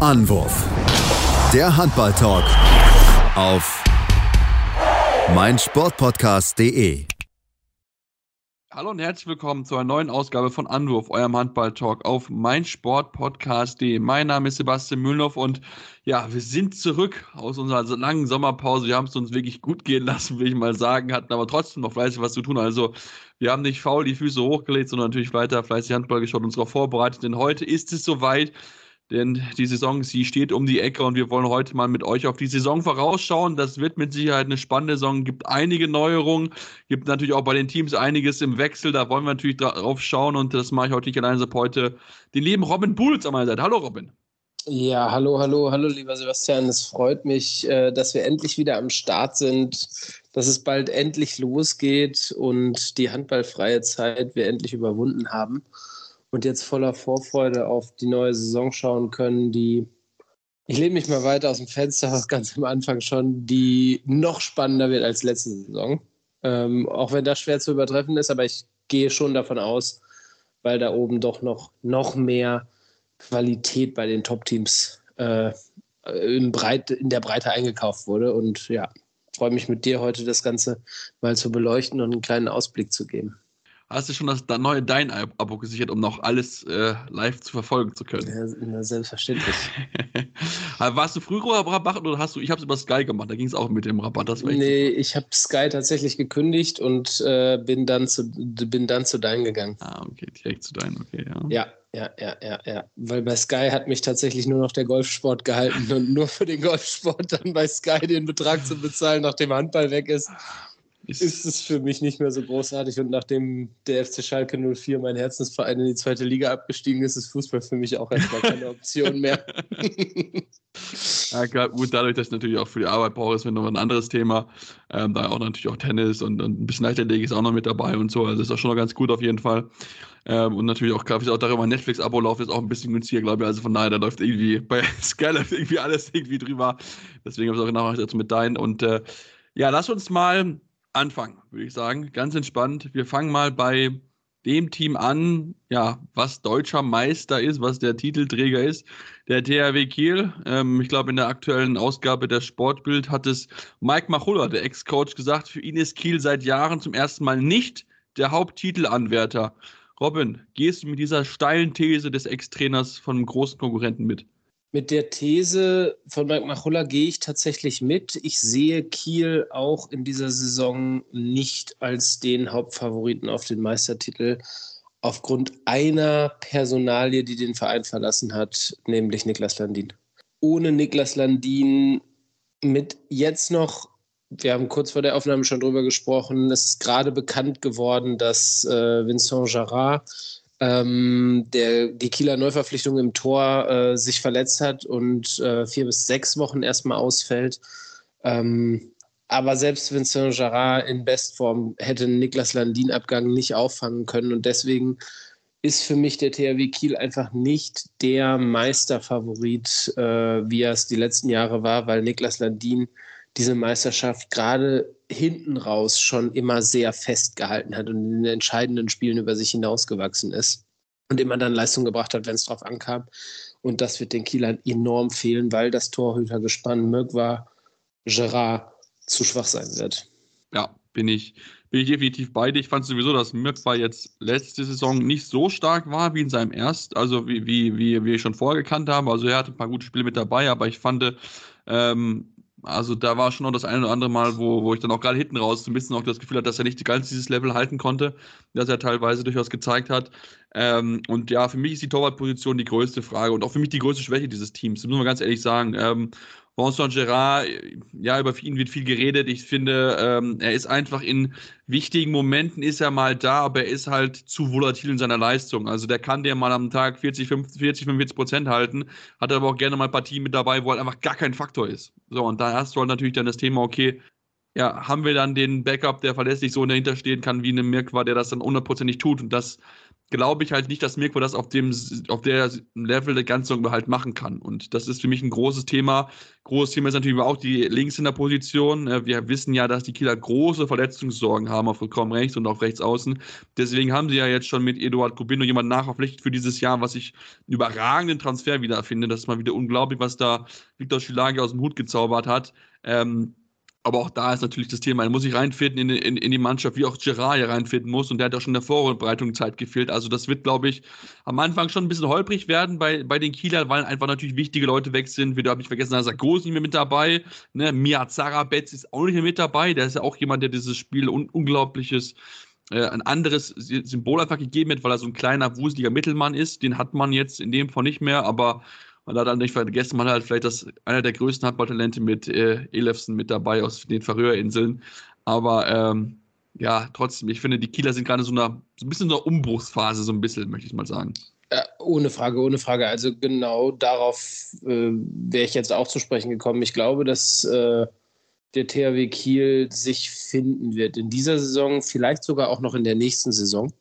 Anwurf. Der Handball-Talk auf meinsportpodcast.de. Hallo und herzlich willkommen zu einer neuen Ausgabe von Anwurf, eurem Handball-Talk auf meinsportpodcast.de. Mein Name ist Sebastian Mühlenhoff und ja, wir sind zurück aus unserer langen Sommerpause. Wir haben es uns wirklich gut gehen lassen, will ich mal sagen, hatten aber trotzdem noch fleißig was zu tun. Also wir haben nicht faul die Füße hochgelegt, sondern natürlich weiter fleißig Handball geschaut, uns darauf vorbereitet. Denn heute ist es soweit, denn die Saison, sie steht um die Ecke und wir wollen heute mal mit euch auf die Saison vorausschauen. Das wird mit Sicherheit eine spannende Saison. Gibt einige Neuerungen, gibt natürlich auch bei den Teams einiges im Wechsel. Da wollen wir natürlich drauf schauen und das mache ich heute nicht alleine. Ich habe heute den lieben Robin Bulls an meiner Seite. Hallo Robin. Ja, hallo, hallo, hallo, lieber Sebastian. Es freut mich, äh, dass wir endlich wieder am Start sind, dass es bald endlich losgeht und die handballfreie Zeit wir endlich überwunden haben und jetzt voller Vorfreude auf die neue Saison schauen können, die, ich lehne mich mal weiter aus dem Fenster, ganz am Anfang schon, die noch spannender wird als letzte Saison. Ähm, auch wenn das schwer zu übertreffen ist, aber ich gehe schon davon aus, weil da oben doch noch, noch mehr Qualität bei den Top-Teams äh, in, in der Breite eingekauft wurde. Und ja, freue mich mit dir heute das Ganze mal zu beleuchten und einen kleinen Ausblick zu geben. Hast du schon das neue Dein-Abo gesichert, um noch alles äh, live zu verfolgen zu können? Ja, selbstverständlich. Warst du früher Rabatt oder hast du, ich habe es über Sky gemacht, da ging es auch mit dem Rabatt. Das nee, super. ich habe Sky tatsächlich gekündigt und äh, bin, dann zu, bin dann zu Dein gegangen. Ah, okay, direkt zu Dein, okay, ja. Ja, ja, ja, ja, ja. Weil bei Sky hat mich tatsächlich nur noch der Golfsport gehalten und nur für den Golfsport dann bei Sky den Betrag zu bezahlen, nachdem Handball weg ist ist es für mich nicht mehr so großartig. Und nachdem der FC Schalke 04, mein Herzensverein, in die zweite Liga abgestiegen ist, ist Fußball für mich auch erstmal keine Option mehr. ja, klar, gut, dadurch, dass ich natürlich auch für die Arbeit brauche, ist noch ein anderes Thema. Ähm, da auch natürlich auch Tennis und, und ein bisschen Leichtathletik ist auch noch mit dabei und so. Also ist auch schon noch ganz gut auf jeden Fall. Ähm, und natürlich auch, glaube ich, auch darüber, Netflix-Abo läuft ist auch ein bisschen günstiger, glaube ich. Also von daher, da läuft irgendwie bei Sky läuft irgendwie alles irgendwie drüber. Deswegen habe ich auch nachher dazu mit dein. Und äh, ja, lass uns mal anfangen, würde ich sagen. Ganz entspannt. Wir fangen mal bei dem Team an, ja, was deutscher Meister ist, was der Titelträger ist, der THW Kiel. Ähm, ich glaube, in der aktuellen Ausgabe der Sportbild hat es Mike Machulla, der Ex-Coach, gesagt, für ihn ist Kiel seit Jahren zum ersten Mal nicht der Haupttitelanwärter. Robin, gehst du mit dieser steilen These des Ex-Trainers von einem großen Konkurrenten mit? Mit der These von Mike Machulla gehe ich tatsächlich mit. Ich sehe Kiel auch in dieser Saison nicht als den Hauptfavoriten auf den Meistertitel aufgrund einer Personalie, die den Verein verlassen hat, nämlich Niklas Landin. Ohne Niklas Landin mit jetzt noch, wir haben kurz vor der Aufnahme schon drüber gesprochen, es ist gerade bekannt geworden, dass äh, Vincent Jarrat ähm, der die Kieler Neuverpflichtung im Tor äh, sich verletzt hat und äh, vier bis sechs Wochen erstmal ausfällt. Ähm, aber selbst Vincent Jarrat in Bestform hätte Niklas Landin-Abgang nicht auffangen können und deswegen ist für mich der THW Kiel einfach nicht der Meisterfavorit, äh, wie er es die letzten Jahre war, weil Niklas Landin diese Meisterschaft gerade hinten raus schon immer sehr festgehalten hat und in den entscheidenden Spielen über sich hinausgewachsen ist und immer dann Leistung gebracht hat, wenn es drauf ankam. Und das wird den Kielern enorm fehlen, weil das Torhütergespann Mögwa, Gerard zu schwach sein wird. Ja, bin ich, bin ich definitiv bei dir. Ich fand sowieso, dass Mögwa jetzt letzte Saison nicht so stark war wie in seinem Erst, also wie, wie, wie wir schon vorher gekannt haben. Also er hatte ein paar gute Spiele mit dabei, aber ich fand, ähm, also da war schon noch das eine oder andere Mal, wo, wo ich dann auch gerade hinten raus so ein bisschen auch das Gefühl hatte, dass er nicht ganz dieses Level halten konnte, das er teilweise durchaus gezeigt hat. Ähm, und ja, für mich ist die Torwartposition die größte Frage und auch für mich die größte Schwäche dieses Teams. Das muss man ganz ehrlich sagen. Ähm, Vincent Gerard, ja, über ihn wird viel geredet. Ich finde, ähm, er ist einfach in wichtigen Momenten ist er mal da, aber er ist halt zu volatil in seiner Leistung. Also der kann dir mal am Tag 40, 50, 40 45 Prozent halten, hat aber auch gerne mal Partien mit dabei, wo halt einfach gar kein Faktor ist. So, und da hast du halt natürlich dann das Thema, okay, ja, haben wir dann den Backup, der verlässlich so dahinter stehen kann, wie eine Mirkwa, der das dann hundertprozentig tut. Und das glaube ich halt nicht, dass Mirko das auf dem auf der Level der ganzen halt machen kann. Und das ist für mich ein großes Thema. Großes Thema ist natürlich auch die Links in der Position. Äh, wir wissen ja, dass die Kieler große Verletzungssorgen haben auf kaum rechts und auf rechts außen. Deswegen haben sie ja jetzt schon mit Eduard Kubino jemanden nachverpflichtet für dieses Jahr, was ich einen überragenden Transfer wieder finde. Das ist mal wieder unglaublich, was da Viktor Schilagi aus dem Hut gezaubert hat. Ähm, aber auch da ist natürlich das Thema, er muss sich reinfinden in, in, in die Mannschaft, wie auch Gerard hier reinfinden muss. Und der hat auch schon in der Vorbereitung Zeit gefehlt. Also das wird, glaube ich, am Anfang schon ein bisschen holprig werden bei, bei den Kielern, weil einfach natürlich wichtige Leute weg sind. Wieder habe ich vergessen, da ist Sarkozy nicht mehr mit dabei. Ne? Mia Zarabetz ist auch nicht mehr mit dabei. Der ist ja auch jemand, der dieses Spiel un unglaubliches äh, ein anderes Symbol einfach gegeben hat, weil er so ein kleiner, wuseliger Mittelmann ist. Den hat man jetzt in dem Fall nicht mehr, aber man hat dann nicht vergessen, man hat halt vielleicht das, einer der größten Handballtalente mit äh, Elefsen mit dabei aus den Färöerinseln. Aber ähm, ja, trotzdem, ich finde, die Kieler sind gerade so, einer, so ein bisschen in einer Umbruchsphase, so ein bisschen, möchte ich mal sagen. Ja, ohne Frage, ohne Frage. Also genau darauf äh, wäre ich jetzt auch zu sprechen gekommen. Ich glaube, dass äh, der THW Kiel sich finden wird in dieser Saison, vielleicht sogar auch noch in der nächsten Saison.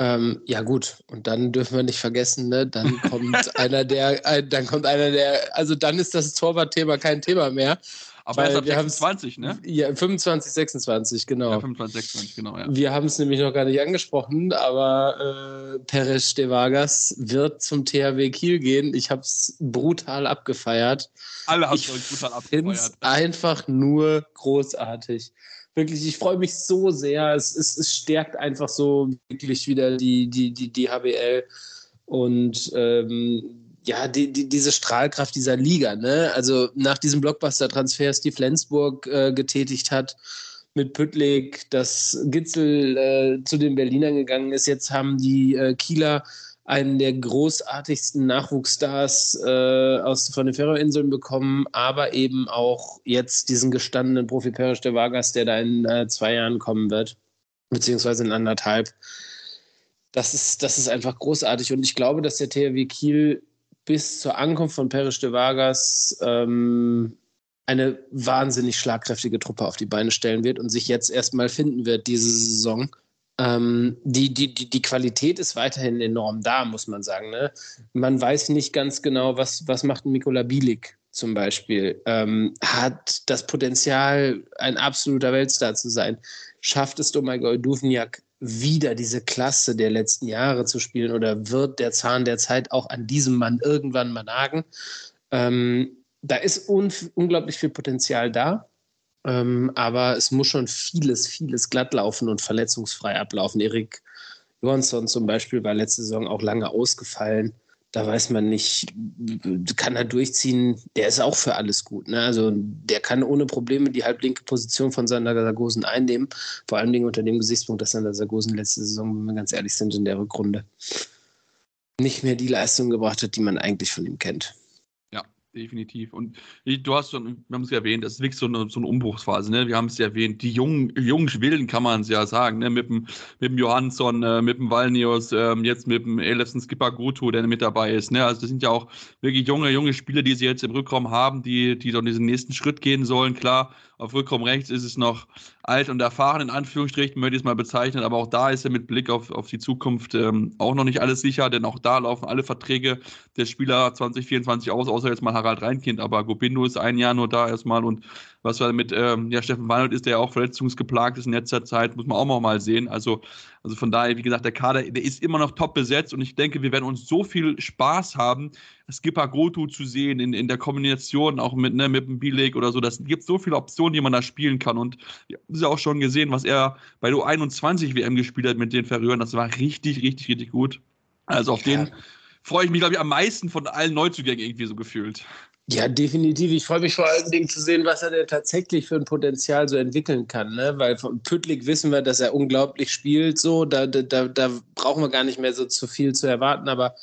Ähm, ja, gut. Und dann dürfen wir nicht vergessen, ne? Dann kommt einer der, äh, dann kommt einer der, also dann ist das Torwartthema kein Thema mehr. Aber erst ab 26, ne? Ja, 25, 26, genau. Ja, 25, 26, genau, ja. Wir haben es nämlich noch gar nicht angesprochen, aber äh, Perez de Vargas wird zum THW Kiel gehen. Ich habe es brutal abgefeiert. Alle haben es brutal abgefeiert. Einfach nur großartig wirklich, ich freue mich so sehr. Es, es, es stärkt einfach so wirklich wieder die, die, die, die HBL und ähm, ja, die, die, diese Strahlkraft dieser Liga. Ne? Also nach diesem Blockbuster-Transfers, die Flensburg äh, getätigt hat, mit Püttlik, dass Gitzel äh, zu den Berlinern gegangen ist. Jetzt haben die äh, Kieler einen der großartigsten Nachwuchsstars äh, aus, von den Färöerinseln bekommen, aber eben auch jetzt diesen gestandenen Profi Perisch de Vargas, der da in äh, zwei Jahren kommen wird, beziehungsweise in anderthalb. Das ist, das ist einfach großartig und ich glaube, dass der THW Kiel bis zur Ankunft von Perisch de Vargas ähm, eine wahnsinnig schlagkräftige Truppe auf die Beine stellen wird und sich jetzt erstmal finden wird diese Saison ähm, die, die, die, die Qualität ist weiterhin enorm da, muss man sagen. Ne? Man weiß nicht ganz genau, was, was macht Mikola Bielik zum Beispiel. Ähm, hat das Potenzial, ein absoluter Weltstar zu sein. Schafft es Domagoj Duvniak wieder diese Klasse der letzten Jahre zu spielen oder wird der Zahn der Zeit auch an diesem Mann irgendwann mal nagen? Ähm, da ist un unglaublich viel Potenzial da. Ähm, aber es muss schon vieles, vieles glatt laufen und verletzungsfrei ablaufen. Erik Johansson zum Beispiel war letzte Saison auch lange ausgefallen. Da weiß man nicht, kann er durchziehen. Der ist auch für alles gut. Ne? Also der kann ohne Probleme die halblinke Position von Sander Sargosen einnehmen. Vor allen Dingen unter dem Gesichtspunkt, dass Sander Sargosen letzte Saison, wenn wir ganz ehrlich sind, in der Rückrunde nicht mehr die Leistung gebracht hat, die man eigentlich von ihm kennt definitiv. Und du hast schon, wir haben es ja erwähnt, es ist wirklich so eine, so eine Umbruchsphase, ne? Wir haben es ja erwähnt, die jungen, jungen Willen kann man es ja sagen, ne? Mit dem, mit dem Johansson, äh, mit dem Valnius, äh, jetzt mit dem Elefsen Skipper Gutu, der mit dabei ist, ne? Also das sind ja auch wirklich junge, junge Spieler, die sie jetzt im Rückraum haben, die, die dann diesen nächsten Schritt gehen sollen. Klar, auf Rückraum rechts ist es noch alt und erfahren, in Anführungsstrichen, möchte ich es mal bezeichnen, aber auch da ist er mit Blick auf, auf die Zukunft ähm, auch noch nicht alles sicher, denn auch da laufen alle Verträge der Spieler 2024 aus, außer jetzt mal Harald Reinkind, aber Gobindo ist ein Jahr nur da erstmal und was war mit ähm, ja, Steffen Weinhold ist, der ja auch verletzungsgeplagt ist in letzter Zeit, muss man auch noch mal sehen. Also, also von daher, wie gesagt, der Kader, der ist immer noch top besetzt und ich denke, wir werden uns so viel Spaß haben, Skipper Gotu zu sehen in, in der Kombination, auch mit, ne, mit dem B-League oder so. Das gibt so viele Optionen, die man da spielen kann. Und wir haben ja auch schon gesehen, was er bei der U21 WM gespielt hat mit den Verrühren. Das war richtig, richtig, richtig gut. Also auf ja. den freue ich mich, glaube ich, am meisten von allen Neuzugängen irgendwie so gefühlt. Ja, definitiv. Ich freue mich vor allen Dingen zu sehen, was er denn tatsächlich für ein Potenzial so entwickeln kann. Ne? Weil von Püttlik wissen wir, dass er unglaublich spielt. So, da, da, da brauchen wir gar nicht mehr so zu viel zu erwarten. Aber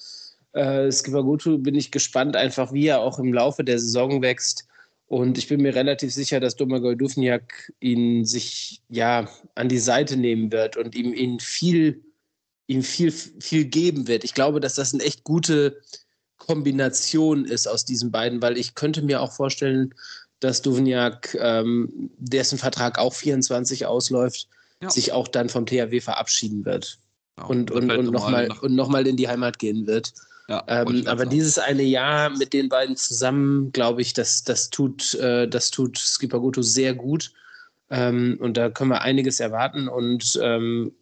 äh, Skipagutu bin ich gespannt, einfach wie er auch im Laufe der Saison wächst. Und ich bin mir relativ sicher, dass Domagoj Dufniak ihn sich ja an die Seite nehmen wird und ihm, ihm viel, ihm viel, viel geben wird. Ich glaube, dass das eine echt gute Kombination ist aus diesen beiden, weil ich könnte mir auch vorstellen, dass Duvniak, ähm, dessen Vertrag auch 24 ausläuft, ja. sich auch dann vom THW verabschieden wird. ja, und, und, und nochmal noch in die Heimat gehen wird. Ja, ähm, aber sagen. dieses eine Jahr mit den beiden zusammen, glaube ich, das, das, tut, äh, das tut Skipaguto sehr gut. Ähm, und da können wir einiges erwarten. Und ähm,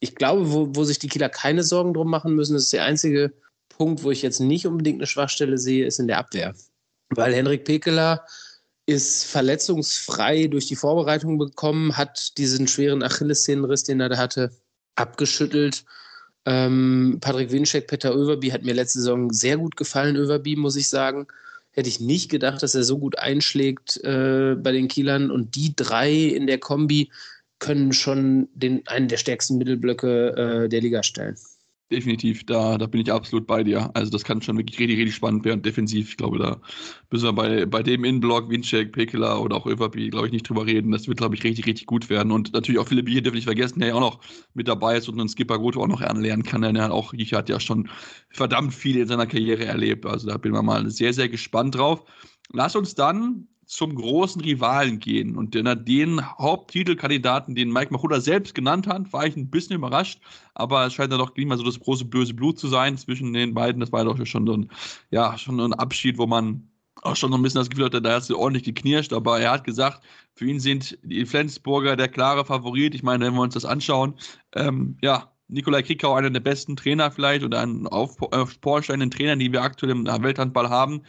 ich glaube, wo, wo sich die Kieler keine Sorgen drum machen müssen, ist der einzige Punkt, wo ich jetzt nicht unbedingt eine Schwachstelle sehe, ist in der Abwehr. Weil Henrik Pekeler ist verletzungsfrei durch die Vorbereitung bekommen, hat diesen schweren Achillessehnenriss, den er da hatte, abgeschüttelt. Ähm, Patrick Winczek, Peter Överby hat mir letzte Saison sehr gut gefallen, Överby, muss ich sagen. Hätte ich nicht gedacht, dass er so gut einschlägt äh, bei den Kielern. Und die drei in der Kombi können schon den, einen der stärksten Mittelblöcke äh, der Liga stellen definitiv, da, da bin ich absolut bei dir. Also das kann schon wirklich richtig, richtig spannend werden. Defensiv, ich glaube, da müssen wir bei, bei dem Innenblock, Winczek, Pekela oder auch Överby, glaube ich, nicht drüber reden. Das wird, glaube ich, richtig, richtig gut werden. Und natürlich auch Philipp hier dürfen nicht vergessen, der ja auch noch mit dabei ist und einen Skipper Goto auch noch anlernen kann. Der hat auch, ich hat ja schon verdammt viel in seiner Karriere erlebt. Also da bin ich mal sehr, sehr gespannt drauf. Lass uns dann zum großen Rivalen gehen. Und den, Haupttitelkandidaten, den Mike Machuda selbst genannt hat, war ich ein bisschen überrascht. Aber es scheint ja doch nicht mal so das große böse Blut zu sein zwischen den beiden. Das war doch schon so ein, ja, schon ein Abschied, wo man auch schon so ein bisschen das Gefühl hatte, da hat es ordentlich geknirscht. Aber er hat gesagt, für ihn sind die Flensburger der klare Favorit. Ich meine, wenn wir uns das anschauen, ähm, ja, Nikolai Krikau, einer der besten Trainer vielleicht oder ein aufporstehenden Trainer, die wir aktuell im Welthandball haben.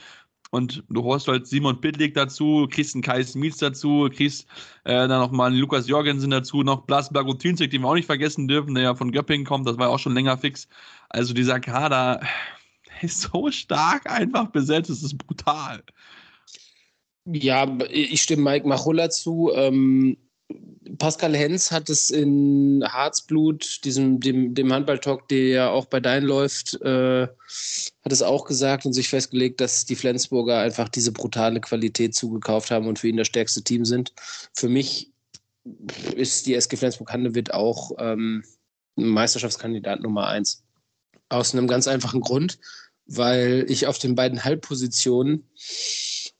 Und du holst halt Simon Pitlik dazu, kriegst einen Kai Smith dazu, kriegst äh, dann nochmal einen Lukas Jorgensen dazu, noch Blas Blagotinczyk, den wir auch nicht vergessen dürfen, der ja von Göppingen kommt, das war ja auch schon länger fix. Also dieser Kader ist so stark einfach besetzt, es ist brutal. Ja, ich stimme Mike Machulla zu. Ähm, Pascal Hens hat es in Harzblut, diesem, dem, dem Handballtalk, der ja auch bei Dein läuft, äh, hat es auch gesagt und sich festgelegt, dass die Flensburger einfach diese brutale Qualität zugekauft haben und für ihn das stärkste Team sind. Für mich ist die SG Flensburg-Handewitt auch ähm, Meisterschaftskandidat Nummer eins. Aus einem ganz einfachen Grund, weil ich auf den beiden Halbpositionen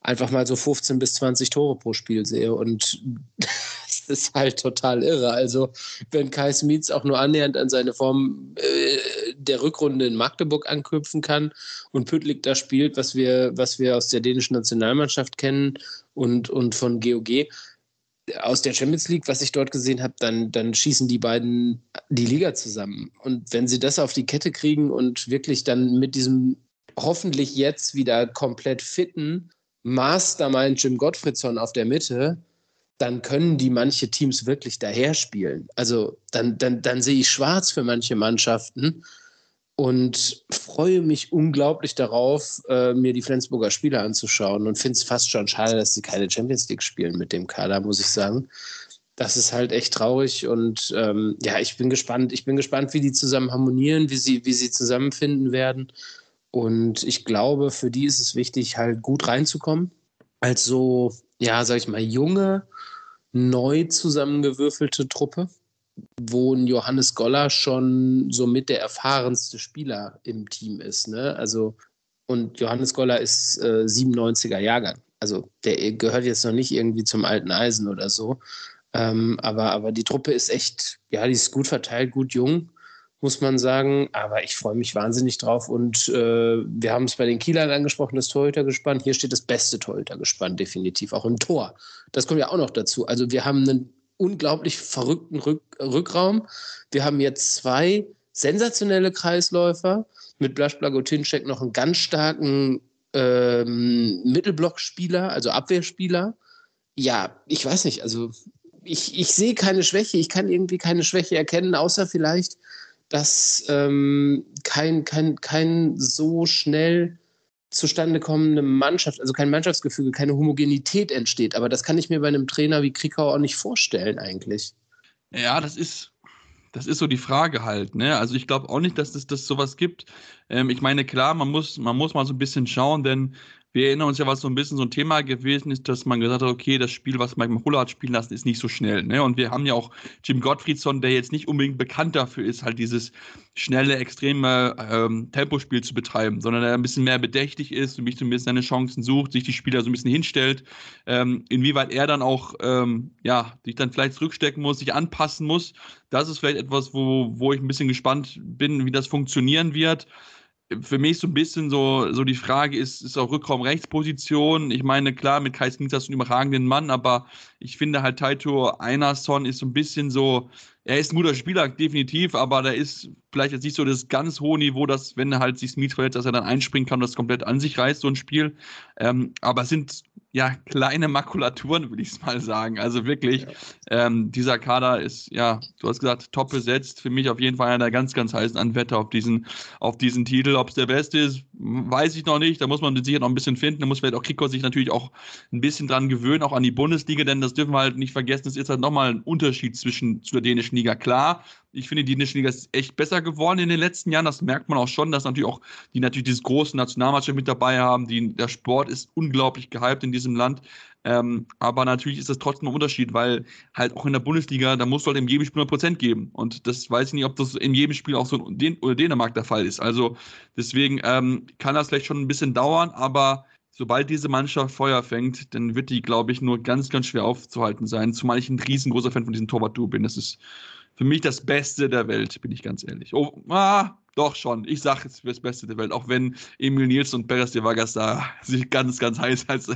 einfach mal so 15 bis 20 Tore pro Spiel sehe. Und das ist halt total irre. Also, wenn Kai Smits auch nur annähernd an seine Form äh, der Rückrunde in Magdeburg anknüpfen kann und Püttlik da spielt, was wir, was wir aus der dänischen Nationalmannschaft kennen und, und von GOG, aus der Champions League, was ich dort gesehen habe, dann, dann schießen die beiden die Liga zusammen. Und wenn sie das auf die Kette kriegen und wirklich dann mit diesem hoffentlich jetzt wieder komplett fitten Mastermind Jim Gottfriedson auf der Mitte, dann können die manche Teams wirklich daher spielen. Also dann, dann, dann sehe ich schwarz für manche Mannschaften und freue mich unglaublich darauf, äh, mir die Flensburger Spiele anzuschauen und finde es fast schon schade, dass sie keine Champions League spielen mit dem Kader, muss ich sagen. Das ist halt echt traurig und ähm, ja, ich bin gespannt. Ich bin gespannt, wie die zusammen harmonieren, wie sie, wie sie zusammenfinden werden. Und ich glaube, für die ist es wichtig, halt gut reinzukommen. Als so, ja, sag ich mal, junge, neu zusammengewürfelte Truppe, wo ein Johannes Goller schon so mit der erfahrenste Spieler im Team ist. Ne? Also, und Johannes Goller ist äh, 97er Jahrgang. Also der gehört jetzt noch nicht irgendwie zum alten Eisen oder so. Ähm, aber, aber die Truppe ist echt, ja, die ist gut verteilt, gut jung muss man sagen. Aber ich freue mich wahnsinnig drauf. Und äh, wir haben es bei den Kielern angesprochen, das Torhütergespann. Hier steht das beste Torhütergespann, definitiv, auch im Tor. Das kommt ja auch noch dazu. Also wir haben einen unglaublich verrückten Rück Rückraum. Wir haben jetzt zwei sensationelle Kreisläufer mit Blasch Blagotinczek noch einen ganz starken ähm, Mittelblockspieler, also Abwehrspieler. Ja, ich weiß nicht, also ich, ich sehe keine Schwäche, ich kann irgendwie keine Schwäche erkennen, außer vielleicht dass ähm, kein, kein, kein so schnell zustande kommende Mannschaft, also kein Mannschaftsgefüge, keine Homogenität entsteht. Aber das kann ich mir bei einem Trainer wie Krikau auch nicht vorstellen eigentlich. Ja, das ist, das ist so die Frage halt. Ne? Also ich glaube auch nicht, dass es das sowas gibt. Ähm, ich meine, klar, man muss, man muss mal so ein bisschen schauen, denn wir erinnern uns ja, was so ein bisschen so ein Thema gewesen ist, dass man gesagt hat, okay, das Spiel, was Mike Machulla hat spielen lassen, ist nicht so schnell. Ne? Und wir haben ja auch Jim Gottfriedson, der jetzt nicht unbedingt bekannt dafür ist, halt dieses schnelle, extreme ähm, Tempospiel zu betreiben, sondern der ein bisschen mehr bedächtig ist, und mich so ein bisschen seine Chancen sucht, sich die Spieler so ein bisschen hinstellt. Ähm, inwieweit er dann auch, ähm, ja, sich dann vielleicht zurückstecken muss, sich anpassen muss, das ist vielleicht etwas, wo, wo ich ein bisschen gespannt bin, wie das funktionieren wird für mich so ein bisschen so, so die Frage ist, ist auch Rückraum-Rechtsposition. Ich meine, klar, mit Kai Smith hast du einen überragenden Mann, aber ich finde halt Taito Einarsson ist so ein bisschen so, er ist ein guter Spieler, definitiv, aber da ist vielleicht jetzt nicht so das ganz hohe Niveau, dass, wenn er halt sich Smith verletzt, dass er dann einspringen kann und das komplett an sich reißt, so ein Spiel. Ähm, aber es sind ja, kleine Makulaturen, würde ich es mal sagen. Also wirklich, ja. ähm, dieser Kader ist, ja, du hast gesagt, top besetzt. Für mich auf jeden Fall einer der ganz, ganz heißen Anwärter auf diesen, auf diesen Titel. Ob es der beste ist, weiß ich noch nicht. Da muss man sicher noch ein bisschen finden. Da muss vielleicht auch Kiko sich natürlich auch ein bisschen dran gewöhnen, auch an die Bundesliga, denn das dürfen wir halt nicht vergessen. Es ist halt nochmal ein Unterschied zwischen zur dänischen Liga. Klar, ich finde, die dänische Liga ist echt besser geworden in den letzten Jahren. Das merkt man auch schon, dass natürlich auch die natürlich dieses große Nationalmannschaft mit dabei haben. Die, der Sport ist unglaublich gehypt in diesem Land. Ähm, aber natürlich ist das trotzdem ein Unterschied, weil halt auch in der Bundesliga, da musst du halt in jedem Spiel 100% geben. Und das weiß ich nicht, ob das in jedem Spiel auch so in Den oder Dänemark der Fall ist. Also deswegen ähm, kann das vielleicht schon ein bisschen dauern, aber sobald diese Mannschaft Feuer fängt, dann wird die, glaube ich, nur ganz, ganz schwer aufzuhalten sein. Zumal ich ein riesengroßer Fan von diesem Torwart-Duo bin. Das ist für mich das Beste der Welt, bin ich ganz ehrlich. Oh, ah, doch schon. Ich sage es das Beste der Welt, auch wenn Emil Niels und Perez de Vargas da sich ganz, ganz heiß als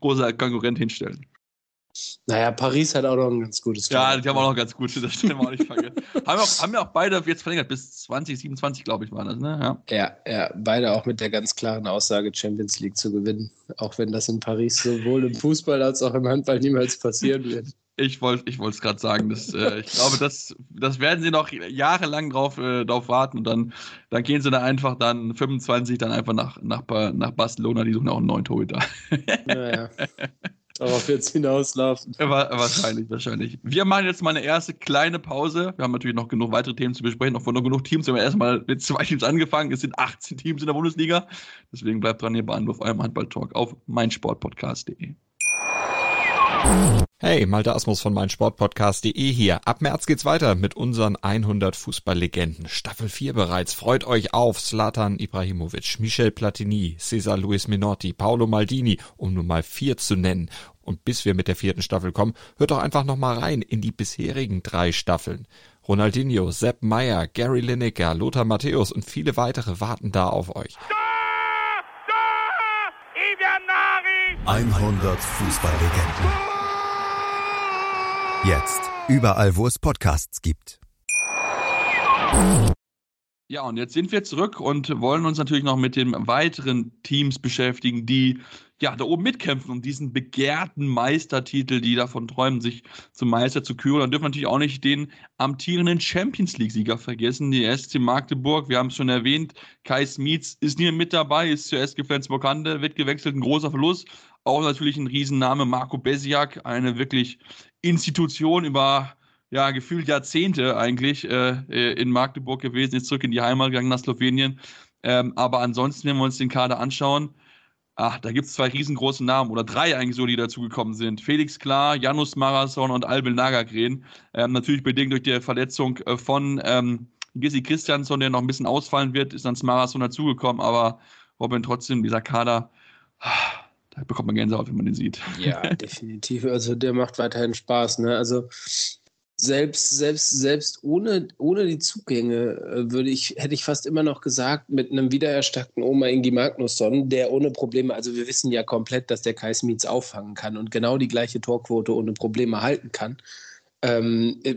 großer Konkurrent hinstellen. Naja, Paris hat auch noch ein ganz gutes. Ja, die haben auch noch ganz gute, das stellen wir auch nicht vergessen. haben, auch, haben wir auch beide jetzt verlängert, bis 2027, glaube ich, waren das, ne? Ja. ja, ja, beide auch mit der ganz klaren Aussage, Champions League zu gewinnen. Auch wenn das in Paris sowohl im Fußball als auch im Handball niemals passieren wird. Ich wollte ich es gerade sagen. Das, äh, ich glaube, das, das werden sie noch jahrelang drauf, äh, drauf warten und dann, dann gehen sie da einfach dann 25 dann einfach nach, nach, nach Barcelona, die suchen auch einen neuen Torhüter. Naja. Darauf es hinauslaufen. wahrscheinlich, wahrscheinlich. Wir machen jetzt mal eine erste kleine Pause. Wir haben natürlich noch genug weitere Themen zu besprechen, noch von noch genug Teams. Wir haben erstmal mit zwei Teams angefangen. Es sind 18 Teams in der Bundesliga. Deswegen bleibt dran hier bei Anruf eurem Handball-Talk auf meinsportpodcast.de. Hey, Malte Asmus von meinsportpodcast.de hier. Ab März geht's weiter mit unseren 100 Fußballlegenden. Staffel 4 bereits. Freut euch auf Zlatan Ibrahimovic, Michel Platini, Cesar Luis Minotti, Paolo Maldini, um nur mal vier zu nennen. Und bis wir mit der vierten Staffel kommen, hört doch einfach noch mal rein in die bisherigen drei Staffeln. Ronaldinho, Sepp Meyer, Gary Lineker, Lothar Matthäus und viele weitere warten da auf euch. 100 Fußballlegenden. Jetzt. Überall, wo es Podcasts gibt. Ja, und jetzt sind wir zurück und wollen uns natürlich noch mit den weiteren Teams beschäftigen, die ja da oben mitkämpfen um diesen begehrten Meistertitel, die davon träumen, sich zum Meister zu küren. Dann dürfen wir natürlich auch nicht den amtierenden Champions League-Sieger vergessen, die SC Magdeburg. Wir haben es schon erwähnt, Kai Smits ist nie mit dabei, ist zur SG Flensburg-Hande, wird gewechselt, ein großer Verlust. Auch natürlich ein Riesenname, Marco Besiak, eine wirklich Institution über ja, gefühlt Jahrzehnte eigentlich äh, in Magdeburg gewesen, ist zurück in die Heimat gegangen nach Slowenien. Ähm, aber ansonsten, wenn wir uns den Kader anschauen, ach, da gibt es zwei riesengroße Namen oder drei eigentlich so, die dazugekommen sind. Felix Klar, Janus Marathon und Albin Nagagren. Ähm, natürlich bedingt durch die Verletzung äh, von ähm, Gissi Christiansson, der noch ein bisschen ausfallen wird, ist dann das Marathon dazugekommen. Aber Robin, trotzdem, dieser Kader, da bekommt man Gänsehaut, wenn man den sieht. Ja, definitiv. Also der macht weiterhin Spaß. Ne? Also selbst, selbst, selbst ohne, ohne die Zugänge äh, würde ich, hätte ich fast immer noch gesagt, mit einem wiedererstarkten Oma Ingi Magnusson, der ohne Probleme, also wir wissen ja komplett, dass der Kai Smits auffangen kann und genau die gleiche Torquote ohne Probleme halten kann, ähm, äh,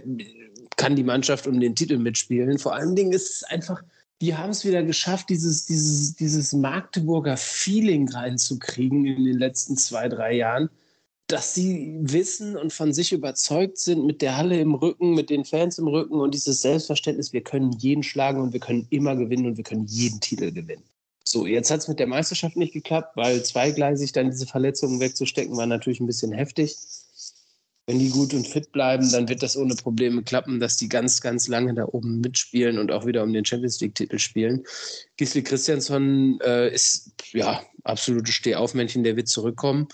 kann die Mannschaft um den Titel mitspielen. Vor allen Dingen ist es einfach, die haben es wieder geschafft, dieses, dieses, dieses Magdeburger Feeling reinzukriegen in den letzten zwei, drei Jahren, dass sie wissen und von sich überzeugt sind, mit der Halle im Rücken, mit den Fans im Rücken und dieses Selbstverständnis, wir können jeden schlagen und wir können immer gewinnen und wir können jeden Titel gewinnen. So, jetzt hat es mit der Meisterschaft nicht geklappt, weil zweigleisig dann diese Verletzungen wegzustecken, war natürlich ein bisschen heftig wenn die gut und fit bleiben, dann wird das ohne Probleme klappen, dass die ganz, ganz lange da oben mitspielen und auch wieder um den Champions League-Titel spielen. Gisli Christiansson äh, ist, ja, absolute Stehaufmännchen, der wird zurückkommen.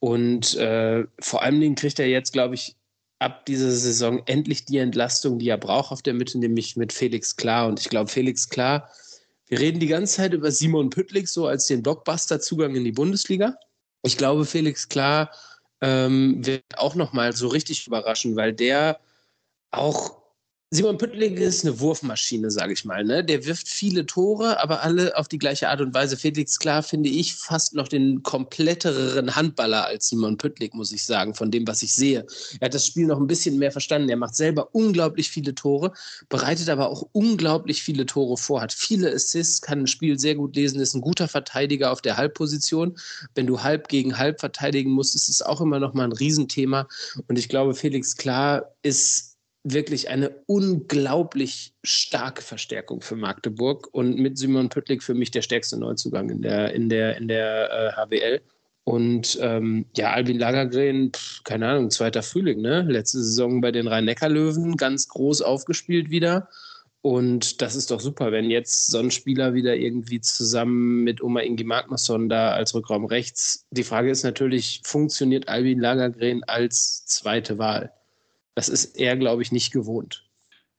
Und äh, vor allen Dingen kriegt er jetzt, glaube ich, ab dieser Saison endlich die Entlastung, die er braucht auf der Mitte, nämlich mit Felix Klar. Und ich glaube, Felix Klar, wir reden die ganze Zeit über Simon Püttlik so als den Blockbuster-Zugang in die Bundesliga. Ich glaube, Felix Klar ähm, wird auch nochmal so richtig überraschen, weil der auch Simon Püttling ist eine Wurfmaschine, sage ich mal. Ne? Der wirft viele Tore, aber alle auf die gleiche Art und Weise. Felix Klar finde ich fast noch den kompletteren Handballer als Simon Püttling, muss ich sagen, von dem, was ich sehe. Er hat das Spiel noch ein bisschen mehr verstanden. Er macht selber unglaublich viele Tore, bereitet aber auch unglaublich viele Tore vor, hat viele Assists, kann ein Spiel sehr gut lesen, ist ein guter Verteidiger auf der Halbposition. Wenn du halb gegen halb verteidigen musst, ist es auch immer noch mal ein Riesenthema. Und ich glaube, Felix Klar ist wirklich eine unglaublich starke Verstärkung für Magdeburg und mit Simon Püttlik für mich der stärkste Neuzugang in der, in der, in der äh, HWL. Und ähm, ja, Albin Lagergren, pff, keine Ahnung, zweiter Frühling, ne? Letzte Saison bei den Rhein-Neckar-Löwen ganz groß aufgespielt wieder. Und das ist doch super, wenn jetzt so ein Spieler wieder irgendwie zusammen mit Oma Ingi Magnusson da als Rückraum rechts. Die Frage ist natürlich, funktioniert Albin Lagergren als zweite Wahl? Das ist er, glaube ich, nicht gewohnt.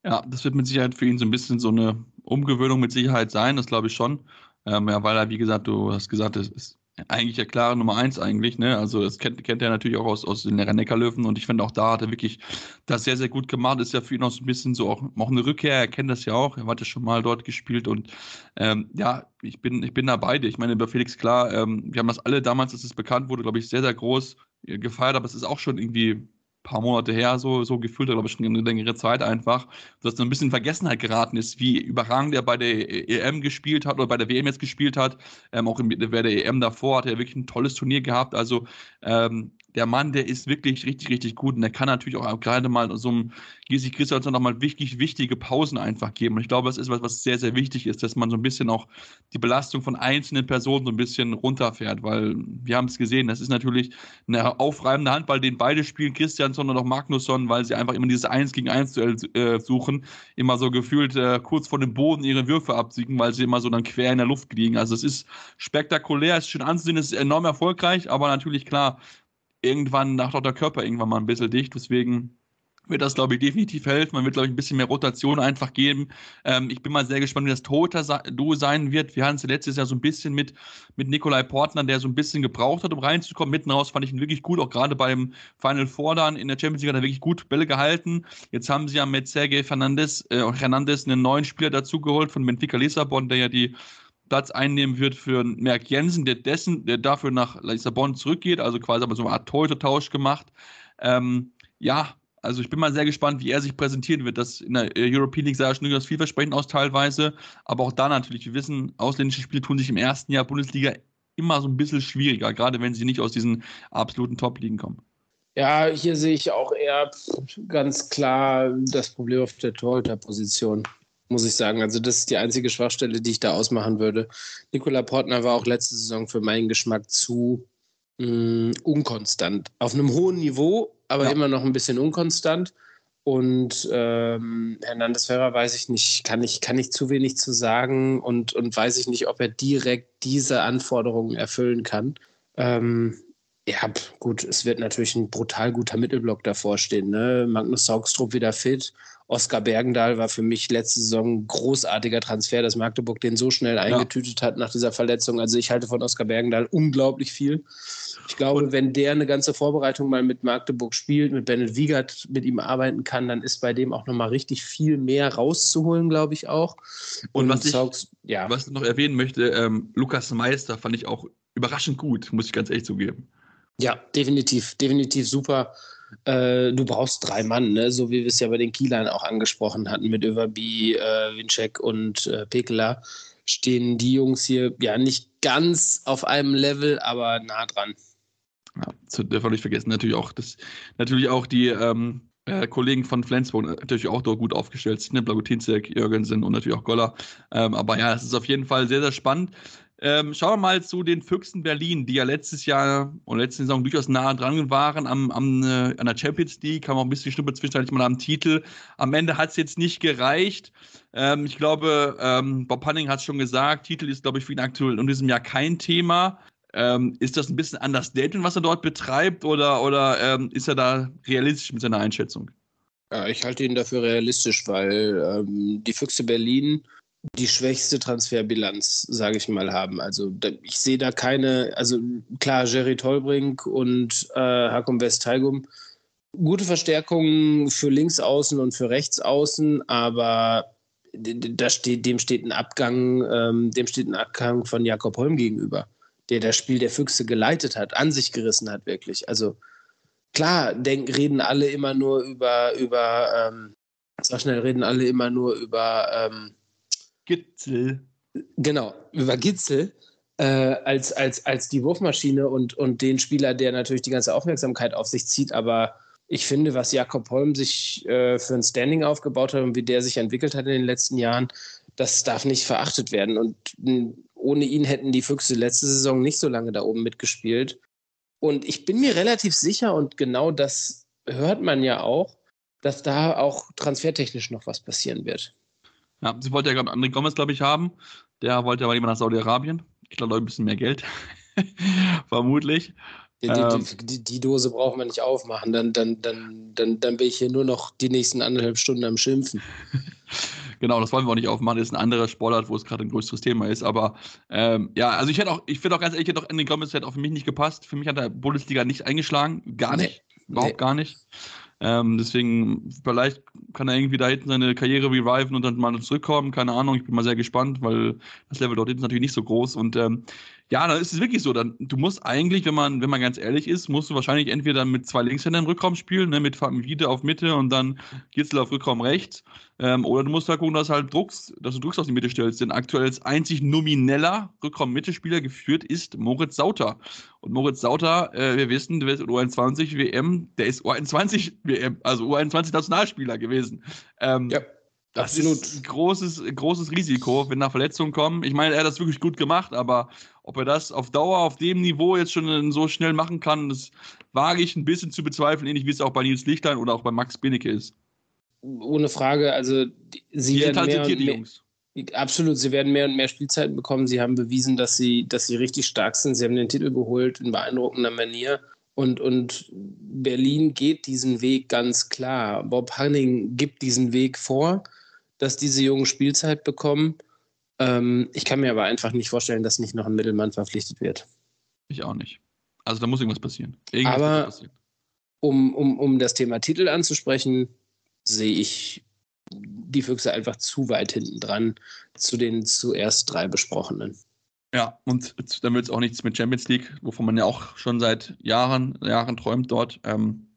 Ja, das wird mit Sicherheit für ihn so ein bisschen so eine Umgewöhnung mit Sicherheit sein, das glaube ich schon. Ähm, ja, weil er, wie gesagt, du hast gesagt, es ist eigentlich der klare Nummer eins eigentlich, ne? Also das kennt, kennt er natürlich auch aus, aus den Neckarlöwen und ich finde auch da hat er wirklich das sehr, sehr gut gemacht. Ist ja für ihn auch so ein bisschen so auch, auch eine Rückkehr, er kennt das ja auch, er hat ja schon mal dort gespielt und ähm, ja, ich bin, ich bin da bei dir. Ich meine, über Felix klar, ähm, wir haben das alle damals, als es bekannt wurde, glaube ich, sehr, sehr groß gefeiert, aber es ist auch schon irgendwie paar Monate her, so, so gefühlt, glaube ich, schon eine längere Zeit einfach, dass so ein bisschen in Vergessenheit geraten ist, wie überragend er bei der EM gespielt hat oder bei der WM jetzt gespielt hat. Ähm, auch in, bei der EM davor hat er wirklich ein tolles Turnier gehabt. Also ähm, der Mann, der ist wirklich richtig, richtig gut und der kann natürlich auch gerade mal so einem Gisi Christiansson noch mal wichtig, wichtige Pausen einfach geben. Und ich glaube, das ist was, was sehr, sehr wichtig ist, dass man so ein bisschen auch die Belastung von einzelnen Personen so ein bisschen runterfährt, weil wir haben es gesehen, das ist natürlich eine aufreibende Handball, den beide spielen, Christiansson und auch Magnusson, weil sie einfach immer dieses 1 gegen 1 äh, suchen, immer so gefühlt äh, kurz vor dem Boden ihre Würfe absiegen, weil sie immer so dann quer in der Luft liegen. Also es ist spektakulär, es ist schön anzusehen, es ist enorm erfolgreich, aber natürlich klar, irgendwann nach der Körper irgendwann mal ein bisschen dicht. Deswegen wird das, glaube ich, definitiv helfen. Man wird, glaube ich, ein bisschen mehr Rotation einfach geben. Ähm, ich bin mal sehr gespannt, wie das Torhüter-Duo sein wird. Wir hatten es letztes Jahr so ein bisschen mit, mit Nikolai Portner, der so ein bisschen gebraucht hat, um reinzukommen. Mitten raus fand ich ihn wirklich gut, auch gerade beim Final Four dann in der Champions League hat er wirklich gut Bälle gehalten. Jetzt haben sie ja mit Sergei Fernandes, äh, Hernandez einen neuen Spieler dazugeholt von Benfica Lissabon, der ja die Platz einnehmen wird für Merck Jensen, der dessen, der dafür nach Lissabon zurückgeht, also quasi aber so eine Art Torhüter-Tausch gemacht. Ähm, ja, also ich bin mal sehr gespannt, wie er sich präsentieren wird. Das in der European League sah ja schon durchaus vielversprechend aus teilweise, aber auch da natürlich, wir wissen, ausländische Spiele tun sich im ersten Jahr Bundesliga immer so ein bisschen schwieriger, gerade wenn sie nicht aus diesen absoluten Top-Ligen kommen. Ja, hier sehe ich auch eher ganz klar das Problem auf der Torhüterposition muss ich sagen. Also das ist die einzige Schwachstelle, die ich da ausmachen würde. Nikola Portner war auch letzte Saison für meinen Geschmack zu mh, mm, unkonstant. Auf einem hohen Niveau, aber ja. immer noch ein bisschen unkonstant. Und ähm, Hernandez Ferrer weiß ich nicht, kann ich, kann ich zu wenig zu sagen und, und weiß ich nicht, ob er direkt diese Anforderungen erfüllen kann. Ähm, ja, gut, es wird natürlich ein brutal guter Mittelblock davor stehen. Ne? Magnus Saugstrup wieder fit. Oskar Bergendahl war für mich letzte Saison ein großartiger Transfer, dass Magdeburg den so schnell eingetütet ja. hat nach dieser Verletzung. Also ich halte von Oskar Bergendahl unglaublich viel. Ich glaube, und wenn der eine ganze Vorbereitung mal mit Magdeburg spielt, mit Bennett Wiegert mit ihm arbeiten kann, dann ist bei dem auch nochmal richtig viel mehr rauszuholen, glaube ich auch. Und, und was, ich, Saugs, ja. was ich noch erwähnen möchte, ähm, Lukas Meister fand ich auch überraschend gut, muss ich ganz ehrlich zugeben. Ja, definitiv, definitiv super. Äh, du brauchst drei Mann, ne? so wie wir es ja bei den Kielern auch angesprochen hatten mit Överby, äh, Winczek und äh, Pekela. Stehen die Jungs hier ja nicht ganz auf einem Level, aber nah dran. Ja, zu dürfen wir nicht vergessen, natürlich auch, das, natürlich auch die ähm, äh, Kollegen von Flensburg natürlich auch dort gut aufgestellt sind, ne? Blagotinzek, Jürgensen und natürlich auch Goller. Ähm, aber ja, es ist auf jeden Fall sehr, sehr spannend. Ähm, schauen wir mal zu den Füchsen Berlin, die ja letztes Jahr und letzte Saison durchaus nah dran waren am, am, äh, an der Champions League, haben auch ein bisschen Schnuppe zwischenzeitlich mal am Titel. Am Ende hat es jetzt nicht gereicht. Ähm, ich glaube, ähm, Bob Hanning hat es schon gesagt, Titel ist, glaube ich, für ihn aktuell in diesem Jahr kein Thema. Ähm, ist das ein bisschen Understatement, was er dort betreibt, oder, oder ähm, ist er da realistisch mit seiner Einschätzung? Ja, ich halte ihn dafür realistisch, weil ähm, die Füchse Berlin die schwächste Transferbilanz, sage ich mal, haben. Also ich sehe da keine, also klar, Jerry Tolbrink und äh, Hakum West-Taigum, gute Verstärkungen für Linksaußen und für Rechtsaußen, aber da steht, dem steht ein Abgang, ähm, dem steht ein Abgang von Jakob Holm gegenüber, der das Spiel der Füchse geleitet hat, an sich gerissen hat, wirklich. Also klar, denken, reden alle immer nur über, über ähm, sag schnell, reden alle immer nur über ähm, Gitzel. Genau, über Gitzel. Äh, als, als, als die Wurfmaschine und, und den Spieler, der natürlich die ganze Aufmerksamkeit auf sich zieht. Aber ich finde, was Jakob Holm sich äh, für ein Standing aufgebaut hat und wie der sich entwickelt hat in den letzten Jahren, das darf nicht verachtet werden. Und ohne ihn hätten die Füchse letzte Saison nicht so lange da oben mitgespielt. Und ich bin mir relativ sicher, und genau das hört man ja auch, dass da auch transfertechnisch noch was passieren wird. Ja, sie wollte ja gerade André Gomez, glaube ich, haben. Der wollte aber lieber nach Saudi-Arabien. Ich glaube, ein bisschen mehr Geld. Vermutlich. Die, ähm, die, die, Dose brauchen wir nicht aufmachen. Dann, dann, dann, dann, dann bin ich hier nur noch die nächsten anderthalb Stunden am Schimpfen. genau, das wollen wir auch nicht aufmachen. Das ist ein anderer Sportart, wo es gerade ein größeres Thema ist. Aber ähm, ja, also ich hätte auch, ich finde auch ganz ehrlich, hätte auch Andy Gomez hätte auch für mich nicht gepasst. Für mich hat der Bundesliga nicht eingeschlagen. Gar nicht. Nee. Überhaupt nee. gar nicht. Ähm, deswegen, vielleicht kann er irgendwie da hinten seine Karriere reviven und dann mal zurückkommen. Keine Ahnung, ich bin mal sehr gespannt, weil das Level dort hinten ist natürlich nicht so groß. Und ähm, ja, dann ist es wirklich so. Dann, du musst eigentlich, wenn man, wenn man ganz ehrlich ist, musst du wahrscheinlich entweder mit zwei Linkshändern im Rückraum spielen, ne, mit Wiede auf Mitte und dann Gitzel auf Rückraum rechts. Ähm, oder du musst halt gucken, dass, halt Drucks, dass du Drucks auf die Mitte stellst. Denn aktuell als einzig nomineller Rückraum-Mittelspieler geführt ist Moritz Sauter. Und Moritz Sauter, äh, wir wissen, der ist U21 WM, der ist U21 WM, also U21 Nationalspieler gewesen. Ähm, ja. Das Absolut. ist ein großes, großes Risiko, wenn da Verletzungen kommen. Ich meine, er hat das wirklich gut gemacht, aber ob er das auf Dauer auf dem Niveau jetzt schon so schnell machen kann, das wage ich ein bisschen zu bezweifeln, ähnlich wie es auch bei Nils Lichtlein oder auch bei Max Binnecke ist. Ohne Frage, also sie die werden mehr, die Jungs. Absolut, sie werden mehr und mehr Spielzeiten bekommen. Sie haben bewiesen, dass sie, dass sie richtig stark sind. Sie haben den Titel geholt in beeindruckender Manier. Und, und Berlin geht diesen Weg ganz klar. Bob Hanning gibt diesen Weg vor dass diese Jungen Spielzeit bekommen. Ähm, ich kann mir aber einfach nicht vorstellen, dass nicht noch ein Mittelmann verpflichtet wird. Ich auch nicht. Also da muss irgendwas passieren. Irgendwas aber passieren. Um, um, um das Thema Titel anzusprechen, sehe ich die Füchse einfach zu weit hinten dran zu den zuerst drei besprochenen. Ja, und dann wird es auch nichts mit Champions League, wovon man ja auch schon seit Jahren, Jahren träumt dort. Ähm,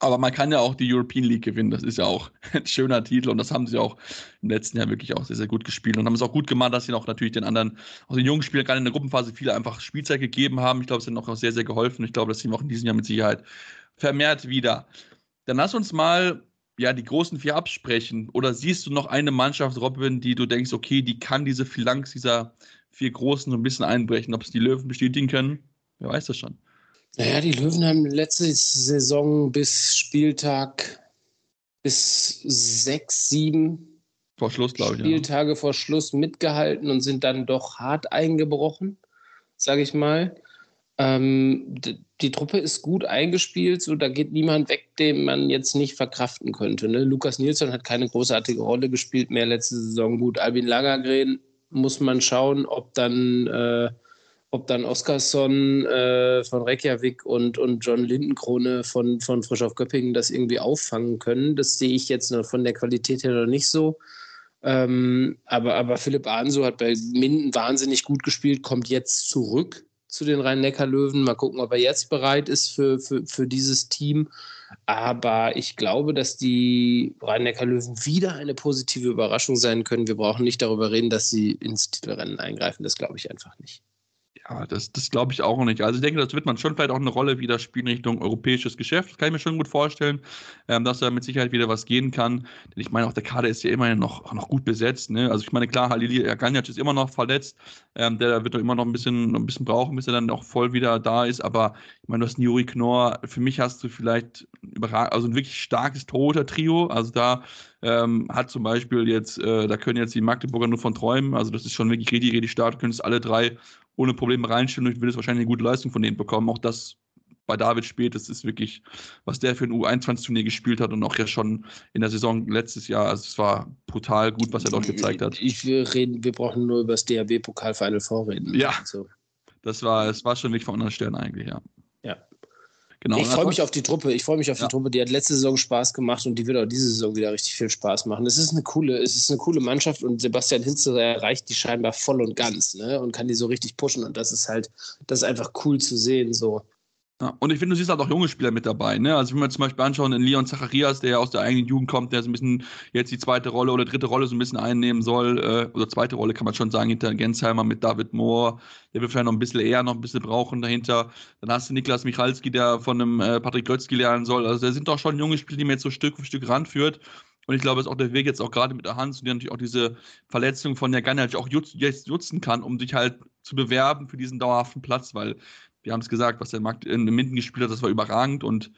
aber man kann ja auch die European League gewinnen. Das ist ja auch ein schöner Titel und das haben sie auch im letzten Jahr wirklich auch sehr, sehr gut gespielt und haben es auch gut gemacht, dass sie noch natürlich den anderen, auch den jungen Spielern, gerade in der Gruppenphase, viele einfach Spielzeit gegeben haben. Ich glaube, es hat auch sehr, sehr geholfen. Ich glaube, das sehen wir auch in diesem Jahr mit Sicherheit vermehrt wieder. Dann lass uns mal ja, die großen vier absprechen. Oder siehst du noch eine Mannschaft, Robin, die du denkst, okay, die kann diese Phalanx dieser vier Großen so ein bisschen einbrechen? Ob es die Löwen bestätigen können? Wer weiß das schon. Naja, die Löwen haben letzte Saison bis Spieltag bis sechs, sieben vor Schluss, ich. Spieltage ja. vor Schluss mitgehalten und sind dann doch hart eingebrochen, sage ich mal. Ähm, die, die, Truppe ist gut eingespielt, so da geht niemand weg, den man jetzt nicht verkraften könnte. Ne? Lukas Nilsson hat keine großartige Rolle gespielt mehr letzte Saison. Gut, Albin Langergren muss man schauen, ob dann äh, ob dann Oskarsson äh, von Reykjavik und, und John Lindenkrone von, von Frisch auf Göppingen das irgendwie auffangen können. Das sehe ich jetzt noch von der Qualität her noch nicht so. Ähm, aber, aber Philipp Ahnso hat bei Minden wahnsinnig gut gespielt, kommt jetzt zurück zu den Rhein-Neckar-Löwen. Mal gucken, ob er jetzt bereit ist für, für, für dieses Team. Aber ich glaube, dass die Rhein-Neckar-Löwen wieder eine positive Überraschung sein können. Wir brauchen nicht darüber reden, dass sie ins Titelrennen eingreifen. Das glaube ich einfach nicht. Ja, das, das glaube ich auch nicht. Also ich denke, das wird man schon vielleicht auch eine Rolle wieder spielen Richtung europäisches Geschäft. Das kann ich mir schon gut vorstellen, ähm, dass da mit Sicherheit wieder was gehen kann. Denn ich meine, auch der Kader ist ja immerhin noch, noch gut besetzt. Ne? Also ich meine, klar, Halili Aganjac ist immer noch verletzt. Ähm, der wird doch immer noch ein bisschen, ein bisschen brauchen, bis er dann auch voll wieder da ist. Aber ich meine, du hast Juri Knorr. Für mich hast du vielleicht also ein wirklich starkes Torhüter-Trio. Also da ähm, hat zum Beispiel jetzt, äh, da können jetzt die Magdeburger nur von träumen. Also das ist schon wirklich richtig, richtig stark. Du könntest alle drei ohne Probleme reinstellen und ich würde wahrscheinlich eine gute Leistung von denen bekommen. Auch das bei David spielt, das ist wirklich, was der für ein U21-Turnier gespielt hat und auch ja schon in der Saison letztes Jahr. Also es war brutal gut, was er dort gezeigt hat. Ich, wir, reden, wir brauchen nur über das DHB-Pokal Final vorreden. Ja. Also. Das war, es war schon nicht von anderen Sternen eigentlich, ja. Ja. Genau. Ich freue mich auf die Truppe. Ich freue mich auf ja. die Truppe. Die hat letzte Saison Spaß gemacht und die wird auch diese Saison wieder richtig viel Spaß machen. Es ist eine coole, es ist eine coole Mannschaft und Sebastian Hinze erreicht die scheinbar voll und ganz, ne? Und kann die so richtig pushen. Und das ist halt, das ist einfach cool zu sehen. So. Ja, und ich finde, du siehst halt auch junge Spieler mit dabei. Ne? Also, wenn wir zum Beispiel anschauen, in Leon Zacharias, der ja aus der eigenen Jugend kommt, der so ein bisschen jetzt die zweite Rolle oder dritte Rolle so ein bisschen einnehmen soll, äh, oder zweite Rolle kann man schon sagen, hinter Gensheimer mit David Moore, der wird vielleicht noch ein bisschen eher noch ein bisschen brauchen dahinter. Dann hast du Niklas Michalski, der von einem äh, Patrick Grötzky lernen soll. Also, da sind doch schon junge Spieler, die man jetzt so Stück für Stück ranführt. Und ich glaube, es ist auch der Weg jetzt auch gerade mit der Hans die natürlich auch diese Verletzung von der Gunner auch jetzt nutzen kann, um sich halt zu bewerben für diesen dauerhaften Platz, weil wir haben es gesagt, was der Markt in Minden gespielt hat, das war überragend und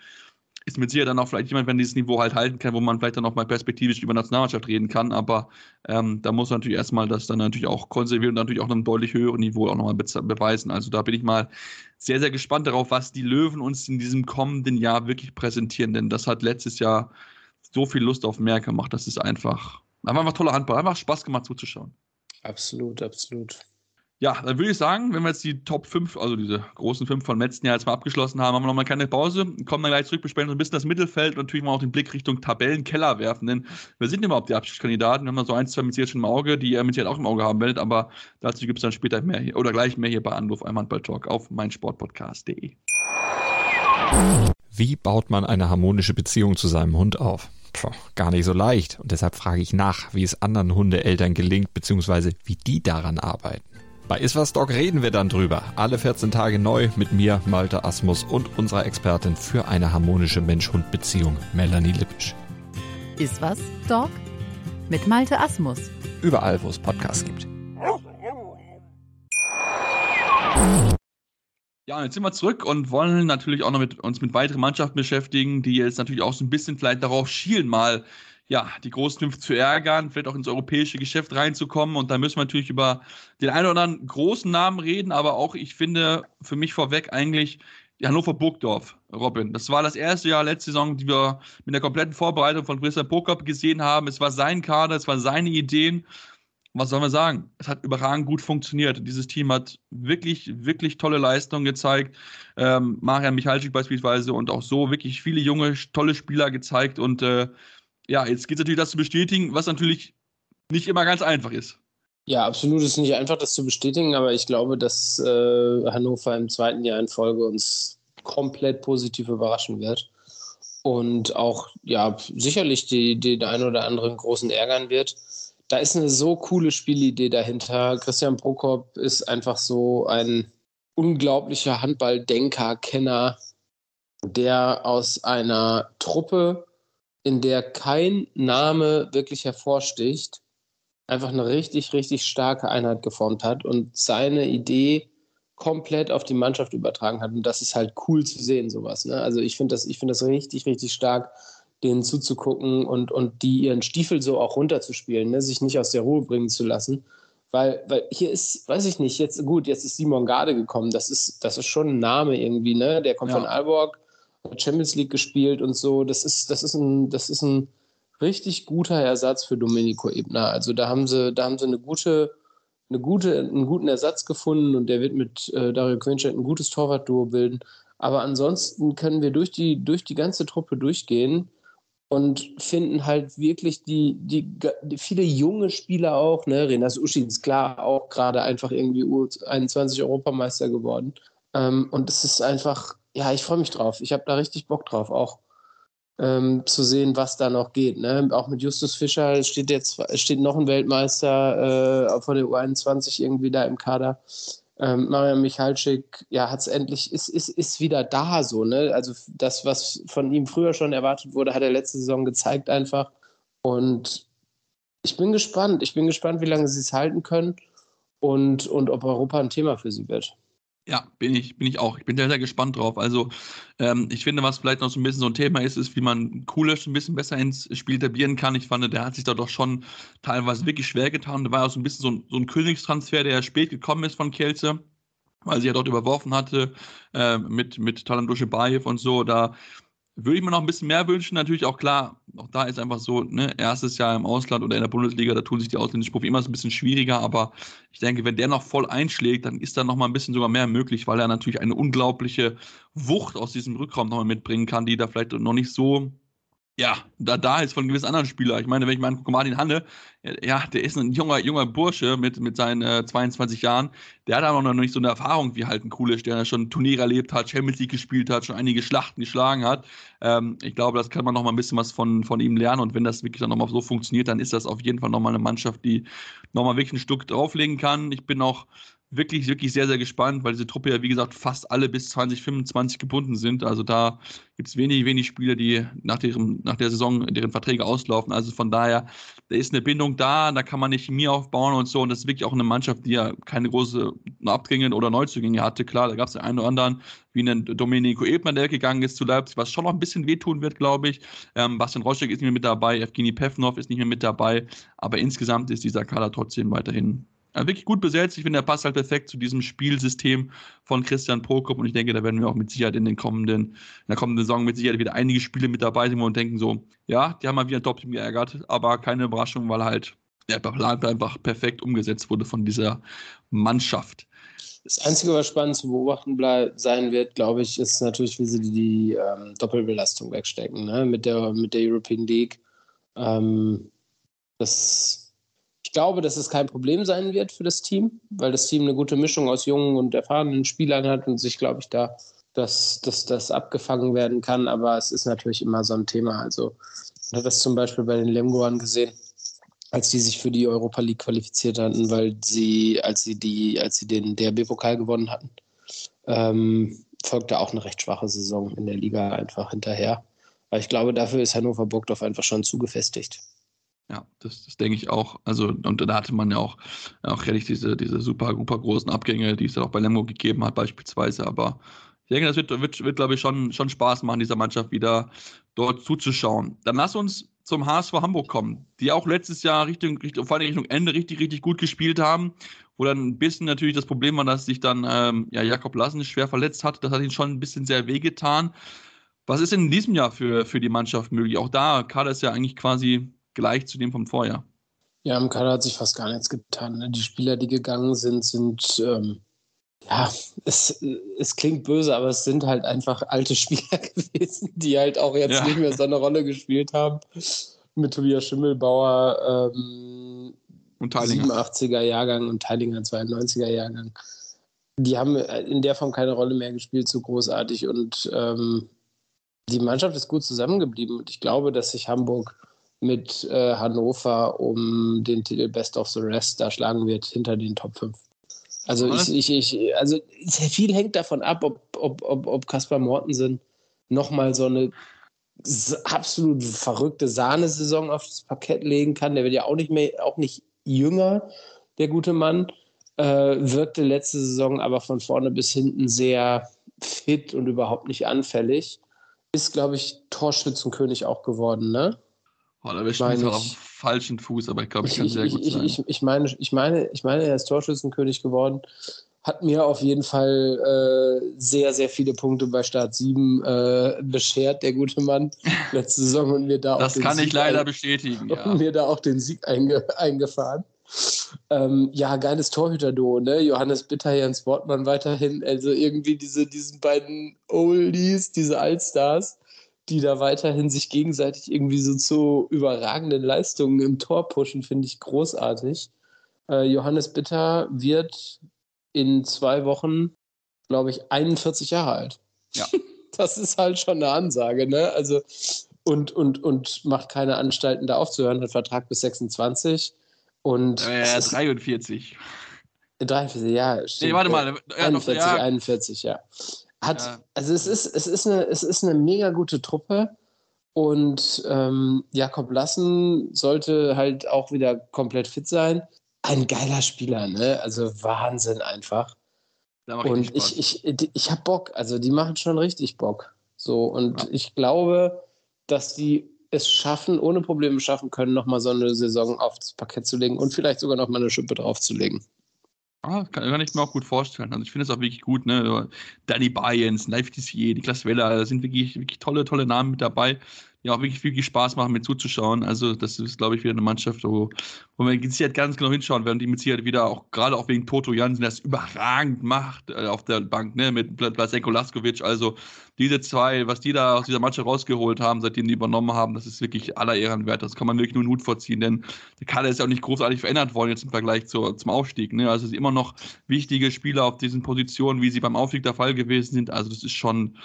ist mit Sicherheit dann auch vielleicht jemand, wenn dieses Niveau halt halten kann, wo man vielleicht dann auch mal perspektivisch über Nationalmannschaft reden kann. Aber ähm, da muss man natürlich erstmal das dann natürlich auch konservieren und natürlich auch einem deutlich höheren Niveau auch nochmal be beweisen. Also da bin ich mal sehr, sehr gespannt darauf, was die Löwen uns in diesem kommenden Jahr wirklich präsentieren. Denn das hat letztes Jahr so viel Lust auf mehr gemacht. Das ist einfach, einfach toller Handball, einfach Spaß gemacht zuzuschauen. Absolut, absolut. Ja, dann würde ich sagen, wenn wir jetzt die Top 5, also diese großen 5 von letzten Jahr jetzt mal abgeschlossen haben, haben wir nochmal keine Pause, kommen dann gleich zurück, besprechen so ein bisschen das Mittelfeld und natürlich mal auch den Blick Richtung Tabellenkeller werfen, denn wir sind überhaupt die Abschlusskandidaten, wir haben so ein, zwei mit jetzt schon im Auge, die ihr mit auch im Auge haben werdet, aber dazu gibt es dann später mehr hier, oder gleich mehr hier bei Anruf einmal Talk auf meinsportpodcast.de. Wie baut man eine harmonische Beziehung zu seinem Hund auf? Puh, gar nicht so leicht. Und deshalb frage ich nach, wie es anderen Hundeeltern gelingt, beziehungsweise wie die daran arbeiten. Bei Iswas Dog reden wir dann drüber. Alle 14 Tage neu mit mir, Malte Asmus und unserer Expertin für eine harmonische Mensch-Hund-Beziehung, Melanie Lippisch. Iswas Dog mit Malte Asmus. Überall, wo es Podcasts gibt. Ja, und jetzt sind wir zurück und wollen natürlich auch noch mit uns mit weiteren Mannschaften beschäftigen, die jetzt natürlich auch so ein bisschen vielleicht darauf schielen, mal ja, die großen fünf zu ärgern, vielleicht auch ins europäische Geschäft reinzukommen. Und da müssen wir natürlich über den einen oder anderen großen Namen reden, aber auch, ich finde, für mich vorweg eigentlich Hannover Burgdorf, Robin. Das war das erste Jahr letzte Saison, die wir mit der kompletten Vorbereitung von Christian Burkop gesehen haben. Es war sein Kader, es waren seine Ideen. Was sollen wir sagen? Es hat überragend gut funktioniert. Dieses Team hat wirklich, wirklich tolle Leistungen gezeigt. Ähm, Marian Michalczyk beispielsweise und auch so wirklich viele junge, tolle Spieler gezeigt und äh, ja, jetzt geht es natürlich, das zu bestätigen, was natürlich nicht immer ganz einfach ist. Ja, absolut ist nicht einfach, das zu bestätigen, aber ich glaube, dass äh, Hannover im zweiten Jahr in Folge uns komplett positiv überraschen wird und auch ja sicherlich die, die, den einen oder anderen großen ärgern wird. Da ist eine so coole Spielidee dahinter. Christian Prokop ist einfach so ein unglaublicher Handballdenker, Kenner, der aus einer Truppe in der kein Name wirklich hervorsticht, einfach eine richtig, richtig starke Einheit geformt hat und seine Idee komplett auf die Mannschaft übertragen hat. Und das ist halt cool zu sehen, sowas. Ne? Also ich finde das, find das richtig, richtig stark, denen zuzugucken und, und die ihren Stiefel so auch runterzuspielen, ne? sich nicht aus der Ruhe bringen zu lassen. Weil, weil hier ist, weiß ich nicht, jetzt gut, jetzt ist Simon Garde gekommen. Das ist, das ist schon ein Name irgendwie, ne? Der kommt ja. von Alborg, Champions League gespielt und so. Das ist, das ist ein, das ist ein richtig guter Ersatz für Domenico Ebner. Also da haben sie, da haben sie eine gute, eine gute, einen guten Ersatz gefunden und der wird mit äh, Dario Quenstedt ein gutes Torwartduo bilden. Aber ansonsten können wir durch die, durch die ganze Truppe durchgehen und finden halt wirklich die, die, die viele junge Spieler auch, ne, Renas Uschi ist klar auch gerade einfach irgendwie U21 Europameister geworden. Ähm, und es ist einfach, ja, ich freue mich drauf. Ich habe da richtig Bock drauf, auch ähm, zu sehen, was da noch geht. Ne? Auch mit Justus Fischer steht jetzt steht noch ein Weltmeister äh, von der U21 irgendwie da im Kader. Ähm, Marian Michalczyk, ja, hat es endlich, ist, ist, ist wieder da so, ne? Also das, was von ihm früher schon erwartet wurde, hat er letzte Saison gezeigt einfach. Und ich bin gespannt. Ich bin gespannt, wie lange sie es halten können und, und ob Europa ein Thema für sie wird. Ja, bin ich, bin ich auch. Ich bin sehr, sehr gespannt drauf. Also, ähm, ich finde, was vielleicht noch so ein bisschen so ein Thema ist, ist, wie man Kulisch ein bisschen besser ins Spiel etablieren kann. Ich fand, der hat sich da doch schon teilweise wirklich schwer getan. Da war auch so ein bisschen so ein, so ein Königstransfer, der spät gekommen ist von Kielce. weil sie ja dort überworfen hatte äh, mit, mit Talam Bayev und so. Da würde ich mir noch ein bisschen mehr wünschen. Natürlich auch klar, auch da ist einfach so, ne, erstes Jahr im Ausland oder in der Bundesliga, da tun sich die ausländischen Profi immer ein bisschen schwieriger, aber ich denke, wenn der noch voll einschlägt, dann ist da noch mal ein bisschen sogar mehr möglich, weil er natürlich eine unglaubliche Wucht aus diesem Rückraum noch mal mitbringen kann, die da vielleicht noch nicht so ja, da, da ist von gewissen anderen Spielern. Ich meine, wenn ich mal angucke, Martin Hanne, ja, der ist ein junger, junger Bursche mit, mit seinen äh, 22 Jahren. Der hat aber noch nicht so eine Erfahrung wie halt ein Coolish, der schon Turniere erlebt hat, Champions League gespielt hat, schon einige Schlachten geschlagen hat. Ähm, ich glaube, das kann man noch mal ein bisschen was von, von ihm lernen. Und wenn das wirklich dann noch mal so funktioniert, dann ist das auf jeden Fall noch mal eine Mannschaft, die noch mal wirklich ein Stück drauflegen kann. Ich bin auch wirklich, wirklich sehr, sehr gespannt, weil diese Truppe ja, wie gesagt, fast alle bis 2025 gebunden sind. Also da gibt es wenig, wenig Spieler, die nach, deren, nach der Saison deren Verträge auslaufen. Also von daher, da ist eine Bindung da, da kann man nicht Chemie aufbauen und so. Und das ist wirklich auch eine Mannschaft, die ja keine große Abgänge oder Neuzugänge hatte. Klar, da gab es den einen oder anderen, wie einen Domenico Ebner, der gegangen ist zu Leipzig, was schon noch ein bisschen wehtun wird, glaube ich. Ähm, Bastian Roschek ist nicht mehr mit dabei, Evgeny Pevnov ist nicht mehr mit dabei. Aber insgesamt ist dieser Kader trotzdem weiterhin wirklich gut besetzt. Ich finde, er passt halt perfekt zu diesem Spielsystem von Christian Prokop und ich denke, da werden wir auch mit Sicherheit in den kommenden, in der kommenden Saison mit Sicherheit wieder einige Spiele mit dabei sind, wir denken so, ja, die haben mal wieder ein Top-Team geärgert, aber keine Überraschung, weil halt der Plan einfach perfekt umgesetzt wurde von dieser Mannschaft. Das Einzige, was spannend zu beobachten sein wird, glaube ich, ist natürlich, wie sie die, die ähm, Doppelbelastung wegstecken ne? mit, der, mit der European League. Ähm, das ich glaube, dass es kein Problem sein wird für das Team, weil das Team eine gute Mischung aus jungen und erfahrenen Spielern hat und sich, glaube ich, da, dass, dass das abgefangen werden kann. Aber es ist natürlich immer so ein Thema. Also, man hat das zum Beispiel bei den Lemgoan gesehen, als die sich für die Europa League qualifiziert hatten, weil sie, als sie die, als sie den DRB-Pokal gewonnen hatten, ähm, folgte auch eine recht schwache Saison in der Liga einfach hinterher. Weil ich glaube, dafür ist Hannover Burgdorf einfach schon zu gefestigt. Ja, das, das denke ich auch. Also, und da hatte man ja auch, auch richtig diese, diese super, super großen Abgänge, die es ja auch bei Lemgo gegeben hat, beispielsweise. Aber ich denke, das wird, wird, wird glaube ich, schon, schon Spaß machen, dieser Mannschaft wieder dort zuzuschauen. Dann lass uns zum HSV Hamburg kommen, die auch letztes Jahr Richtung, Richtung, vor allem Richtung Ende richtig, richtig gut gespielt haben, wo dann ein bisschen natürlich das Problem war, dass sich dann ähm, ja, Jakob Lassen schwer verletzt hat. Das hat ihn schon ein bisschen sehr wehgetan. Was ist in diesem Jahr für, für die Mannschaft möglich? Auch da, Kader ist ja eigentlich quasi gleich zu dem vom Vorjahr. Ja, im Kader hat sich fast gar nichts getan. Ne? Die Spieler, die gegangen sind, sind, ähm, ja, es, es klingt böse, aber es sind halt einfach alte Spieler gewesen, die halt auch jetzt ja. nicht mehr so eine Rolle gespielt haben. Mit Tobias Schimmelbauer, ähm, und 87er Jahrgang und Teilinger 92er Jahrgang. Die haben in der Form keine Rolle mehr gespielt, so großartig. Und ähm, die Mannschaft ist gut zusammengeblieben. Und ich glaube, dass sich Hamburg mit äh, Hannover um den Titel Best of the Rest da schlagen wird hinter den Top 5. Also ich, ich, ich, also viel hängt davon ab, ob, ob, ob, ob Kaspar Mortensen nochmal so eine absolut verrückte Sahnesaison aufs Parkett legen kann. Der wird ja auch nicht mehr, auch nicht jünger, der gute Mann. Äh, wirkte letzte Saison aber von vorne bis hinten sehr fit und überhaupt nicht anfällig. Ist, glaube ich, Torschützenkönig auch geworden, ne? Oh, da erwischt mich auf dem falschen Fuß, aber ich glaube, ich kann sehr gut ich, sein. Ich, ich, meine, ich, meine, ich meine, er ist Torschützenkönig geworden. Hat mir auf jeden Fall äh, sehr, sehr viele Punkte bei Start 7 äh, beschert, der gute Mann, letzte Saison. Und mir da das kann Sieg ich leider bestätigen. Ja. Und mir da auch den Sieg einge eingefahren. Ähm, ja, geiles Torhüter-Duo, ne? Johannes Bitter, Jens Wortmann weiterhin. Also irgendwie diese, diesen beiden Oldies, diese Allstars die da weiterhin sich gegenseitig irgendwie so zu überragenden Leistungen im Tor pushen, finde ich großartig. Äh, Johannes Bitter wird in zwei Wochen, glaube ich, 41 Jahre alt. Ja. Das ist halt schon eine Ansage, ne? Also, und, und, und macht keine Anstalten, da aufzuhören, hat Vertrag bis 26. Und äh, 43. 43, ja. Stimmt. Nee, warte mal. 41, ja. 41, ja. Hat, ja. Also es ist, es, ist eine, es ist eine mega gute Truppe. Und ähm, Jakob Lassen sollte halt auch wieder komplett fit sein. Ein geiler Spieler, ne? Also Wahnsinn einfach. Und ich, ich, ich, ich habe Bock. Also die machen schon richtig Bock. So, und ja. ich glaube, dass die es schaffen, ohne Probleme schaffen können, nochmal so eine Saison aufs Parkett zu legen und vielleicht sogar nochmal eine Schippe draufzulegen. Ah, kann, kann, ich mir auch gut vorstellen. Also ich finde es auch wirklich gut, ne? Danny Bayens, Live Tissier, Niklas Weller, da sind wirklich, wirklich tolle, tolle Namen mit dabei ja auch wirklich, wirklich Spaß machen, mit zuzuschauen. Also, das ist, glaube ich, wieder eine Mannschaft, wo, wo man mit Sicherheit ganz genau hinschauen werden, die mit Sicherheit wieder auch, gerade auch wegen Toto Jansen, das überragend macht äh, auf der Bank, ne, mit Blasenko Laskovic. Also, diese zwei, was die da aus dieser Mannschaft rausgeholt haben, seitdem die übernommen haben, das ist wirklich aller Ehren wert. Das kann man wirklich nur einen Hut vorziehen, denn der Kader ist ja auch nicht großartig verändert worden jetzt im Vergleich zur, zum Aufstieg. Ne? Also, es sind immer noch wichtige Spieler auf diesen Positionen, wie sie beim Aufstieg der Fall gewesen sind. Also, das ist schon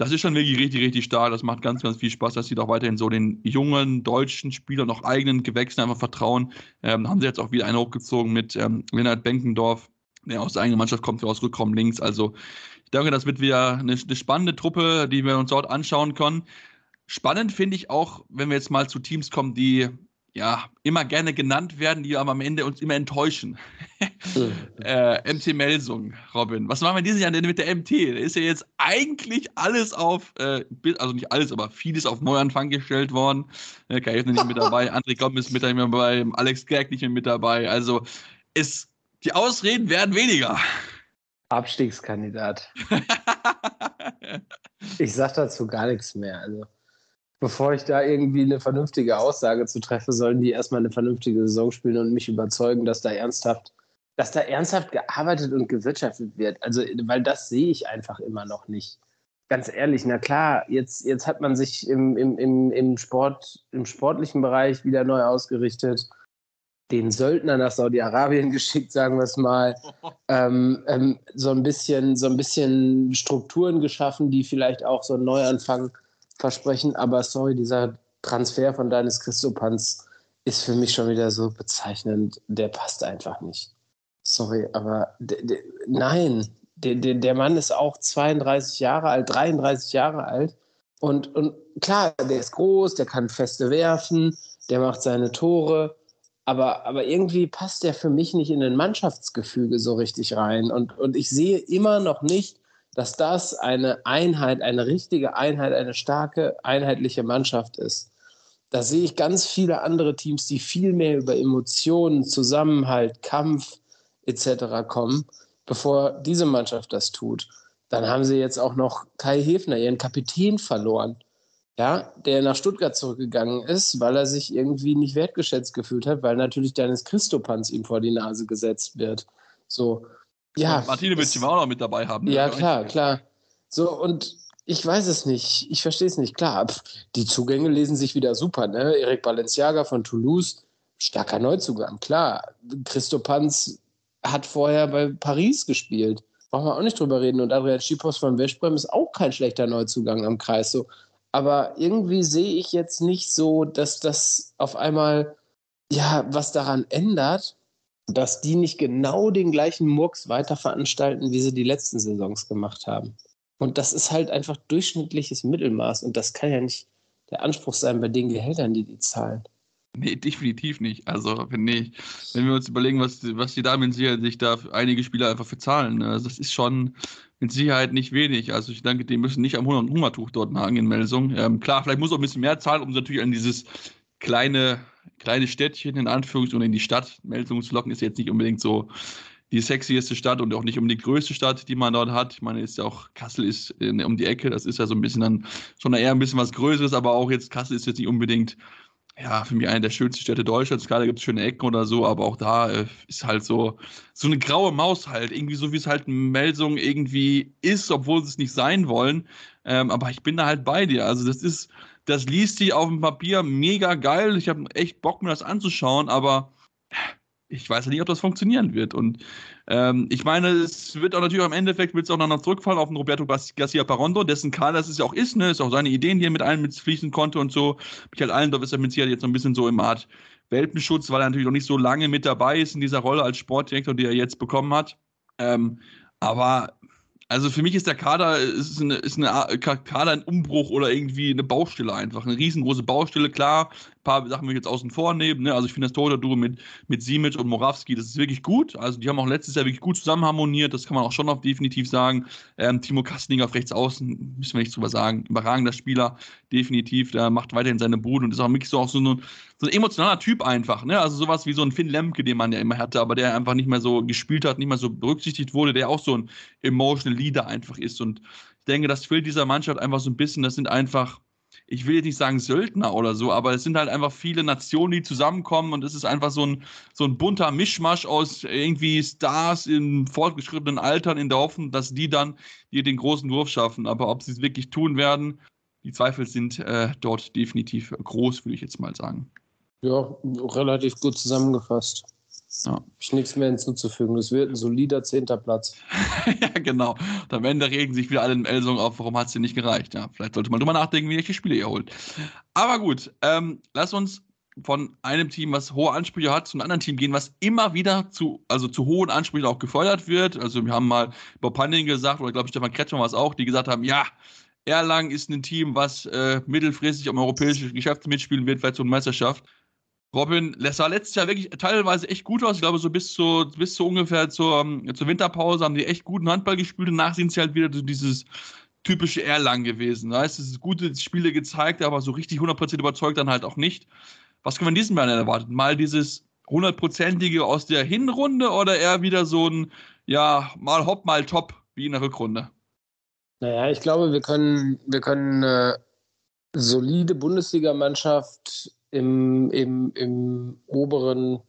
das ist schon wirklich richtig, richtig stark. Das macht ganz, ganz viel Spaß. dass sie doch weiterhin so den jungen deutschen Spielern, noch eigenen Gewächsen einfach vertrauen. Ähm, haben sie jetzt auch wieder einen hochgezogen mit ähm, Lennart Benkendorf, der aus der eigenen Mannschaft kommt, aus Rückraum links. Also ich denke, das wird wieder eine, eine spannende Truppe, die wir uns dort anschauen können. Spannend finde ich auch, wenn wir jetzt mal zu Teams kommen, die ja, immer gerne genannt werden, die aber am Ende uns immer enttäuschen. äh, MT Melsung, Robin. Was machen wir dieses Jahr denn mit der MT? Da ist ja jetzt eigentlich alles auf, äh, also nicht alles, aber vieles auf Neuanfang gestellt worden. Äh, Kai nicht mit dabei, André Gomm ist mit dabei, Alex Gerg nicht mehr mit dabei. Also es, die Ausreden werden weniger. Abstiegskandidat. ich sag dazu gar nichts mehr. Also bevor ich da irgendwie eine vernünftige Aussage zu treffe, sollen die erstmal eine vernünftige Saison spielen und mich überzeugen, dass da ernsthaft, dass da ernsthaft gearbeitet und gewirtschaftet wird. Also, weil das sehe ich einfach immer noch nicht. Ganz ehrlich, na klar, jetzt, jetzt hat man sich im, im, im, im, Sport, im sportlichen Bereich wieder neu ausgerichtet den Söldner nach Saudi-Arabien geschickt, sagen wir es mal, ähm, ähm, so ein bisschen, so ein bisschen Strukturen geschaffen, die vielleicht auch so einen Neuanfang versprechen, aber sorry, dieser Transfer von Deines Christopans ist für mich schon wieder so bezeichnend, der passt einfach nicht. Sorry, aber nein, der, der, der Mann ist auch 32 Jahre alt, 33 Jahre alt. Und, und klar, der ist groß, der kann feste werfen, der macht seine Tore, aber, aber irgendwie passt der für mich nicht in ein Mannschaftsgefüge so richtig rein. Und, und ich sehe immer noch nicht, dass das eine Einheit, eine richtige Einheit, eine starke, einheitliche Mannschaft ist. Da sehe ich ganz viele andere Teams, die viel mehr über Emotionen, Zusammenhalt, Kampf etc. kommen, bevor diese Mannschaft das tut. Dann haben sie jetzt auch noch Kai Hefner, ihren Kapitän, verloren, ja, der nach Stuttgart zurückgegangen ist, weil er sich irgendwie nicht wertgeschätzt gefühlt hat, weil natürlich Dennis Christopans ihm vor die Nase gesetzt wird. So, ja. Martine willst du auch noch mit dabei haben. Ne? Ja, klar, klar. So, und ich weiß es nicht. Ich verstehe es nicht. Klar, die Zugänge lesen sich wieder super. Ne? Erik Balenciaga von Toulouse, starker Neuzugang. Klar, Christo Panz hat vorher bei Paris gespielt. Brauchen wir auch nicht drüber reden. Und Adrian Schipos von Westbrem ist auch kein schlechter Neuzugang am Kreis. So. Aber irgendwie sehe ich jetzt nicht so, dass das auf einmal, ja, was daran ändert, dass die nicht genau den gleichen Murks weiter veranstalten, wie sie die letzten Saisons gemacht haben. Und das ist halt einfach durchschnittliches Mittelmaß. Und das kann ja nicht der Anspruch sein bei den Gehältern, die die zahlen. Nee, definitiv nicht. Also, wenn, ich, wenn wir uns überlegen, was, was die da mit Sicherheit sich da einige Spieler einfach verzahlen, ne? also das ist schon mit Sicherheit nicht wenig. Also, ich denke, die müssen nicht am Hungertuch dort nagen in Melsung. Ähm, klar, vielleicht muss auch ein bisschen mehr zahlen, um natürlich an dieses kleine kleine Städtchen in Anführungszeichen und in die Stadt Melsungen zu locken, ist jetzt nicht unbedingt so die sexieste Stadt und auch nicht um die größte Stadt, die man dort hat. Ich meine, ist ja auch, Kassel ist in, um die Ecke, das ist ja so ein bisschen dann schon eher ein bisschen was Größeres, aber auch jetzt Kassel ist jetzt nicht unbedingt, ja, für mich eine der schönsten Städte Deutschlands. Da gibt es schöne Ecken oder so, aber auch da äh, ist halt so, so eine graue Maus halt, irgendwie so wie es halt Melsung irgendwie ist, obwohl sie es nicht sein wollen. Ähm, aber ich bin da halt bei dir. Also, das ist, das liest sich auf dem Papier mega geil. Ich habe echt Bock, mir das anzuschauen, aber ich weiß ja nicht, ob das funktionieren wird. Und ähm, ich meine, es wird auch natürlich am Endeffekt wird es auch noch zurückfallen auf den Roberto Garcia Parondo, dessen Kader das ja auch ist, ne? Ist auch seine Ideen, die er mit allen mitfließen konnte und so. Michael Allendorf ist ja mit Sicherheit jetzt so ein bisschen so im Art Welpenschutz, weil er natürlich noch nicht so lange mit dabei ist in dieser Rolle als Sportdirektor, die er jetzt bekommen hat. Ähm, aber also für mich ist der Kader ist eine, ist eine Kader ein Umbruch oder irgendwie eine Baustelle einfach. Eine riesengroße Baustelle, klar. Ein paar Sachen will ich jetzt außen vor nehmen. Ne? Also ich finde das Torhüter-Duo mit, mit Simic und Morawski, das ist wirklich gut. Also die haben auch letztes Jahr wirklich gut zusammen harmoniert. Das kann man auch schon noch definitiv sagen. Ähm, Timo Kastning auf rechts außen, müssen wir nichts drüber sagen. Überragender Spieler, definitiv. Der macht weiterhin seine Bude und ist auch so, auch so, ein, so ein emotionaler Typ einfach. Ne? Also sowas wie so ein Finn Lemke, den man ja immer hatte, aber der einfach nicht mehr so gespielt hat, nicht mehr so berücksichtigt wurde, der auch so ein emotional Leader einfach ist. Und ich denke, das fehlt dieser Mannschaft einfach so ein bisschen. Das sind einfach ich will jetzt nicht sagen Söldner oder so, aber es sind halt einfach viele Nationen, die zusammenkommen und es ist einfach so ein, so ein bunter Mischmasch aus irgendwie Stars in fortgeschrittenen Altern in der Hoffnung, dass die dann hier den großen Wurf schaffen. Aber ob sie es wirklich tun werden, die Zweifel sind äh, dort definitiv groß, würde ich jetzt mal sagen. Ja, relativ gut zusammengefasst. Ja. Ich nichts mehr hinzuzufügen. Das wird ein solider zehnter Platz. ja, genau. Und am Ende regen sich wieder alle im Elsung auf, warum hat es dir nicht gereicht. Ja, vielleicht sollte man drüber nachdenken, wie welche Spiele ihr holt. Aber gut, ähm, lass uns von einem Team, was hohe Ansprüche hat, zu einem anderen Team gehen, was immer wieder zu, also zu hohen Ansprüchen auch gefeuert wird. Also wir haben mal Bob Handing gesagt, oder glaube ich Stefan Kretschmann war es auch, die gesagt haben, ja, Erlangen ist ein Team, was äh, mittelfristig am europäischen Geschäft mitspielen wird, vielleicht zur Meisterschaft. Robin, das sah letztes Jahr wirklich teilweise echt gut aus. Ich glaube, so bis zu, bis zu ungefähr zur, zur Winterpause haben die echt guten Handball gespielt. Danach sind sie halt wieder so dieses typische Erlangen gewesen. Da ist es gute Spiele gezeigt, aber so richtig 100% überzeugt dann halt auch nicht. Was können wir in diesem Jahr erwarten? Mal dieses hundertprozentige aus der Hinrunde oder eher wieder so ein, ja, mal hopp, mal top, wie in der Rückrunde? Naja, ich glaube, wir können, wir können eine solide Bundesligamannschaft im, im, im oberen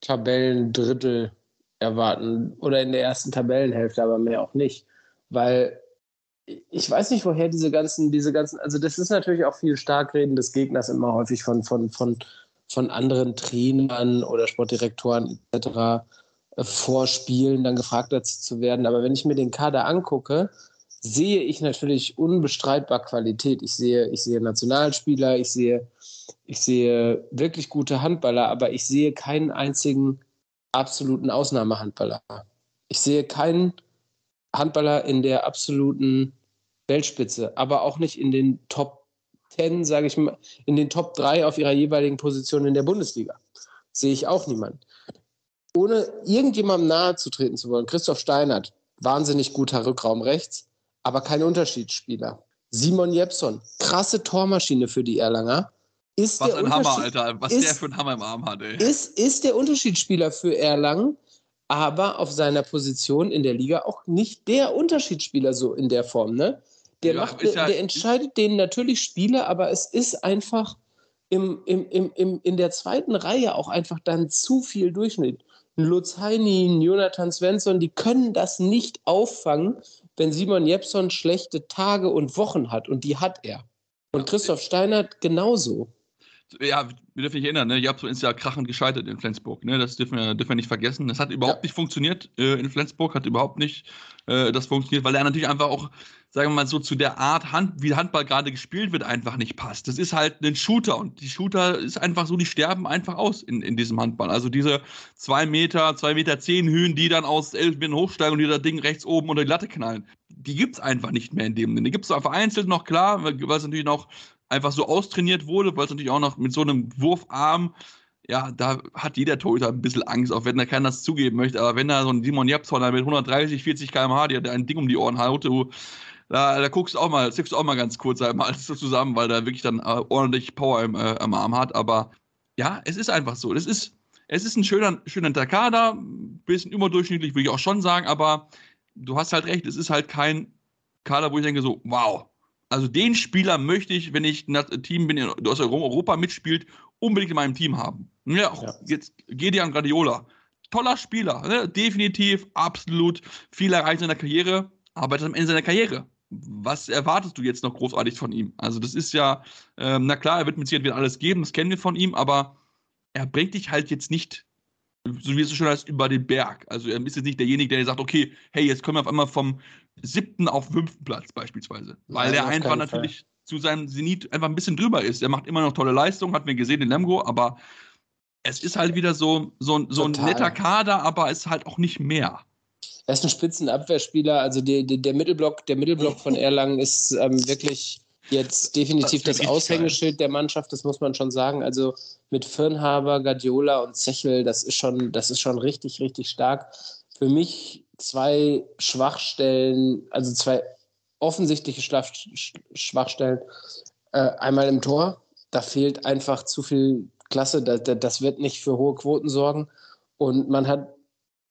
Tabellendrittel erwarten oder in der ersten Tabellenhälfte, aber mehr auch nicht, weil ich weiß nicht, woher diese ganzen, diese ganzen, also das ist natürlich auch viel Starkreden des Gegners immer häufig von, von, von, von anderen Trainern oder Sportdirektoren etc. Äh, vorspielen, dann gefragt dazu zu werden. Aber wenn ich mir den Kader angucke, sehe ich natürlich unbestreitbar Qualität. Ich sehe, ich sehe Nationalspieler, ich sehe, ich sehe wirklich gute Handballer, aber ich sehe keinen einzigen absoluten Ausnahmehandballer. Ich sehe keinen Handballer in der absoluten Weltspitze, aber auch nicht in den Top 10, sage ich mal, in den Top 3 auf ihrer jeweiligen Position in der Bundesliga. Sehe ich auch niemanden. Ohne irgendjemandem nahe zu treten zu wollen, Christoph Steinert, wahnsinnig guter Rückraum rechts, aber kein Unterschiedsspieler. Simon Jepson, krasse Tormaschine für die Erlanger. Ist Was ein Hammer, Alter. Was ist, der für ein Hammer im Arm hat, ey. Ist, ist der Unterschiedsspieler für Erlangen, aber auf seiner Position in der Liga auch nicht der Unterschiedsspieler so in der Form, ne? Der, ja, macht, ja, der entscheidet denen natürlich Spiele, aber es ist einfach im, im, im, im, in der zweiten Reihe auch einfach dann zu viel Durchschnitt. Lutz Heini, Jonathan Svensson, die können das nicht auffangen, wenn Simon Jepson schlechte Tage und Wochen hat. Und die hat er. Und Christoph Steinert genauso. Ja, wir dürfen nicht erinnern, ne? Japson ist ja krachend gescheitert in Flensburg. Ne? Das dürfen wir, dürfen wir nicht vergessen. Das hat überhaupt ja. nicht funktioniert äh, in Flensburg, hat überhaupt nicht äh, das funktioniert, weil er natürlich einfach auch, sagen wir mal so, zu der Art, Hand, wie Handball gerade gespielt wird, einfach nicht passt. Das ist halt ein Shooter und die Shooter ist einfach so, die sterben einfach aus in, in diesem Handball. Also diese zwei Meter, zwei Meter zehn Hühen, die dann aus elf Metern hochsteigen und die das Ding rechts oben unter die Latte knallen. Die gibt es einfach nicht mehr in dem Sinne. Die gibt es vereinzelt noch, klar, weil es natürlich noch einfach so austrainiert wurde, weil es natürlich auch noch mit so einem Wurfarm, ja, da hat jeder Torhüter ein bisschen Angst, auch wenn er keiner das zugeben möchte. Aber wenn da so ein Simon Japson mit 130, 40 km/h, der ein Ding um die Ohren haut, du, da, da guckst du auch mal, ziehst du auch mal ganz kurz einmal alles so zusammen, weil der wirklich dann äh, ordentlich Power im, äh, am Arm hat. Aber ja, es ist einfach so. Es ist, es ist ein schöner, schöner Kader, ein bisschen überdurchschnittlich, würde ich auch schon sagen, aber du hast halt recht, es ist halt kein Kader, wo ich denke so, wow, also den Spieler möchte ich, wenn ich ein Team bin, das aus Europa mitspielt, unbedingt in meinem Team haben. Ja, auch ja. jetzt Gedian Gradiola. Toller Spieler, ne? definitiv, absolut viel erreicht in seiner Karriere, arbeitet am Ende seiner Karriere. Was erwartest du jetzt noch großartig von ihm? Also, das ist ja, ähm, na klar, er wird mit Sicherheit wieder alles geben, das kennen wir von ihm, aber er bringt dich halt jetzt nicht, so wie es so schön heißt, über den Berg. Also, er ist jetzt nicht derjenige, der sagt, okay, hey, jetzt kommen wir auf einmal vom siebten auf fünften Platz beispielsweise. Weil ja, er einfach natürlich Fall. zu seinem Zenit einfach ein bisschen drüber ist. Er macht immer noch tolle Leistungen, hat mir gesehen in Lemgo, aber es ist halt wieder so, so, so ein netter Kader, aber es ist halt auch nicht mehr. Er ist ein Spitzenabwehrspieler, also die, die, der, Mittelblock, der Mittelblock von Erlangen ist ähm, wirklich jetzt definitiv das, das Aushängeschild der Mannschaft, das muss man schon sagen. Also mit Firnhaber, Guardiola und Zechel, das ist schon, das ist schon richtig, richtig stark. Für mich zwei Schwachstellen, also zwei offensichtliche Schwachstellen. Äh, einmal im Tor, da fehlt einfach zu viel Klasse, das, das wird nicht für hohe Quoten sorgen. Und man hat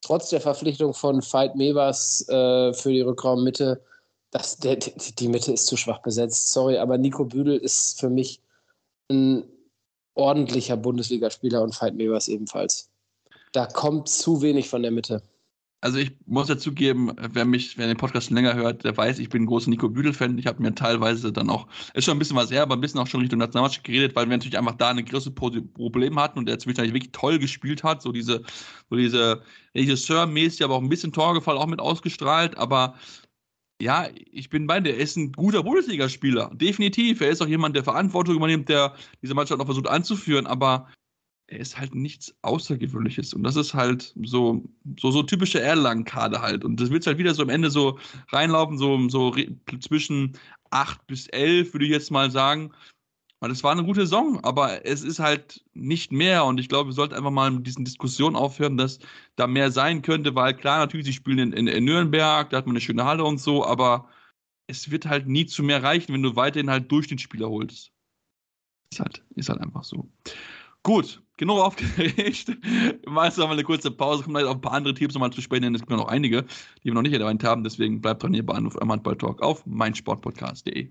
trotz der Verpflichtung von Veit Mevers äh, für die Rückraummitte das, der, die Mitte ist zu schwach besetzt. Sorry, aber Nico Büdel ist für mich ein ordentlicher Bundesligaspieler und Veit Mevers ebenfalls. Da kommt zu wenig von der Mitte. Also ich muss ja zugeben, wer mich, wer den Podcast länger hört, der weiß, ich bin ein großer Nico Büdel-Fan. Ich habe mir teilweise dann auch, ist schon ein bisschen was her, aber ein bisschen auch schon Richtung Nationalmannschaft geredet, weil wir natürlich einfach da eine große Problem hatten und der zwischendurch wirklich toll gespielt hat. So diese, so diese Regisseur-mäßig, aber auch ein bisschen Torgefall auch mit ausgestrahlt, aber ja, ich bin bei dir. Er ist ein guter Bundesligaspieler. Definitiv. Er ist auch jemand, der Verantwortung übernimmt, der diese Mannschaft auch versucht anzuführen, aber er ist halt nichts Außergewöhnliches. Und das ist halt so, so, so typische Erlangen-Kader halt. Und das wird halt wieder so am Ende so reinlaufen, so, so zwischen 8 bis 11, würde ich jetzt mal sagen. Weil es war eine gute Saison, aber es ist halt nicht mehr. Und ich glaube, wir sollten einfach mal mit diesen Diskussionen aufhören, dass da mehr sein könnte, weil klar, natürlich, sie spielen in, in, in Nürnberg, da hat man eine schöne Halle und so, aber es wird halt nie zu mehr reichen, wenn du weiterhin halt Durchschnittsspieler holst. Ist halt, ist halt einfach so. Gut, genug aufgeregt. Wir machen jetzt mal eine kurze Pause, kommen gleich auf ein paar andere Teams nochmal zu sprechen, denn es gibt noch einige, die wir noch nicht erwähnt haben. Deswegen bleibt dran hier bei Anruf Handball Talk auf meinsportpodcast.de.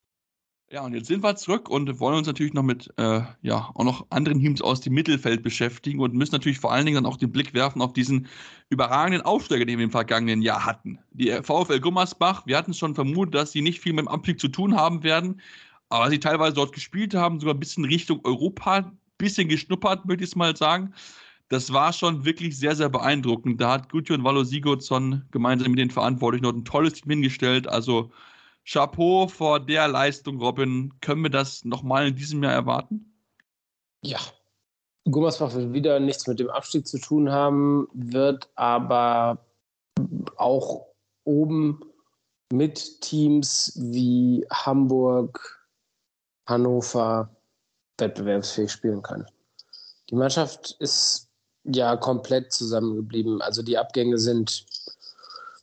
Ja, und jetzt sind wir zurück und wollen uns natürlich noch mit äh, ja, auch noch anderen Teams aus dem Mittelfeld beschäftigen und müssen natürlich vor allen Dingen dann auch den Blick werfen auf diesen überragenden Aufsteiger, den wir im vergangenen Jahr hatten. Die VfL Gummersbach, wir hatten schon vermutet, dass sie nicht viel mit dem Abstieg zu tun haben werden, aber sie teilweise dort gespielt haben, sogar ein bisschen Richtung Europa, ein bisschen geschnuppert, möchte ich es mal sagen. Das war schon wirklich sehr, sehr beeindruckend. Da hat Gudjon Valo Sigurdsson gemeinsam mit den Verantwortlichen dort ein tolles Team hingestellt. Also Chapeau vor der Leistung, Robin. Können wir das nochmal in diesem Jahr erwarten? Ja. Gummersbach wird wieder nichts mit dem Abstieg zu tun haben, wird aber auch oben mit Teams wie Hamburg, Hannover wettbewerbsfähig spielen können. Die Mannschaft ist ja komplett zusammengeblieben. Also die Abgänge sind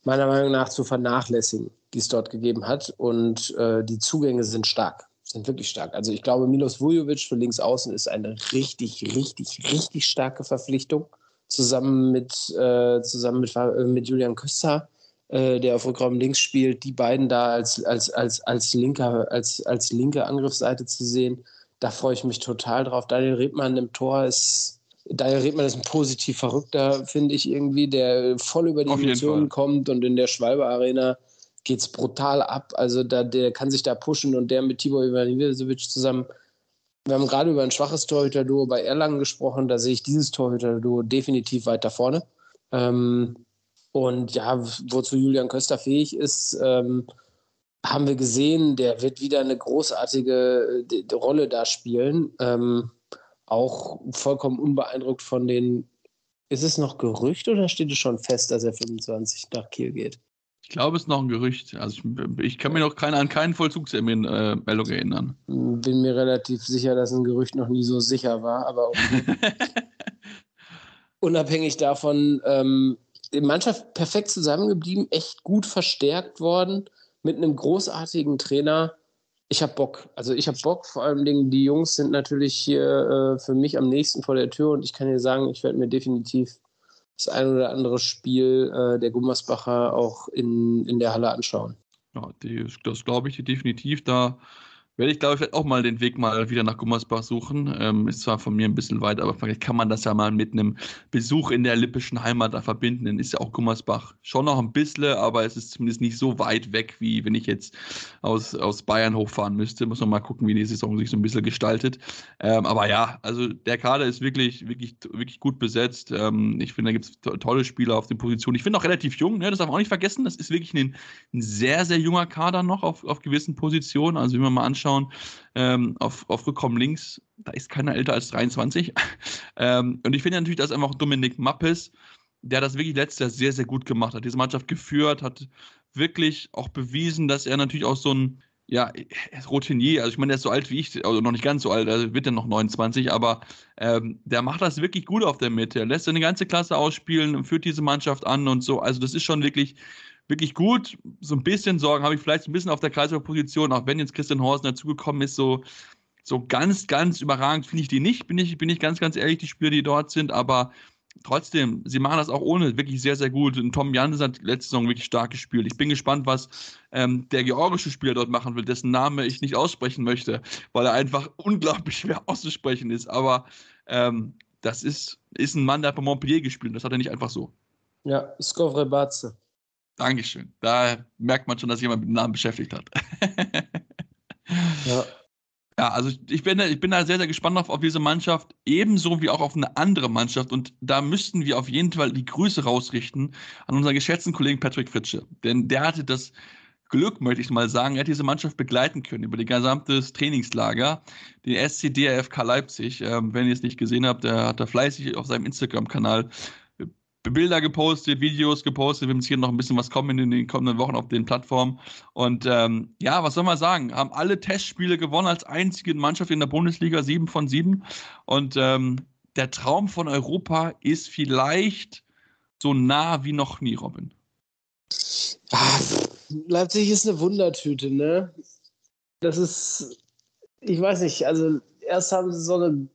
meiner Meinung nach zu vernachlässigen die es dort gegeben hat. Und äh, die Zugänge sind stark, sind wirklich stark. Also ich glaube, Milos Vujovic für links außen ist eine richtig, richtig, richtig starke Verpflichtung. Zusammen mit, äh, zusammen mit, äh, mit Julian Köster, äh, der auf Rückraum links spielt, die beiden da als, als, als, als, linker, als, als linke Angriffsseite zu sehen, da freue ich mich total drauf. Daniel Redmann im Tor ist Daniel Redmann ist ein positiv Verrückter, finde ich irgendwie, der voll über die Emotionen kommt und in der Schwalbe Arena geht es brutal ab. Also da, der kann sich da pushen und der mit Tibor Ivanisevic zusammen. Wir haben gerade über ein schwaches Torhüter-Duo bei Erlangen gesprochen. Da sehe ich dieses Torhüter-Duo definitiv weiter vorne. Ähm, und ja, wozu Julian Köster fähig ist, ähm, haben wir gesehen, der wird wieder eine großartige äh, Rolle da spielen. Ähm, auch vollkommen unbeeindruckt von den. Ist es noch Gerücht oder steht es schon fest, dass er 25 nach Kiel geht? Ich glaube, es ist noch ein Gerücht. Also ich, ich kann mich noch keine, an keinen Vollzugstermin äh, erinnern. Bin mir relativ sicher, dass ein Gerücht noch nie so sicher war, aber unabhängig davon, ähm, die Mannschaft perfekt zusammengeblieben, echt gut verstärkt worden, mit einem großartigen Trainer. Ich habe Bock. Also ich habe Bock, vor allem die Jungs sind natürlich hier äh, für mich am nächsten vor der Tür und ich kann dir sagen, ich werde mir definitiv das ein oder andere Spiel äh, der Gummersbacher auch in, in der Halle anschauen. Ja, die, das glaube ich definitiv. Da werde ich, glaube ich, auch mal den Weg mal wieder nach Gummersbach suchen. Ähm, ist zwar von mir ein bisschen weit, aber vielleicht kann man das ja mal mit einem Besuch in der lippischen Heimat da verbinden. Dann ist ja auch Gummersbach schon noch ein bisschen, aber es ist zumindest nicht so weit weg, wie wenn ich jetzt aus, aus Bayern hochfahren müsste. Muss man mal gucken, wie die Saison sich so ein bisschen gestaltet. Ähm, aber ja, also der Kader ist wirklich, wirklich, wirklich gut besetzt. Ähm, ich finde, da gibt es to tolle Spieler auf den Positionen. Ich finde auch relativ jung, ne? das darf man auch nicht vergessen. Das ist wirklich ein, ein sehr, sehr junger Kader noch auf, auf gewissen Positionen. Also, wenn wir mal anschauen, anschauen, ähm, auf, auf Rückkommen links, da ist keiner älter als 23. ähm, und ich finde natürlich, dass einfach Dominik Mappes, der das wirklich letztes Jahr sehr, sehr gut gemacht hat, diese Mannschaft geführt, hat wirklich auch bewiesen, dass er natürlich auch so ein, ja, Routinier, also ich meine, der ist so alt wie ich, also noch nicht ganz so alt, also wird er noch 29, aber ähm, der macht das wirklich gut auf der Mitte. Er lässt seine ganze Klasse ausspielen, und führt diese Mannschaft an und so. Also das ist schon wirklich wirklich gut. So ein bisschen Sorgen habe ich vielleicht ein bisschen auf der Kreisläuferposition, auch wenn jetzt Christian Horst dazugekommen ist, so, so ganz, ganz überragend finde ich die nicht, bin ich, bin ich ganz, ganz ehrlich, die Spieler, die dort sind, aber trotzdem, sie machen das auch ohne wirklich sehr, sehr gut. Und Tom Jansen hat letzte Saison wirklich stark gespielt. Ich bin gespannt, was ähm, der georgische Spieler dort machen will, dessen Name ich nicht aussprechen möchte, weil er einfach unglaublich schwer auszusprechen ist. Aber ähm, das ist, ist ein Mann, der hat bei Montpellier gespielt. Das hat er nicht einfach so. Ja, Skovre Batze. Dankeschön. Da merkt man schon, dass jemand mit dem Namen beschäftigt hat. ja. Ja, also ich bin, ich bin da sehr, sehr gespannt auf, auf diese Mannschaft, ebenso wie auch auf eine andere Mannschaft. Und da müssten wir auf jeden Fall die Grüße rausrichten an unseren geschätzten Kollegen Patrick Fritsche. Denn der hatte das Glück, möchte ich mal sagen, er hat diese Mannschaft begleiten können über die gesamte Trainingslager, den SC DRFK Leipzig. Ähm, wenn ihr es nicht gesehen habt, der hat da fleißig auf seinem Instagram-Kanal Bilder gepostet, Videos gepostet. Wir haben hier noch ein bisschen was kommen in den kommenden Wochen auf den Plattformen. Und ähm, ja, was soll man sagen? Haben alle Testspiele gewonnen als einzige Mannschaft in der Bundesliga, sieben von sieben. Und ähm, der Traum von Europa ist vielleicht so nah wie noch nie, Robin. Ah, Leipzig ist eine Wundertüte, ne? Das ist, ich weiß nicht, also erst haben sie so eine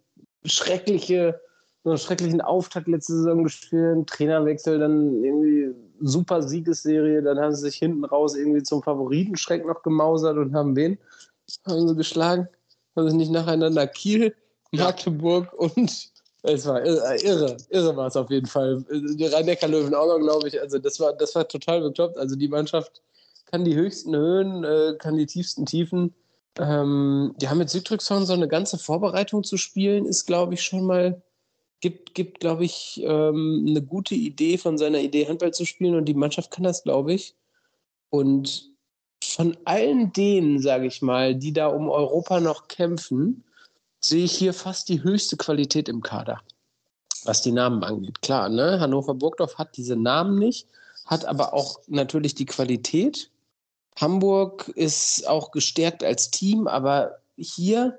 schreckliche so einen schrecklichen Auftakt letzte Saison gespielt, Trainerwechsel, dann irgendwie super Siegesserie, dann haben sie sich hinten raus irgendwie zum Favoritenschreck noch gemausert und haben wen? Haben sie geschlagen? Haben sie nicht nacheinander Kiel, Magdeburg und es war irre, irre, irre war es auf jeden Fall. Die Rhein-Neckar-Löwen auch noch, glaube ich. Also das war, das war total bekloppt. Also die Mannschaft kann die höchsten Höhen, äh, kann die tiefsten Tiefen. Ähm, die haben mit Südrückshorn so eine ganze Vorbereitung zu spielen, ist, glaube ich, schon mal gibt, gibt glaube ich, ähm, eine gute Idee von seiner Idee, Handball zu spielen und die Mannschaft kann das, glaube ich. Und von allen denen, sage ich mal, die da um Europa noch kämpfen, sehe ich hier fast die höchste Qualität im Kader, was die Namen angeht. Klar, ne? Hannover Burgdorf hat diese Namen nicht, hat aber auch natürlich die Qualität. Hamburg ist auch gestärkt als Team, aber hier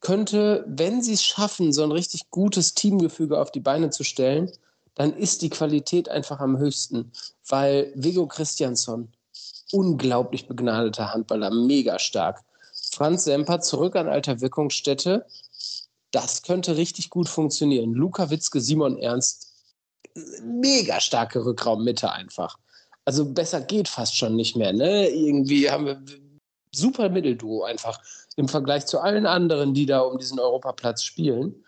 könnte, wenn sie es schaffen, so ein richtig gutes Teamgefüge auf die Beine zu stellen, dann ist die Qualität einfach am höchsten. Weil Vigo Christiansson, unglaublich begnadeter Handballer, mega stark. Franz Semper zurück an alter Wirkungsstätte, das könnte richtig gut funktionieren. Luca Witzke, Simon Ernst, mega starke Rückraummitte einfach. Also besser geht fast schon nicht mehr. Ne? Irgendwie haben wir super Mittelduo einfach im Vergleich zu allen anderen, die da um diesen Europaplatz spielen.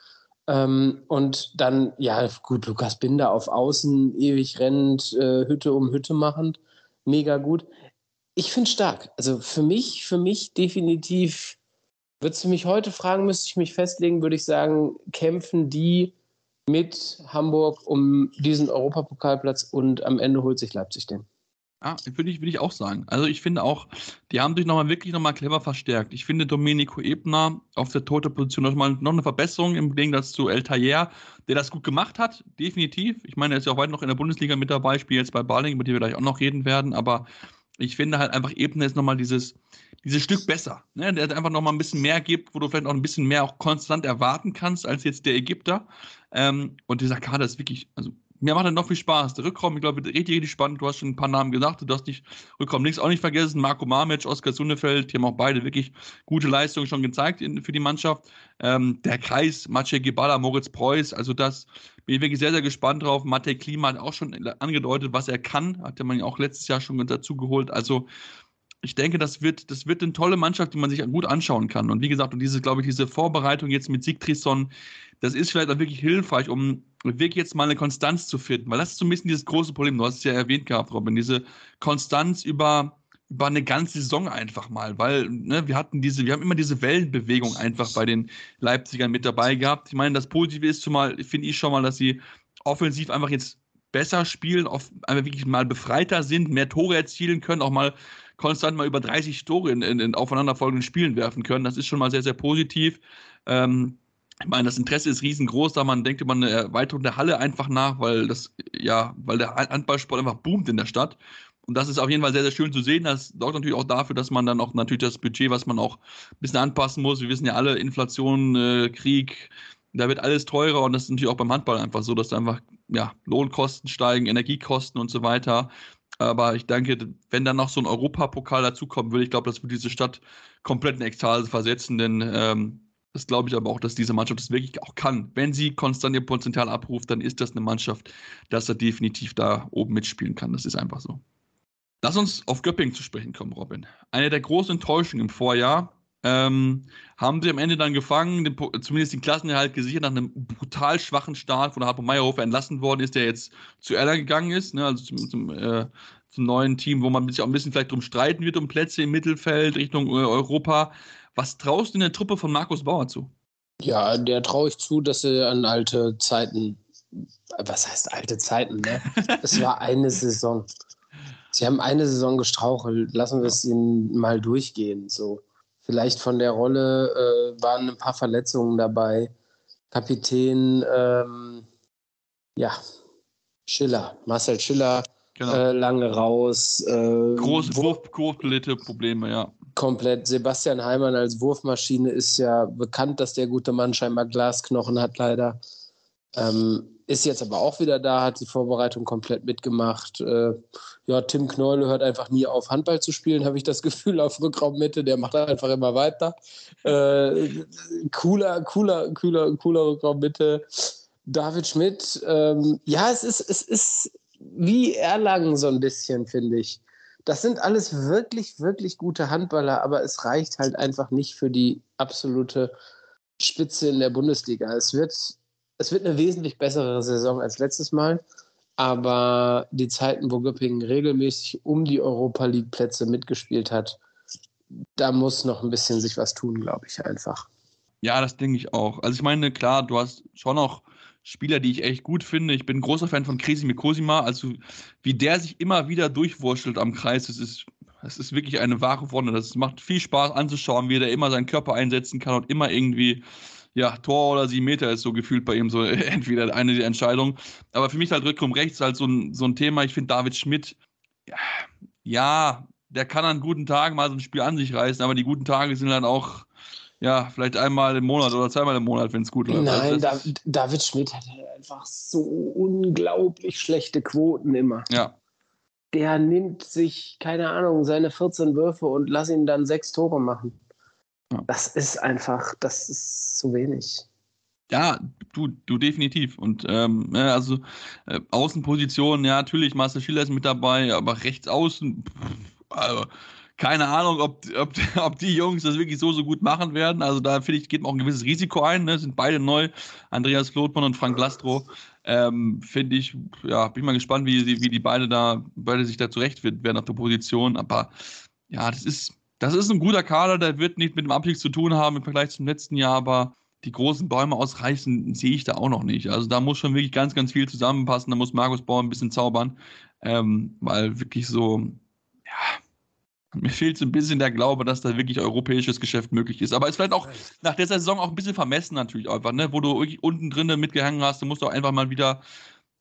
Ähm, und dann, ja, gut, Lukas Binder auf Außen, ewig rennend, äh, Hütte um Hütte machend, mega gut. Ich finde stark. Also für mich, für mich definitiv, würdest du mich heute fragen, müsste ich mich festlegen, würde ich sagen, kämpfen die mit Hamburg um diesen Europapokalplatz und am Ende holt sich Leipzig den. Ja, würde ich, würd ich auch sagen. Also ich finde auch, die haben sich nochmal wirklich nochmal clever verstärkt. Ich finde Domenico Ebner auf der Tote-Position nochmal noch eine Verbesserung im Gegensatz zu El Tayer, der das gut gemacht hat, definitiv. Ich meine, er ist ja auch weit noch in der Bundesliga mit dabei, spielt jetzt bei Baling, über die wir gleich auch noch reden werden, aber ich finde halt einfach Ebner ist nochmal dieses, dieses Stück besser. Ne? Der einfach nochmal ein bisschen mehr gibt, wo du vielleicht auch ein bisschen mehr auch konstant erwarten kannst, als jetzt der Ägypter. Ähm, und dieser Kader ist wirklich, also mir macht er noch viel Spaß. Der Rückraum, ich glaube, richtig, richtig spannend. Du hast schon ein paar Namen gesagt. Du hast nicht Rückraum links auch nicht vergessen. Marco Mamic, Oskar Sundefeld, die haben auch beide wirklich gute Leistungen schon gezeigt in, für die Mannschaft. Ähm, der Kreis, Maciej Gebala, Moritz Preuß, also das bin ich wirklich sehr, sehr gespannt drauf. Matej Klima hat auch schon angedeutet, was er kann. Hatte man ja auch letztes Jahr schon dazu geholt. Also ich denke, das wird, das wird eine tolle Mannschaft, die man sich gut anschauen kann. Und wie gesagt, und diese, glaube ich, diese Vorbereitung jetzt mit Sigtrisson, das ist vielleicht auch wirklich hilfreich, um wirklich jetzt mal eine Konstanz zu finden. Weil das ist so ein bisschen dieses große Problem. Du hast es ja erwähnt gehabt, Robin, diese Konstanz über, über eine ganze Saison einfach mal. Weil, ne, wir hatten diese, wir haben immer diese Wellenbewegung einfach bei den Leipzigern mit dabei gehabt. Ich meine, das Positive ist zumal, finde ich schon mal, dass sie offensiv einfach jetzt besser spielen, auf, einfach wirklich mal befreiter sind, mehr Tore erzielen können, auch mal konstant mal über 30 Tore in, in, in aufeinanderfolgenden Spielen werfen können. Das ist schon mal sehr, sehr positiv. Ähm, ich meine, das Interesse ist riesengroß, da man denkt über eine Erweiterung der Halle einfach nach, weil das, ja, weil der Handballsport einfach boomt in der Stadt. Und das ist auf jeden Fall sehr, sehr schön zu sehen. Das sorgt natürlich auch dafür, dass man dann auch natürlich das Budget, was man auch ein bisschen anpassen muss. Wir wissen ja alle, Inflation, äh, Krieg, da wird alles teurer und das ist natürlich auch beim Handball einfach so, dass da einfach ja, Lohnkosten steigen, Energiekosten und so weiter. Aber ich denke, wenn dann noch so ein Europapokal dazukommen würde, ich glaube, das würde diese Stadt komplett in Ekstase versetzen, denn ähm, das glaube ich aber auch, dass diese Mannschaft das wirklich auch kann. Wenn sie konstant ihr Potenzial abruft, dann ist das eine Mannschaft, dass er definitiv da oben mitspielen kann. Das ist einfach so. Lass uns auf Göppingen zu sprechen kommen, Robin. Eine der großen Enttäuschungen im Vorjahr ähm, haben sie am Ende dann gefangen, den, zumindest den Klassenerhalt gesichert nach einem brutal schwachen Start, wo der Harpo Meyerhofer entlassen worden ist, der jetzt zu Erler gegangen ist, ne, also zum, zum, äh, zum, neuen Team, wo man sich auch ein bisschen vielleicht drum streiten wird, um Plätze im Mittelfeld Richtung äh, Europa. Was traust du in der Truppe von Markus Bauer zu? Ja, der traue ich zu, dass er an alte Zeiten, was heißt alte Zeiten, ne? es war eine Saison. Sie haben eine Saison gestrauchelt, lassen wir es ihnen mal durchgehen, so. Vielleicht von der Rolle äh, waren ein paar Verletzungen dabei. Kapitän, ähm, ja, Schiller, Marcel Schiller, genau. äh, lange raus. Äh, Große Wurfbilette Probleme, ja. Komplett. Sebastian Heimann als Wurfmaschine ist ja bekannt, dass der gute Mann scheinbar Glasknochen hat, leider. Ähm, ist jetzt aber auch wieder da, hat die Vorbereitung komplett mitgemacht. Äh, ja, Tim Knolle hört einfach nie auf, Handball zu spielen, habe ich das Gefühl, auf Rückraummitte. Der macht einfach immer weiter. Äh, cooler, cooler, cooler, cooler Rückraummitte. David Schmidt, ähm, ja, es ist, es ist wie Erlangen so ein bisschen, finde ich. Das sind alles wirklich, wirklich gute Handballer, aber es reicht halt einfach nicht für die absolute Spitze in der Bundesliga. Es wird es wird eine wesentlich bessere Saison als letztes Mal. Aber die Zeiten, wo Göppingen regelmäßig um die Europa League-Plätze mitgespielt hat, da muss noch ein bisschen sich was tun, glaube ich einfach. Ja, das denke ich auch. Also ich meine, klar, du hast schon noch Spieler, die ich echt gut finde. Ich bin ein großer Fan von Krisi Kosima. Also wie der sich immer wieder durchwurschtelt am Kreis, das ist, das ist wirklich eine wahre Wonne. Das macht viel Spaß anzuschauen, wie der immer seinen Körper einsetzen kann und immer irgendwie ja, Tor oder sieben Meter ist so gefühlt bei ihm so entweder eine der Entscheidungen. Aber für mich halt Rückraum rechts halt so ein, so ein Thema. Ich finde David Schmidt, ja, der kann an guten Tagen mal so ein Spiel an sich reißen, aber die guten Tage sind dann auch, ja, vielleicht einmal im Monat oder zweimal im Monat, wenn es gut läuft. Nein, also da, David Schmidt hat halt einfach so unglaublich schlechte Quoten immer. Ja. Der nimmt sich, keine Ahnung, seine 14 Würfe und lass ihn dann sechs Tore machen. Ja. Das ist einfach, das ist zu wenig. Ja, du, du definitiv. Und ähm, also äh, Außenposition, ja, natürlich, Marcel Schiller ist mit dabei, aber rechts außen, also, keine Ahnung, ob, ob, ob die Jungs das wirklich so, so gut machen werden. Also da finde ich, geht man auch ein gewisses Risiko ein. Ne? Sind beide neu, Andreas Klotmann und Frank Lastro. Ähm, finde ich, ja, bin mal gespannt, wie, wie die beide da, beide sich da zurecht werden auf der Position. Aber ja, das ist, das ist ein guter Kader, der wird nicht mit dem Abstieg zu tun haben im Vergleich zum letzten Jahr, aber die großen Bäume ausreißen sehe ich da auch noch nicht. Also da muss schon wirklich ganz, ganz viel zusammenpassen. Da muss Markus Bauer ein bisschen zaubern, ähm, weil wirklich so, ja, mir fehlt so ein bisschen der Glaube, dass da wirklich europäisches Geschäft möglich ist. Aber es ist vielleicht auch nach der Saison auch ein bisschen vermessen natürlich einfach, ne? wo du unten drinnen mitgehangen hast. Du musst auch einfach mal wieder,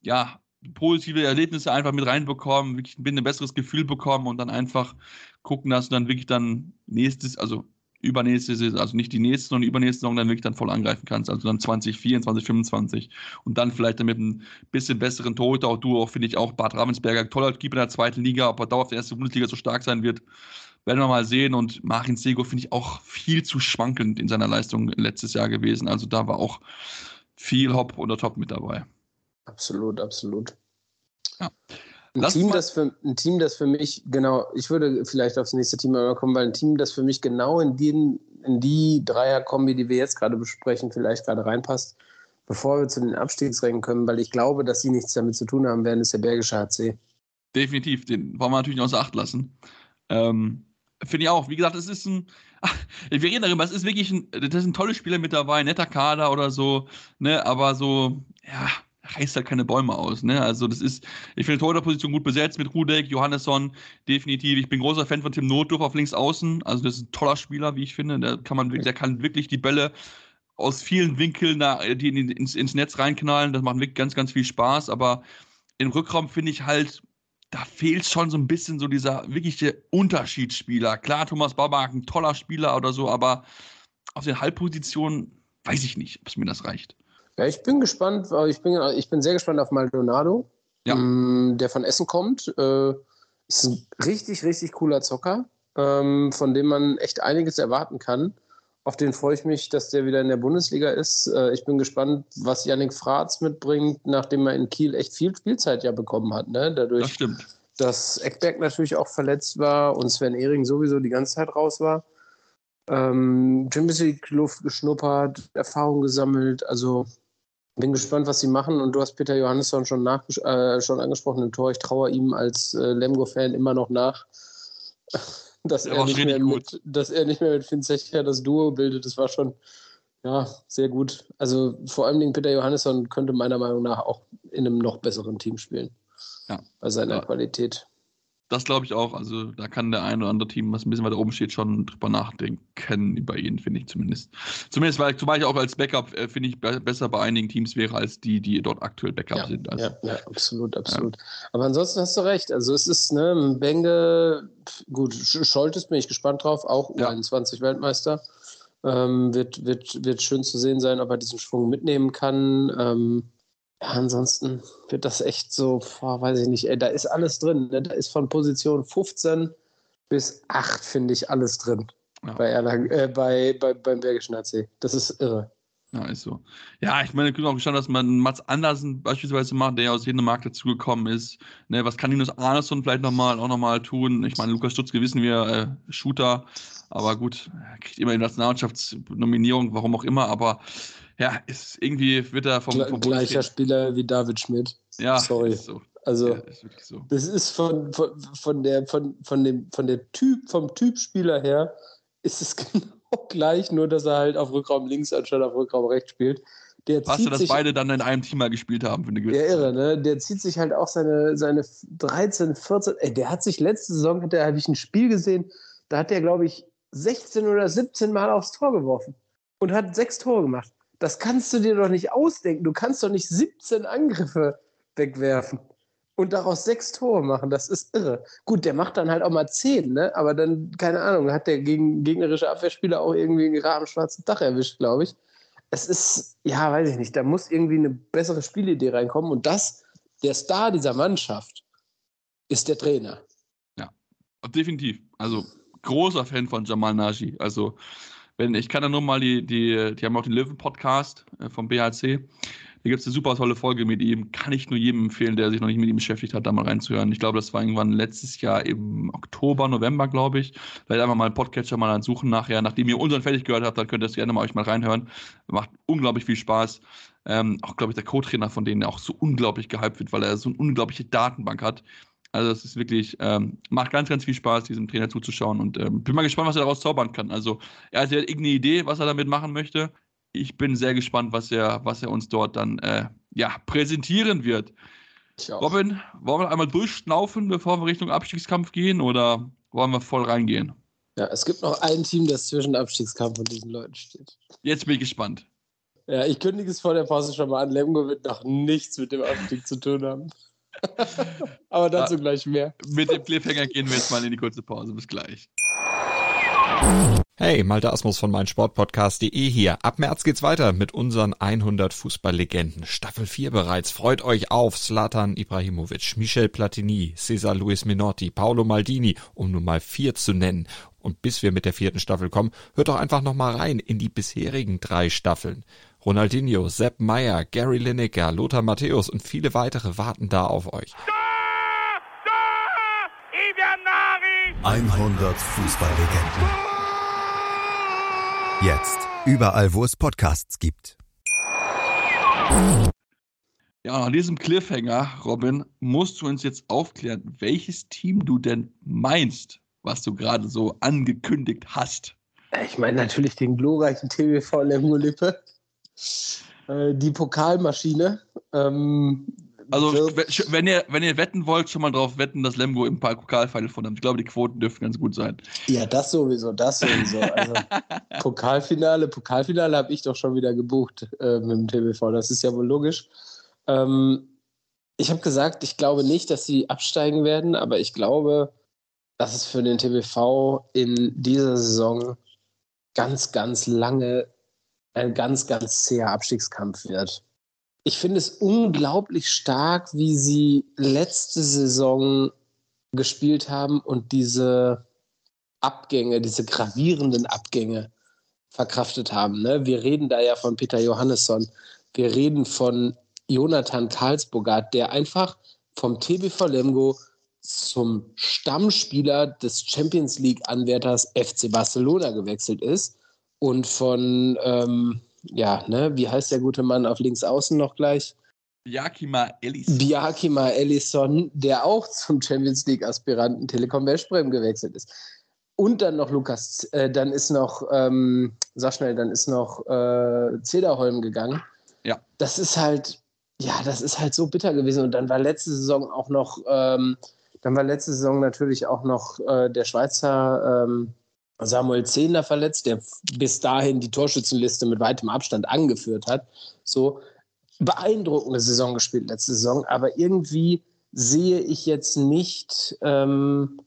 ja, positive Erlebnisse einfach mit reinbekommen, wirklich ein besseres Gefühl bekommen und dann einfach gucken, dass du dann wirklich dann nächstes, also übernächste Saison, also nicht die nächste, sondern übernächste Saison dann wirklich dann voll angreifen kannst, also dann 2024, 2025 und dann vielleicht dann mit einem bisschen besseren Torhüter, auch du auch, finde ich auch, Bad Ravensberger, toller Keeper in der zweiten Liga, ob er dauerhaft in der ersten Bundesliga so stark sein wird, werden wir mal sehen. Und Marin Sego finde ich auch viel zu schwankend in seiner Leistung letztes Jahr gewesen, also da war auch viel Hop oder Top mit dabei. Absolut, absolut. Ja. Ein Team, das für, ein Team, das für mich, genau, ich würde vielleicht aufs nächste Team kommen, weil ein Team, das für mich genau in, den, in die Dreierkombi, die wir jetzt gerade besprechen, vielleicht gerade reinpasst, bevor wir zu den Abstiegsrängen kommen, weil ich glaube, dass sie nichts damit zu tun haben werden, ist der Bergische HC. Definitiv, den wollen wir natürlich außer Acht lassen. Ähm, Finde ich auch. Wie gesagt, es ist ein. wir reden darüber, es ist wirklich ein. Das sind tolle Spieler mit dabei, netter Kader oder so, ne, aber so, ja, reißt halt keine Bäume aus. Ne? Also das ist, ich finde Torhüterposition gut besetzt mit Rudek, Johannesson, definitiv. Ich bin großer Fan von Tim Notdorf auf links außen. Also das ist ein toller Spieler, wie ich finde. Der kann man, der kann wirklich die Bälle aus vielen Winkeln da, die ins, ins Netz reinknallen. Das macht wirklich ganz, ganz viel Spaß. Aber im Rückraum finde ich halt, da fehlt schon so ein bisschen so dieser wirkliche Unterschiedsspieler. Klar, Thomas Babak, ein toller Spieler oder so, aber auf den Halbpositionen weiß ich nicht, ob es mir das reicht. Ja, ich bin gespannt, ich bin, ich bin sehr gespannt auf Maldonado, ja. ähm, der von Essen kommt. Äh, ist ein richtig, richtig cooler Zocker, ähm, von dem man echt einiges erwarten kann. Auf den freue ich mich, dass der wieder in der Bundesliga ist. Äh, ich bin gespannt, was Yannick Fratz mitbringt, nachdem er in Kiel echt viel Spielzeit ja bekommen hat. Ne? Dadurch, das stimmt. dass Eckberg natürlich auch verletzt war und Sven Ehring sowieso die ganze Zeit raus war. Ähm, Champions League Luft geschnuppert, Erfahrung gesammelt. Also bin gespannt, was sie machen. Und du hast Peter Johannesson schon, äh, schon angesprochen im Tor. Ich traue ihm als äh, Lemgo-Fan immer noch nach, dass er, nicht mehr mit, dass er nicht mehr mit Finn Zecher das Duo bildet. Das war schon ja, sehr gut. Also vor allem Peter Johannesson könnte meiner Meinung nach auch in einem noch besseren Team spielen. Ja. Bei seiner ja. Qualität. Das glaube ich auch. Also da kann der ein oder andere Team, was ein bisschen weiter oben steht, schon drüber nachdenken über ihn, finde ich zumindest. Zumindest, weil zumal ich auch als Backup, äh, finde ich, be besser bei einigen Teams wäre, als die, die dort aktuell Backup ja, sind. Also, ja, ja, absolut, absolut. Ja. Aber ansonsten hast du recht. Also es ist, ne, Benge, gut, Scholtes bin ich gespannt drauf, auch U21 Weltmeister. Ähm, wird, wird, wird schön zu sehen sein, ob er diesen Schwung mitnehmen kann. Ähm, ja, ansonsten wird das echt so, boah, weiß ich nicht, ey, da ist alles drin. Ne? Da ist von Position 15 bis 8, finde ich, alles drin. Ja. Bei, Erlang, äh, bei, bei, beim Bergischen AC. Das ist irre. Ja, ist so. Ja, ich meine, ich bin auch gespannt, dass man Mats Andersen beispielsweise macht, der ja aus Dänemark dazugekommen ist. Ne, was kann Linus Arneson vielleicht nochmal auch nochmal tun? Ich meine, Lukas Stutzke wissen wir, äh, Shooter, aber gut, er kriegt immer die Nationalmannschaftsnominierung, warum auch immer, aber ja, ist irgendwie wird er vom, vom gleicher Spieler wie David Schmidt. Ja, sorry. So. Also ja, ist so. das ist von, von, von der von, von dem von der Typ vom Typspieler her ist es genau gleich, nur dass er halt auf Rückraum links anstatt auf Rückraum rechts spielt. Der Passt dass sich, beide dann in einem Team mal gespielt haben für eine gewisse Ja, irre, ne? Der zieht sich halt auch seine, seine 13, 14, ey, der hat sich letzte Saison, hat der, habe ich ein Spiel gesehen, da hat der, glaube ich, 16 oder 17 Mal aufs Tor geworfen und hat sechs Tore gemacht. Das kannst du dir doch nicht ausdenken. Du kannst doch nicht 17 Angriffe wegwerfen und daraus sechs Tore machen. Das ist irre. Gut, der macht dann halt auch mal zehn, ne? Aber dann, keine Ahnung, hat der gegen, gegnerische Abwehrspieler auch irgendwie einen gerade am schwarzen Dach erwischt, glaube ich. Es ist, ja, weiß ich nicht, da muss irgendwie eine bessere Spielidee reinkommen. Und das, der Star dieser Mannschaft, ist der Trainer. Ja, definitiv. Also großer Fan von Jamal Naji. Also wenn, ich kann da nur mal die, die, die haben auch den Löwen-Podcast äh, vom BHC. Da gibt es eine super tolle Folge mit ihm. Kann ich nur jedem empfehlen, der sich noch nicht mit ihm beschäftigt hat, da mal reinzuhören. Ich glaube, das war irgendwann letztes Jahr im Oktober, November, glaube ich. Vielleicht einfach mal einen Podcatcher mal suchen nachher. Nachdem ihr unseren fertig gehört habt, dann könnt ihr das gerne mal euch mal reinhören. Macht unglaublich viel Spaß. Ähm, auch, glaube ich, der Co-Trainer von denen, der auch so unglaublich gehypt wird, weil er so eine unglaubliche Datenbank hat. Also es ist wirklich, ähm, macht ganz, ganz viel Spaß, diesem Trainer zuzuschauen und ähm, bin mal gespannt, was er daraus zaubern kann. Also er hat ja irgendeine Idee, was er damit machen möchte. Ich bin sehr gespannt, was er, was er uns dort dann äh, ja, präsentieren wird. Robin, wollen wir einmal durchschnaufen, bevor wir Richtung Abstiegskampf gehen oder wollen wir voll reingehen? Ja, es gibt noch ein Team, das zwischen Abstiegskampf und diesen Leuten steht. Jetzt bin ich gespannt. Ja, ich kündige es vor der Pause schon mal an. Lemgo wird noch nichts mit dem Abstieg zu tun haben. Aber dazu ja, gleich mehr. Mit dem Cliffhanger gehen wir jetzt mal in die kurze Pause. Bis gleich. Hey, Malte Asmus von meinsportpodcast.de hier. Ab März geht's weiter mit unseren 100 Fußballlegenden. Staffel 4 bereits. Freut euch auf Zlatan Ibrahimovic, Michel Platini, Cesar Luis Minotti, Paolo Maldini, um nur mal vier zu nennen. Und bis wir mit der vierten Staffel kommen, hört doch einfach noch mal rein in die bisherigen drei Staffeln. Ronaldinho, Sepp Meyer, Gary Lineker, Lothar Matthäus und viele weitere warten da auf euch. 100 Fußballlegenden. Jetzt überall, wo es Podcasts gibt. Ja, nach diesem Cliffhanger, Robin, musst du uns jetzt aufklären, welches Team du denn meinst, was du gerade so angekündigt hast. Ich meine natürlich den glorreichen TVV Lemgo Lippe. Äh, die Pokalmaschine. Ähm, also, wenn ihr, wenn ihr wetten wollt, schon mal drauf wetten, dass Lemgo im Pokalfinale von Ich glaube, die Quoten dürften ganz gut sein. Ja, das sowieso, das sowieso. Also, Pokalfinale, Pokalfinale habe ich doch schon wieder gebucht äh, mit dem TBV. Das ist ja wohl logisch. Ähm, ich habe gesagt, ich glaube nicht, dass sie absteigen werden, aber ich glaube, dass es für den TBV in dieser Saison ganz, ganz lange ein ganz, ganz zäher Abstiegskampf wird. Ich finde es unglaublich stark, wie sie letzte Saison gespielt haben und diese Abgänge, diese gravierenden Abgänge verkraftet haben. Ne? Wir reden da ja von Peter Johannesson. Wir reden von Jonathan Karlsburgert, der einfach vom TBV Lemgo zum Stammspieler des Champions League-Anwärters FC Barcelona gewechselt ist und von, ähm, ja, ne, wie heißt der gute Mann auf links außen noch gleich? Biakima Ellison. Biakima Ellison, der auch zum Champions League-Aspiranten Telekom Westbrem gewechselt ist. Und dann noch Lukas, äh, dann ist noch, ähm, sag schnell, dann ist noch äh, Zederholm gegangen. Ja. Das ist halt, ja, das ist halt so bitter gewesen. Und dann war letzte Saison auch noch, ähm, dann war letzte Saison natürlich auch noch äh, der Schweizer ähm, Samuel Zehner verletzt, der bis dahin die Torschützenliste mit weitem Abstand angeführt hat. So beeindruckende Saison gespielt letzte Saison, aber irgendwie sehe ich jetzt nicht ähm,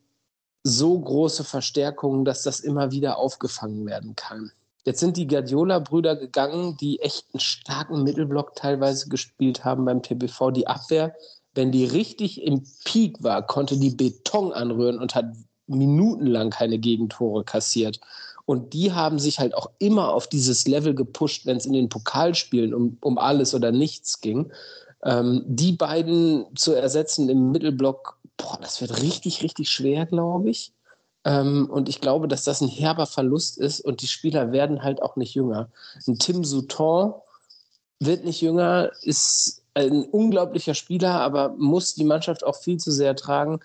so große Verstärkungen, dass das immer wieder aufgefangen werden kann. Jetzt sind die Guardiola-Brüder gegangen, die echt einen starken Mittelblock teilweise gespielt haben beim TBV. Die Abwehr, wenn die richtig im Peak war, konnte die Beton anrühren und hat minutenlang keine Gegentore kassiert. Und die haben sich halt auch immer auf dieses Level gepusht, wenn es in den Pokalspielen um, um alles oder nichts ging. Ähm, die beiden zu ersetzen im Mittelblock, boah, das wird richtig, richtig schwer, glaube ich. Ähm, und ich glaube, dass das ein herber Verlust ist und die Spieler werden halt auch nicht jünger. Ein Tim Souton wird nicht jünger, ist ein unglaublicher Spieler, aber muss die Mannschaft auch viel zu sehr tragen.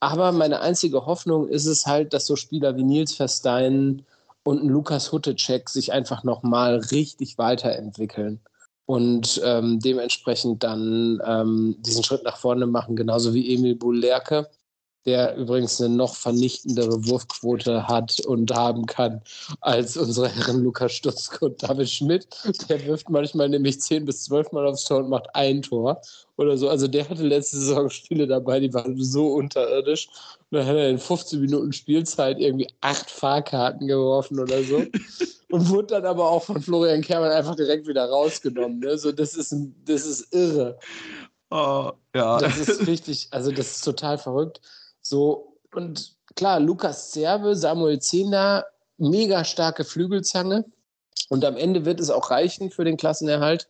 Aber meine einzige Hoffnung ist es halt, dass so Spieler wie Nils Verstein und Lukas Huttecek sich einfach nochmal richtig weiterentwickeln und ähm, dementsprechend dann ähm, diesen Schritt nach vorne machen, genauso wie Emil Bullerke der übrigens eine noch vernichtendere Wurfquote hat und haben kann als unsere Herren Lukas Stutzke und David Schmidt. Der wirft manchmal nämlich 10 bis 12 Mal aufs Tor und macht ein Tor oder so. Also der hatte letzte Saison Spiele dabei, die waren so unterirdisch. Und dann hat er in 15 Minuten Spielzeit irgendwie acht Fahrkarten geworfen oder so. und wurde dann aber auch von Florian Kermann einfach direkt wieder rausgenommen. Ne? So, das, ist, das ist irre. Oh, ja. Das ist richtig, also das ist total verrückt. So, und klar, Lukas Zerbe, Samuel Zehner, mega starke Flügelzange. Und am Ende wird es auch reichen für den Klassenerhalt.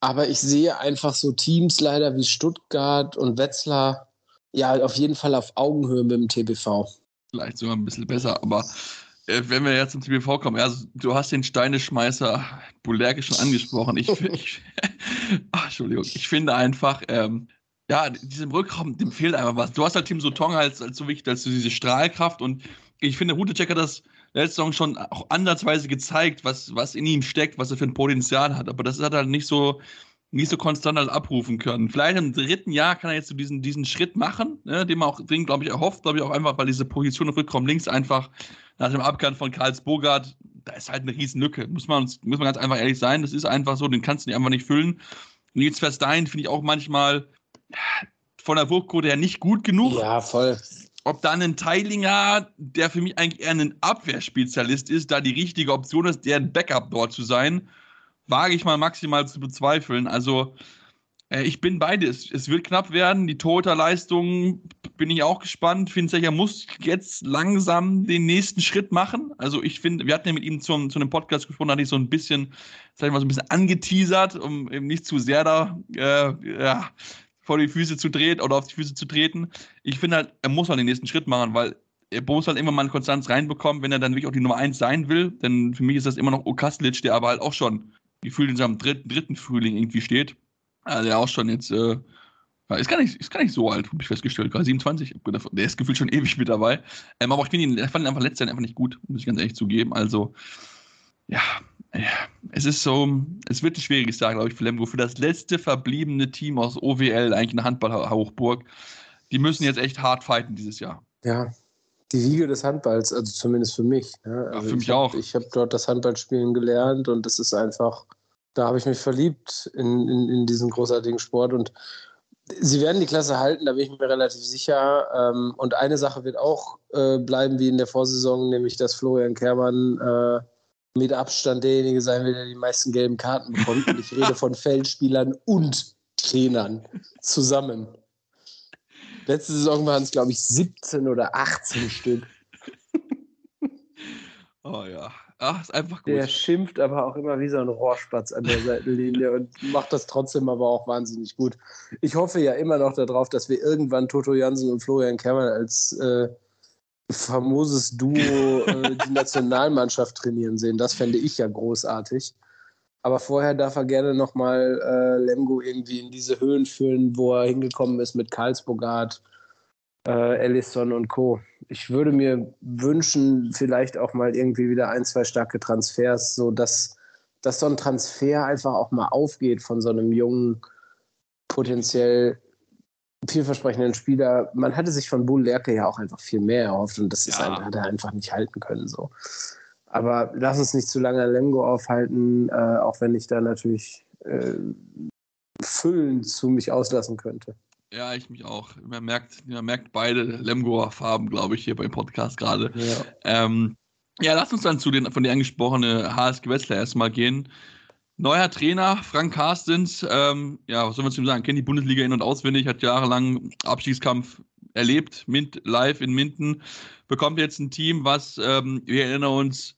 Aber ich sehe einfach so Teams leider wie Stuttgart und Wetzlar, ja, auf jeden Fall auf Augenhöhe mit dem TBV. Vielleicht sogar ein bisschen besser, aber äh, wenn wir jetzt zum TBV kommen, also du hast den Steineschmeißer Bulerke schon angesprochen. Ich, ich ach, Entschuldigung, ich finde einfach, ähm, ja, diesem Rückraum, dem fehlt einfach was. Du hast halt Team Sotong als, als so wichtig, als so diese Strahlkraft und ich finde, Rutecek hat das letzte Saison schon auch ansatzweise gezeigt, was, was in ihm steckt, was er für ein Potenzial hat. Aber das hat er halt nicht so, nicht so konstant halt abrufen können. Vielleicht im dritten Jahr kann er jetzt so diesen, diesen Schritt machen, ne, den man auch dringend, glaube ich, erhofft, glaube ich, auch einfach, weil diese Position im Rückraum links einfach nach dem Abgang von Karls Bogart, da ist halt eine riesen Lücke. Muss man, muss man ganz einfach ehrlich sein. Das ist einfach so, den kannst du nicht einfach nicht füllen. Nils Verstein finde ich auch manchmal, von der Wurfquote her nicht gut genug. Ja, voll. Ob dann ein Teilinger, der für mich eigentlich eher ein Abwehrspezialist ist, da die richtige Option ist, der ein Backup dort zu sein, wage ich mal maximal zu bezweifeln. Also äh, ich bin beide. Es, es, wird knapp werden. Die Torhüterleistung bin ich auch gespannt. Finzecher muss jetzt langsam den nächsten Schritt machen. Also ich finde, wir hatten ja mit ihm zum, zu einem Podcast gesprochen, da hatte ich so ein bisschen, sag ich mal, so ein bisschen angeteasert, um eben nicht zu sehr da äh, ja, vor die Füße zu treten oder auf die Füße zu treten. Ich finde halt, er muss halt den nächsten Schritt machen, weil er muss halt immer mal eine Konstanz reinbekommen, wenn er dann wirklich auch die Nummer 1 sein will. Denn für mich ist das immer noch Okaslic, der aber halt auch schon gefühlt in seinem dritten, dritten Frühling irgendwie steht. Also der auch schon jetzt, äh, ist, gar nicht, ist gar nicht so alt, habe ich festgestellt. Gerade 27, der ist gefühlt schon ewig mit dabei. Ähm, aber ich ihn, ich fand ihn einfach letztes Jahr einfach nicht gut, muss ich ganz ehrlich zugeben. Also, ja, ja, es ist so, es wird ein schwieriges Jahr, glaube ich, für Lemgo. Für das letzte verbliebene Team aus OWL, eigentlich eine Handball-Hochburg, die müssen jetzt echt hart fighten dieses Jahr. Ja, die Wiege des Handballs, also zumindest für mich. Ja, also für mich hab, auch. Ich habe dort das Handballspielen gelernt und das ist einfach, da habe ich mich verliebt in, in, in, diesen großartigen Sport und sie werden die Klasse halten, da bin ich mir relativ sicher. Ähm, und eine Sache wird auch äh, bleiben wie in der Vorsaison, nämlich dass Florian Kermann äh, mit Abstand derjenige sein wird, der die meisten gelben Karten bekommt. Und ich rede von Feldspielern und Trainern zusammen. Letzte Saison waren es, glaube ich, 17 oder 18 Stück. Oh ja. Ach, ist einfach gut. Der schimpft aber auch immer wie so ein Rohrspatz an der Seitenlinie und macht das trotzdem aber auch wahnsinnig gut. Ich hoffe ja immer noch darauf, dass wir irgendwann Toto Jansen und Florian Kermann als äh, famoses Duo äh, die Nationalmannschaft trainieren sehen. Das fände ich ja großartig. Aber vorher darf er gerne nochmal äh, Lemgo irgendwie in diese Höhen führen, wo er hingekommen ist mit Karlsbogart, äh, Ellison und Co. Ich würde mir wünschen, vielleicht auch mal irgendwie wieder ein, zwei starke Transfers, so dass, dass so ein Transfer einfach auch mal aufgeht von so einem jungen, potenziell vielversprechenden Spieler. Man hatte sich von Bull Lerke ja auch einfach viel mehr erhofft und das ist Ja. ein, hat er einfach nicht halten können. So. Aber lass uns nicht zu lange an Lemgo aufhalten, äh, auch wenn ich da natürlich äh, füllend zu mich auslassen könnte. Ja, ich mich auch. Man merkt, man merkt beide Lemgoer Farben, glaube ich, hier beim Podcast gerade. Ja. Ähm, ja, lass uns dann zu den von dir angesprochene HSG Wetzlar erstmal gehen. Neuer Trainer, Frank Carstens, ähm, ja, was soll man zu ihm sagen? Kennt die Bundesliga in- und auswendig, hat jahrelang Abstiegskampf erlebt, Mint, live in Minden, bekommt jetzt ein Team, was, ähm, wir erinnern uns,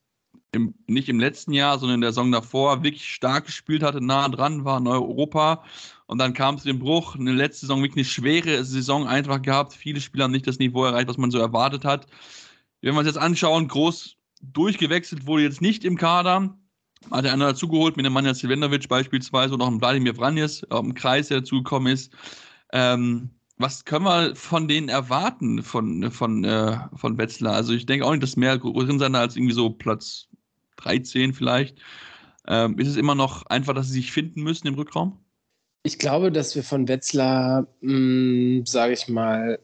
im, nicht im letzten Jahr, sondern in der Saison davor wirklich stark gespielt hatte, nah dran war in Europa. Und dann kam es den Bruch. Eine letzte Saison wirklich eine schwere Saison einfach gehabt. Viele Spieler haben nicht das Niveau erreicht, was man so erwartet hat. Wenn wir uns jetzt anschauen, groß durchgewechselt wurde jetzt nicht im Kader. Hat er einer dazugeholt, mit dem Manja Silvenovic beispielsweise oder auch einem Wladimir Vranjes im Kreis, der dazugekommen ist. Ähm, was können wir von denen erwarten, von, von, äh, von Wetzlar? Also ich denke auch nicht, dass mehr drin sein als irgendwie so Platz 13 vielleicht. Ähm, ist es immer noch einfach, dass sie sich finden müssen im Rückraum? Ich glaube, dass wir von Wetzlar, sage ich mal,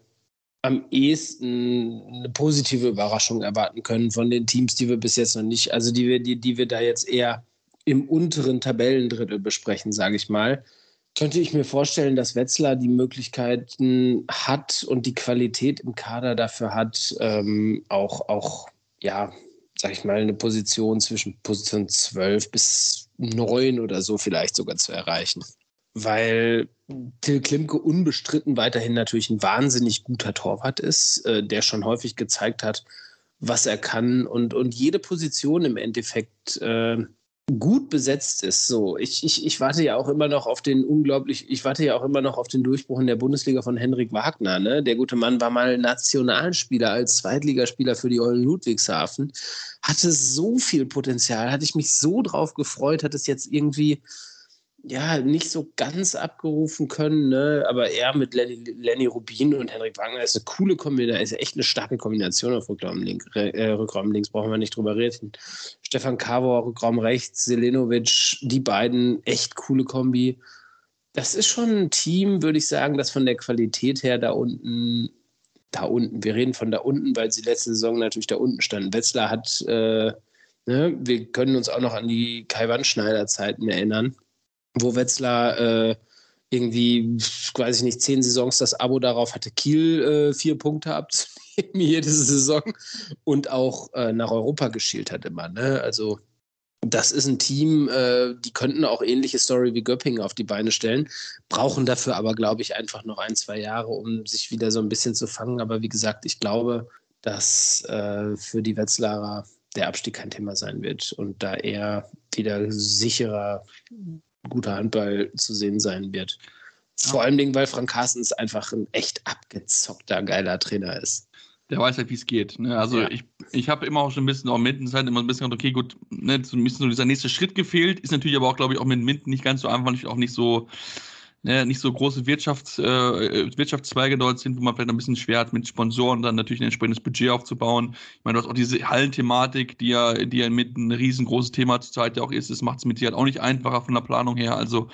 am ehesten eine positive Überraschung erwarten können von den Teams, die wir bis jetzt noch nicht, also die wir, die, die wir da jetzt eher im unteren Tabellendrittel besprechen, sage ich mal. Könnte ich mir vorstellen, dass Wetzlar die Möglichkeiten hat und die Qualität im Kader dafür hat, ähm, auch, auch, ja, sag ich mal, eine Position zwischen Position 12 bis 9 oder so vielleicht sogar zu erreichen weil Till Klimke unbestritten weiterhin natürlich ein wahnsinnig guter Torwart ist, äh, der schon häufig gezeigt hat, was er kann und, und jede Position im Endeffekt äh, gut besetzt ist. So, ich, ich, ich warte ja auch immer noch auf den unglaublich, ich warte ja auch immer noch auf den Durchbruch in der Bundesliga von Henrik Wagner. Ne? Der gute Mann war mal Nationalspieler als Zweitligaspieler für die Eulen Ludwigshafen, hatte so viel Potenzial, hatte ich mich so drauf gefreut, hat es jetzt irgendwie ja, nicht so ganz abgerufen können, ne? aber er mit Lenny, Lenny Rubin und Henrik Wagner ist eine coole Kombination, ist echt eine starke Kombination auf Rückraum, link, äh, Rückraum links, brauchen wir nicht drüber reden. Stefan Kavor, Rückraum rechts, Selenovic, die beiden, echt coole Kombi. Das ist schon ein Team, würde ich sagen, das von der Qualität her da unten, da unten, wir reden von da unten, weil sie letzte Saison natürlich da unten standen. Wetzlar hat, äh, ne, wir können uns auch noch an die Kai Wandschneider-Zeiten erinnern wo Wetzlar äh, irgendwie, weiß ich nicht, zehn Saisons das Abo darauf hatte, Kiel äh, vier Punkte abzunehmen jede Saison und auch äh, nach Europa geschielt hat immer. Ne? Also das ist ein Team, äh, die könnten auch ähnliche Story wie Göppingen auf die Beine stellen, brauchen dafür aber, glaube ich, einfach noch ein, zwei Jahre, um sich wieder so ein bisschen zu fangen. Aber wie gesagt, ich glaube, dass äh, für die Wetzlarer der Abstieg kein Thema sein wird und da eher wieder sicherer guter Handball zu sehen sein wird. Vor allem, Dingen, weil Frank Carstens einfach ein echt abgezockter, geiler Trainer ist. Der weiß halt, wie es geht. Ne? Also ja. ich, ich habe immer auch schon ein bisschen auch Minden Zeit immer ein bisschen gedacht, okay, gut, ne, so ein bisschen so dieser nächste Schritt gefehlt. Ist natürlich aber auch, glaube ich, auch mit Minden nicht ganz so einfach, auch nicht so, nicht so große Wirtschafts, äh, Wirtschaftszweige dort sind, wo man vielleicht ein bisschen schwer hat, mit Sponsoren dann natürlich ein entsprechendes Budget aufzubauen. Ich meine, du hast auch diese Hallenthematik, die ja, die ja mit ein riesengroßes Thema zurzeit ja auch ist. Das macht es mit Sicherheit auch nicht einfacher von der Planung her. Also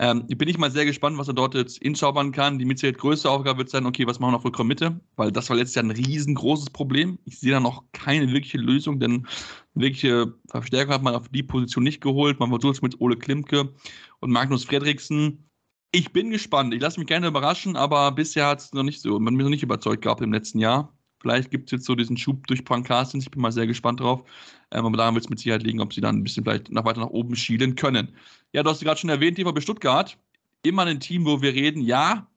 ähm, bin ich mal sehr gespannt, was er dort jetzt inschaubern kann. Die mit größte Aufgabe wird sein, okay, was machen wir noch für Mitte? Weil das war letztes Jahr ein riesengroßes Problem. Ich sehe da noch keine wirkliche Lösung, denn wirkliche Verstärkung hat man auf die Position nicht geholt. Man versucht es mit Ole Klimke und Magnus Fredriksen. Ich bin gespannt. Ich lasse mich gerne überraschen, aber bisher hat es noch nicht so, man mich noch nicht überzeugt gehabt im letzten Jahr. Vielleicht gibt es jetzt so diesen Schub durch Frank Carstens. Ich bin mal sehr gespannt drauf. Ähm, aber daran wird es mit Sicherheit liegen, ob sie dann ein bisschen vielleicht noch weiter nach oben schielen können. Ja, du hast gerade schon erwähnt, TVB Stuttgart. Immer ein Team, wo wir reden, ja,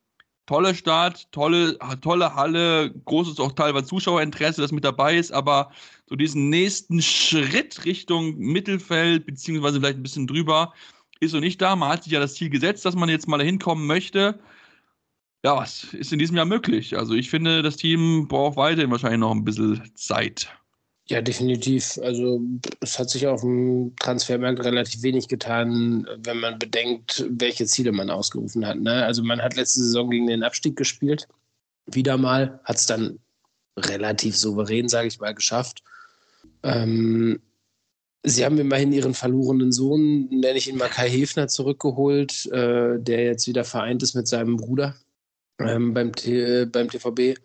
toller Start, tolle, tolle Halle, großes auch teilweise Zuschauerinteresse, das mit dabei ist, aber so diesen nächsten Schritt Richtung Mittelfeld, beziehungsweise vielleicht ein bisschen drüber, ist so nicht da. Man hat sich ja das Ziel gesetzt, dass man jetzt mal dahin kommen möchte ja, was ist in diesem Jahr möglich? Also ich finde, das Team braucht weiterhin wahrscheinlich noch ein bisschen Zeit. Ja, definitiv. Also es hat sich auf dem Transfermarkt relativ wenig getan, wenn man bedenkt, welche Ziele man ausgerufen hat. Ne? Also man hat letzte Saison gegen den Abstieg gespielt. Wieder mal hat es dann relativ souverän, sage ich mal, geschafft. Ähm, sie haben immerhin ihren verlorenen Sohn, nenne ich ihn mal Kai Hefner, zurückgeholt, äh, der jetzt wieder vereint ist mit seinem Bruder ähm, beim, T beim TVB.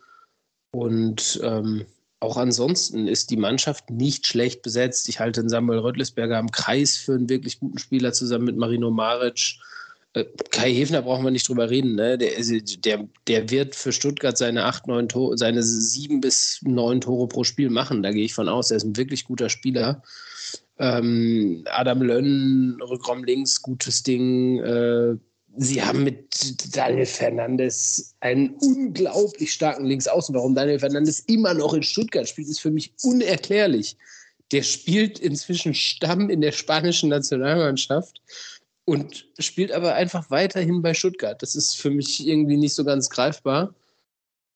Und ähm, auch ansonsten ist die Mannschaft nicht schlecht besetzt. Ich halte den Samuel Röttlisberger am Kreis für einen wirklich guten Spieler zusammen mit Marino Maric. Äh, Kai Hefner brauchen wir nicht drüber reden. Ne? Der, der, der wird für Stuttgart seine acht, neun seine sieben bis neun Tore pro Spiel machen. Da gehe ich von aus. Er ist ein wirklich guter Spieler. Ähm, Adam Lönn, Rückraum links, gutes Ding. Äh, sie haben mit Daniel Fernandes einen unglaublich starken Linksaußen. Warum Daniel Fernandes immer noch in Stuttgart spielt, ist für mich unerklärlich. Der spielt inzwischen Stamm in der spanischen Nationalmannschaft und spielt aber einfach weiterhin bei Stuttgart. Das ist für mich irgendwie nicht so ganz greifbar.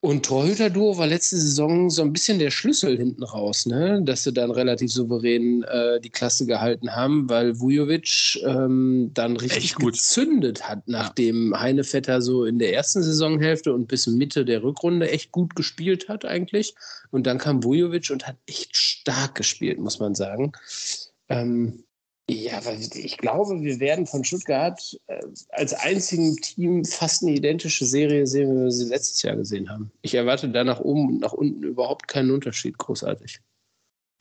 Und Torhüter-Duo war letzte Saison so ein bisschen der Schlüssel hinten raus, ne? dass sie dann relativ souverän äh, die Klasse gehalten haben, weil Vujovic ähm, dann richtig gezündet hat, nachdem ja. Heinevetter so in der ersten Saisonhälfte und bis Mitte der Rückrunde echt gut gespielt hat eigentlich. Und dann kam Vujovic und hat echt stark gespielt, muss man sagen. Ähm, ja, ich glaube, wir werden von Stuttgart äh, als einzigen Team fast eine identische Serie sehen, wie wir sie letztes Jahr gesehen haben. Ich erwarte da nach oben und nach unten überhaupt keinen Unterschied, großartig.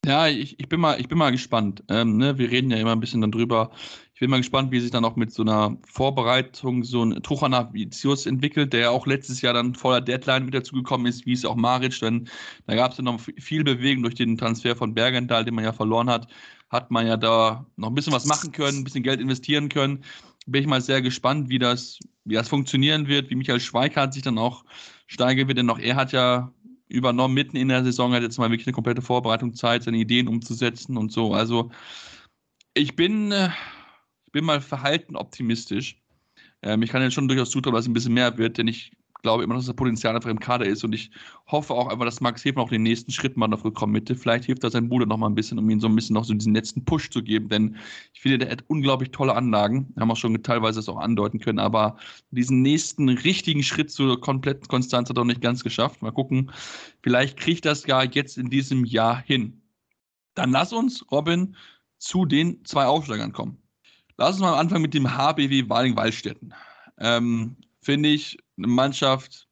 Ja, ich, ich, bin, mal, ich bin mal gespannt. Ähm, ne? Wir reden ja immer ein bisschen dann drüber. Ich bin mal gespannt, wie sich dann auch mit so einer Vorbereitung so ein Truchanavicius entwickelt, der ja auch letztes Jahr dann voller Deadline wieder zugekommen ist, wie es auch Maric. Denn da gab es ja noch viel Bewegung durch den Transfer von Bergenthal, den man ja verloren hat hat man ja da noch ein bisschen was machen können, ein bisschen Geld investieren können. Bin ich mal sehr gespannt, wie das, wie das funktionieren wird, wie Michael Schweikart sich dann auch steigern wird, denn auch er hat ja übernommen mitten in der Saison, hat jetzt mal wirklich eine komplette Vorbereitung Zeit, seine Ideen umzusetzen und so. Also ich bin, ich bin mal verhalten optimistisch. Ähm, ich kann jetzt schon durchaus zutrauen, dass es ein bisschen mehr wird, denn ich glaube immer dass das Potenzial einfach im Kader ist und ich hoffe auch einfach, dass Max Hefen auch den nächsten Schritt mal auf Rückkommen Mitte. Vielleicht hilft da sein Bruder noch mal ein bisschen, um ihm so ein bisschen noch so diesen letzten Push zu geben, denn ich finde, der hat unglaublich tolle Anlagen. Wir haben auch schon teilweise das auch andeuten können, aber diesen nächsten richtigen Schritt zur kompletten Konstanz hat er noch nicht ganz geschafft. Mal gucken, vielleicht kriegt das ja jetzt in diesem Jahr hin. Dann lass uns, Robin, zu den zwei Aufsteigern kommen. Lass uns mal anfangen mit dem HBW Waling-Wallstätten. Ähm, finde ich eine Mannschaft,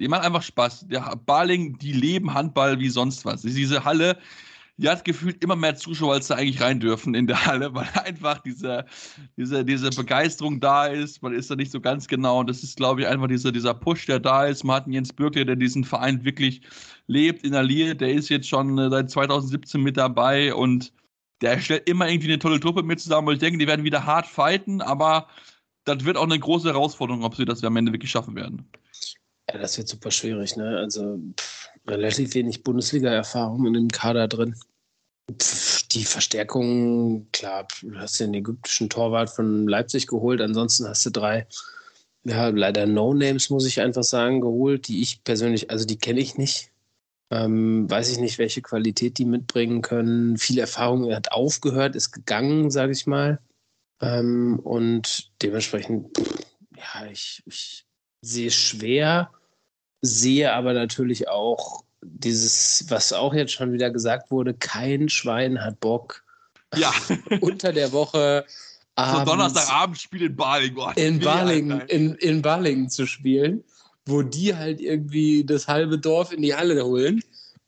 die macht einfach Spaß. Der Baling, die leben Handball wie sonst was. Diese Halle, die hat gefühlt immer mehr Zuschauer, als da eigentlich rein dürfen in der Halle, weil einfach diese, diese, diese Begeisterung da ist. Man ist da nicht so ganz genau. Und das ist, glaube ich, einfach dieser, dieser Push, der da ist. Martin Jens Bürkle, der diesen Verein wirklich lebt in der Linie, der ist jetzt schon äh, seit 2017 mit dabei und der stellt immer irgendwie eine tolle Truppe mit zusammen. Und ich denke, die werden wieder hart fighten, aber das wird auch eine große Herausforderung, ob sie das am Ende wirklich schaffen werden. Ja, das wird super schwierig, ne? Also pff, relativ wenig Bundesliga-Erfahrung in dem Kader drin. Pff, die Verstärkung, klar, du hast den ägyptischen Torwart von Leipzig geholt, ansonsten hast du drei ja, leider No-Names, muss ich einfach sagen, geholt, die ich persönlich, also die kenne ich nicht. Ähm, weiß ich nicht, welche Qualität die mitbringen können. Viel Erfahrung, er hat aufgehört, ist gegangen, sage ich mal. Ähm, und dementsprechend, pff, ja, ich, ich sehe schwer, sehe aber natürlich auch dieses, was auch jetzt schon wieder gesagt wurde, kein Schwein hat Bock. Ja. unter der Woche so Donnerstagabendspiel in Balingen. Boah, in, Balingen in, in Balingen zu spielen, wo die halt irgendwie das halbe Dorf in die Halle holen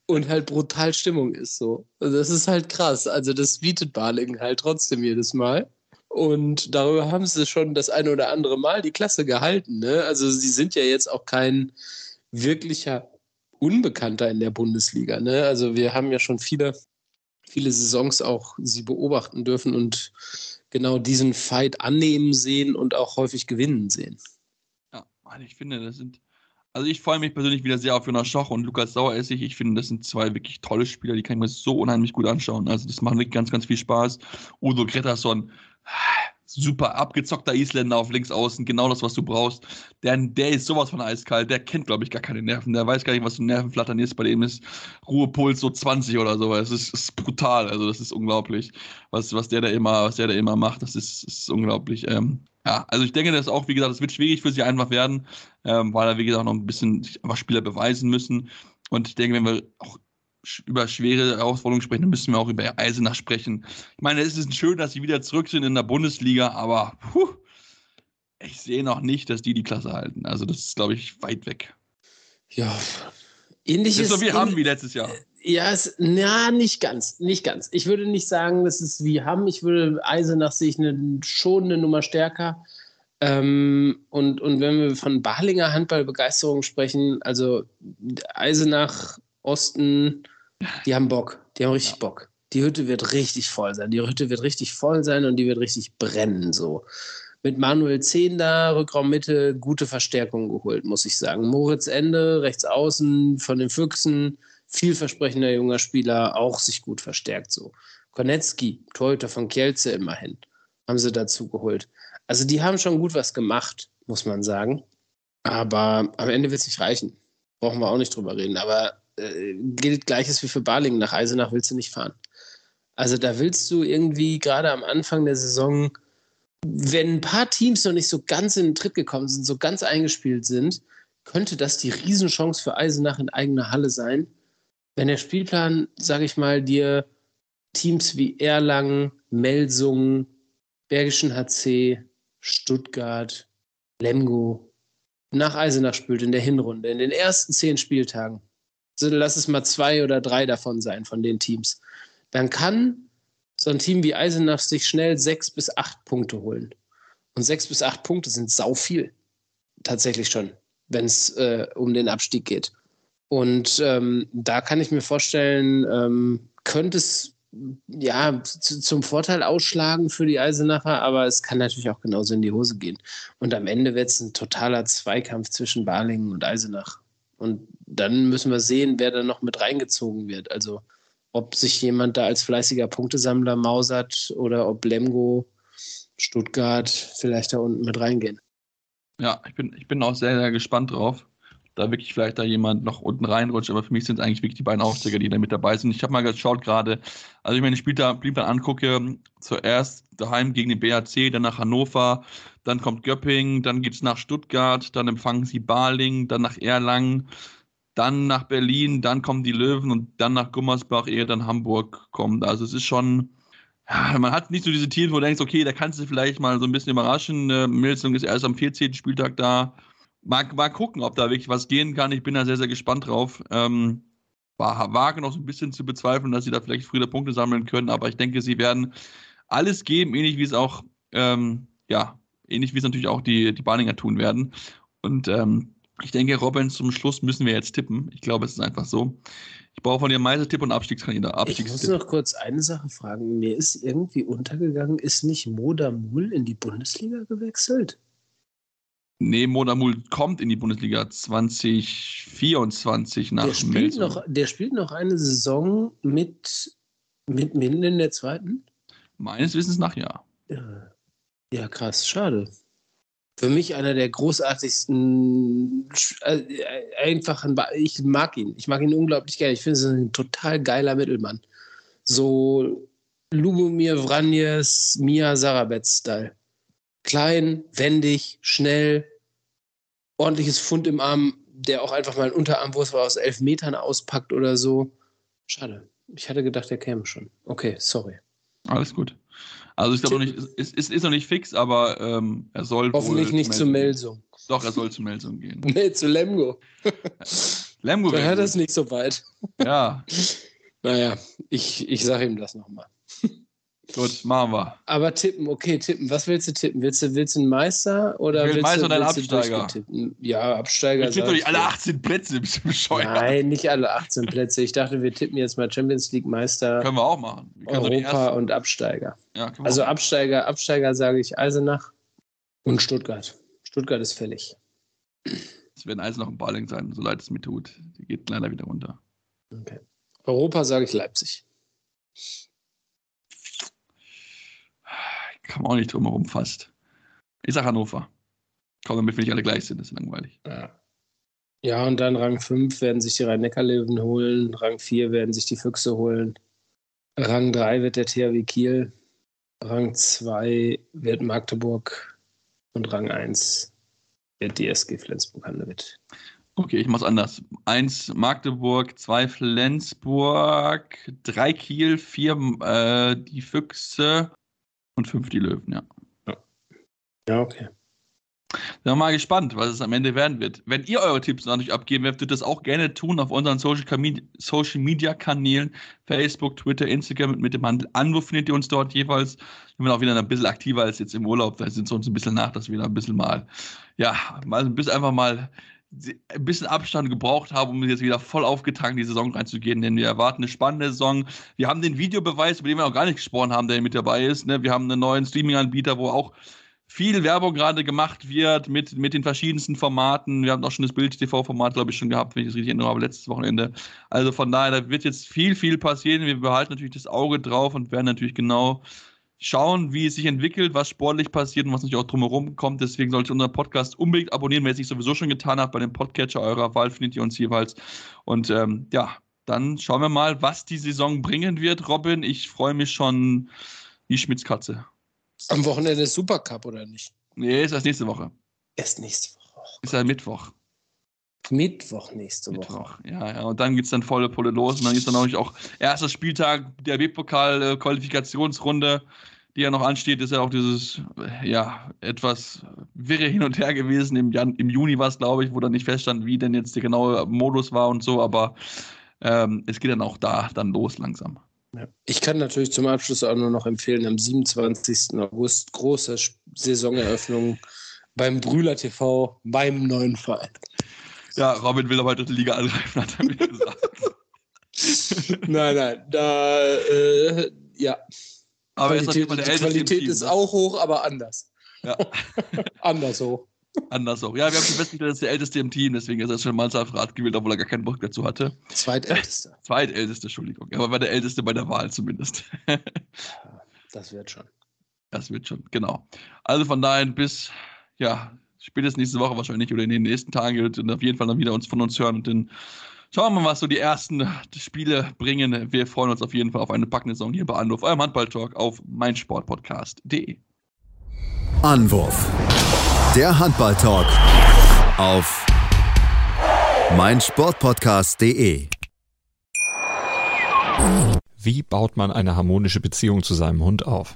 und halt brutal Stimmung ist so. Also das ist halt krass. Also das bietet Balingen halt trotzdem jedes Mal. Und darüber haben sie schon das eine oder andere Mal die Klasse gehalten. Ne? Also sie sind ja jetzt auch kein wirklicher Unbekannter in der Bundesliga. Ne? Also wir haben ja schon viele, viele Saisons auch sie beobachten dürfen und genau diesen Fight annehmen sehen und auch häufig gewinnen sehen. Ja, ich finde, das sind. Also ich freue mich persönlich wieder sehr auf Jonas Schoch und Lukas Saueressig. Ich finde, das sind zwei wirklich tolle Spieler, die kann ich mir so unheimlich gut anschauen. Also das macht wirklich ganz, ganz viel Spaß. Udo Grettersson, super abgezockter Isländer auf links außen, genau das, was du brauchst. Der, der ist sowas von eiskalt, der kennt, glaube ich, gar keine Nerven. Der weiß gar nicht, was so Nervenflattern ist. Bei dem ist Ruhepuls so 20 oder so. Es ist, ist, brutal, also das ist unglaublich, was, was der da immer, was der da immer macht. Das ist, ist unglaublich. Ähm, ja, also ich denke, das ist auch, wie gesagt, es wird schwierig für sie einfach werden, ähm, weil er, wie gesagt, noch ein bisschen sich einfach Spieler beweisen müssen. Und ich denke, wenn wir auch über schwere Herausforderungen sprechen, dann müssen wir auch über Eisenach sprechen. Ich meine, es ist schön, dass sie wieder zurück sind in der Bundesliga, aber puh, ich sehe noch nicht, dass die die Klasse halten. Also das ist, glaube ich, weit weg. Ja, ähnliches. Das ist so wie haben wie letztes Jahr. Ja, es, na, nicht ganz, nicht ganz. Ich würde nicht sagen, das ist wie haben. Ich würde Eisenach sehe ich eine, schon eine Nummer stärker. Ähm, und, und wenn wir von Balinger Handballbegeisterung sprechen, also Eisenach, Osten, die haben Bock. Die haben richtig ja. Bock. Die Hütte wird richtig voll sein. Die Hütte wird richtig voll sein und die wird richtig brennen. So. Mit Manuel Zehn da, Rückraum Mitte, gute Verstärkung geholt, muss ich sagen. Moritz Ende, rechts außen von den Füchsen, vielversprechender junger Spieler, auch sich gut verstärkt so. Konetzki, Torhüter von Kielce immerhin, haben sie dazu geholt. Also die haben schon gut was gemacht, muss man sagen. Aber am Ende wird es nicht reichen. Brauchen wir auch nicht drüber reden. Aber äh, gilt gleiches wie für Balingen. Nach Eisenach willst du nicht fahren. Also da willst du irgendwie gerade am Anfang der Saison, wenn ein paar Teams noch nicht so ganz in den Tritt gekommen sind, so ganz eingespielt sind, könnte das die Riesenchance für Eisenach in eigener Halle sein. Wenn der Spielplan, sage ich mal, dir Teams wie Erlangen, Melsungen, Bergischen HC, Stuttgart, Lemgo nach Eisenach spült in der Hinrunde, in den ersten zehn Spieltagen, lass es mal zwei oder drei davon sein, von den Teams, dann kann so ein Team wie Eisenach sich schnell sechs bis acht Punkte holen. Und sechs bis acht Punkte sind sau viel. Tatsächlich schon, wenn es äh, um den Abstieg geht. Und ähm, da kann ich mir vorstellen, ähm, könnte es ja zum Vorteil ausschlagen für die Eisenacher, aber es kann natürlich auch genauso in die Hose gehen. Und am Ende wird es ein totaler Zweikampf zwischen Balingen und Eisenach. Und dann müssen wir sehen, wer da noch mit reingezogen wird. Also ob sich jemand da als fleißiger Punktesammler mausert oder ob Lemgo, Stuttgart vielleicht da unten mit reingehen. Ja, ich bin, ich bin auch sehr, sehr gespannt drauf. Da wirklich vielleicht da jemand noch unten reinrutscht, aber für mich sind es eigentlich wirklich die beiden Aufsteiger, die da mit dabei sind. Ich habe mal geschaut gerade, also ich meine, ich Spielplan angucke, zuerst daheim gegen den BHC, dann nach Hannover, dann kommt Göpping, dann geht es nach Stuttgart, dann empfangen sie Baling, dann nach Erlangen, dann nach Berlin, dann kommen die Löwen und dann nach Gummersbach, ehe dann Hamburg kommt. Also es ist schon, man hat nicht so diese Teams, wo du denkst, okay, da kannst du vielleicht mal so ein bisschen überraschen. Äh, Milzung ist erst am 14. Spieltag da. Mal, mal gucken, ob da wirklich was gehen kann. Ich bin da sehr, sehr gespannt drauf. Ähm, war, wage noch so ein bisschen zu bezweifeln, dass sie da vielleicht früher Punkte sammeln können, aber ich denke, sie werden alles geben, ähnlich wie es auch ähm, ja, ähnlich wie es natürlich auch die, die Barninger tun werden. Und ähm, ich denke, Robin, zum Schluss müssen wir jetzt tippen. Ich glaube, es ist einfach so. Ich brauche von dir Meistertipp und Abstiegskandidat. Abstiegstipp. Ich muss noch kurz eine Sache fragen. Mir ist irgendwie untergegangen, ist nicht Moda Mul in die Bundesliga gewechselt? Nee, Moda Mul kommt in die Bundesliga 2024 nach der spielt, noch, der spielt noch eine Saison mit, mit Minden in der zweiten? Meines Wissens nach ja. ja. Ja, krass, schade. Für mich einer der großartigsten, äh, einfachen, ich mag ihn. Ich mag ihn unglaublich gerne. Ich finde, es ein total geiler Mittelmann. So Lubomir Vranjes, Mia Sarabetz-Style. Klein, wendig, schnell, ordentliches Fund im Arm, der auch einfach mal einen Unterarmwurf aus elf Metern auspackt oder so. Schade. Ich hatte gedacht, er käme schon. Okay, sorry. Alles gut. Also ich glaube nicht, ist, ist, ist noch nicht fix, aber ähm, er soll Hoffentlich nicht zu Melsung. Doch, er soll zu Melsung gehen. nee, zu Lemgo. Lemgo wäre das nicht so weit. Ja. naja, ich, ich sage ihm das nochmal. Gut, machen wir. Aber tippen, okay, tippen. Was willst du tippen? Willst du, willst du einen Meister oder willst Meister du, einen Absteiger? Ja, Absteiger. Ich tippe doch nicht alle 18 Plätze, bist du bescheuert? Nein, nicht alle 18 Plätze. Ich dachte, wir tippen jetzt mal Champions League Meister. Können wir auch machen. Wir Europa und Absteiger. Ja, also Absteiger, Absteiger sage ich Eisenach und Stuttgart. Stuttgart ist fällig. Es werden Eisenach und Baling sein, so leid es mir tut. Die geht leider wieder runter. Okay. Europa sage ich Leipzig. Kann man auch nicht drumherum fast. Ich sag Hannover. Komm, damit wir nicht alle gleich sind, das ist langweilig. Ja. Ja, und dann Rang 5 werden sich die Rhein-Neckar-Löwen holen, Rang 4 werden sich die Füchse holen, Rang 3 wird der THW Kiel, Rang 2 wird Magdeburg und Rang 1 wird die SG Flensburg-Handewitt. Okay, ich mach's anders. 1 Magdeburg, 2 Flensburg, 3 Kiel, 4 äh, die Füchse und 5 die Löwen, ja. Ja, okay. Sind wir mal gespannt, was es am Ende werden wird. Wenn ihr eure Tipps natürlich abgeben werdet, das auch gerne tun auf unseren Social Media Kanälen, Facebook, Twitter, Instagram mit dem Handel Anruf findet ihr uns dort jeweils. Wir sind auch wieder ein bisschen aktiver als jetzt im Urlaub. Da sind wir uns ein bisschen nach, dass wir da ein bisschen mal, ja, mal ein bisschen einfach mal ein bisschen Abstand gebraucht haben, um jetzt wieder voll aufgetankt in die Saison reinzugehen, denn wir erwarten eine spannende Saison. Wir haben den Videobeweis, über den wir noch gar nicht gesprochen haben, der mit dabei ist. Ne? Wir haben einen neuen Streaming-Anbieter, wo auch viel Werbung gerade gemacht wird mit, mit den verschiedensten Formaten. Wir haben auch schon das Bild-TV-Format, glaube ich, schon gehabt, wenn ich es richtig erinnere, aber letztes Wochenende. Also von daher, da wird jetzt viel, viel passieren. Wir behalten natürlich das Auge drauf und werden natürlich genau schauen, wie es sich entwickelt, was sportlich passiert und was natürlich auch drumherum kommt. Deswegen solltet ihr unseren Podcast unbedingt abonnieren, wenn ihr es nicht sowieso schon getan habt. Bei dem Podcatcher eurer Wahl findet ihr uns jeweils. Und ähm, ja, dann schauen wir mal, was die Saison bringen wird, Robin. Ich freue mich schon wie Schmitzkatze. Am Wochenende ist Supercup, oder nicht? Nee, ist erst nächste Woche. Erst nächste Woche. Oh ist ja Mittwoch. Mittwoch nächste Mittwoch. Woche. Ja, ja. Und dann geht es dann volle Pulle los. Und dann ist dann auch, auch erster Spieltag der W-Pokal-Qualifikationsrunde, die ja noch ansteht. Ist ja auch dieses, ja, etwas wirre hin und her gewesen. Im, Jan im Juni war es, glaube ich, wo dann nicht feststand, wie denn jetzt der genaue Modus war und so. Aber ähm, es geht dann auch da dann los langsam. Ja. Ich kann natürlich zum Abschluss auch nur noch empfehlen, am 27. August große Saisoneröffnung beim Brühler TV, beim neuen Verein. Ja, Robin will aber die Liga angreifen, hat er mir gesagt. nein, nein, da, äh, ja. Aber Qualität, die Qualität ist ne? auch hoch, aber anders. Ja. anders hoch. Anders auch. Ja, wir haben schon festgestellt, er ist der Älteste im Team, deswegen ist er schon mal als Rat gewählt, obwohl er gar keinen Bock dazu hatte. Zweitälteste. Zweitälteste, Entschuldigung. Aber war der Älteste bei der Wahl zumindest. das wird schon. Das wird schon, genau. Also von daher bis, ja, spätestens nächste Woche wahrscheinlich oder in den nächsten Tagen wird und auf jeden Fall dann wieder uns von uns hören und dann schauen wir mal, was so die ersten Spiele bringen. Wir freuen uns auf jeden Fall auf eine packende Saison hier bei Anruf, eurem Handball-Talk auf meinsportpodcast.de. Anwurf. Der Handball-Talk auf meinsportpodcast.de. Wie baut man eine harmonische Beziehung zu seinem Hund auf?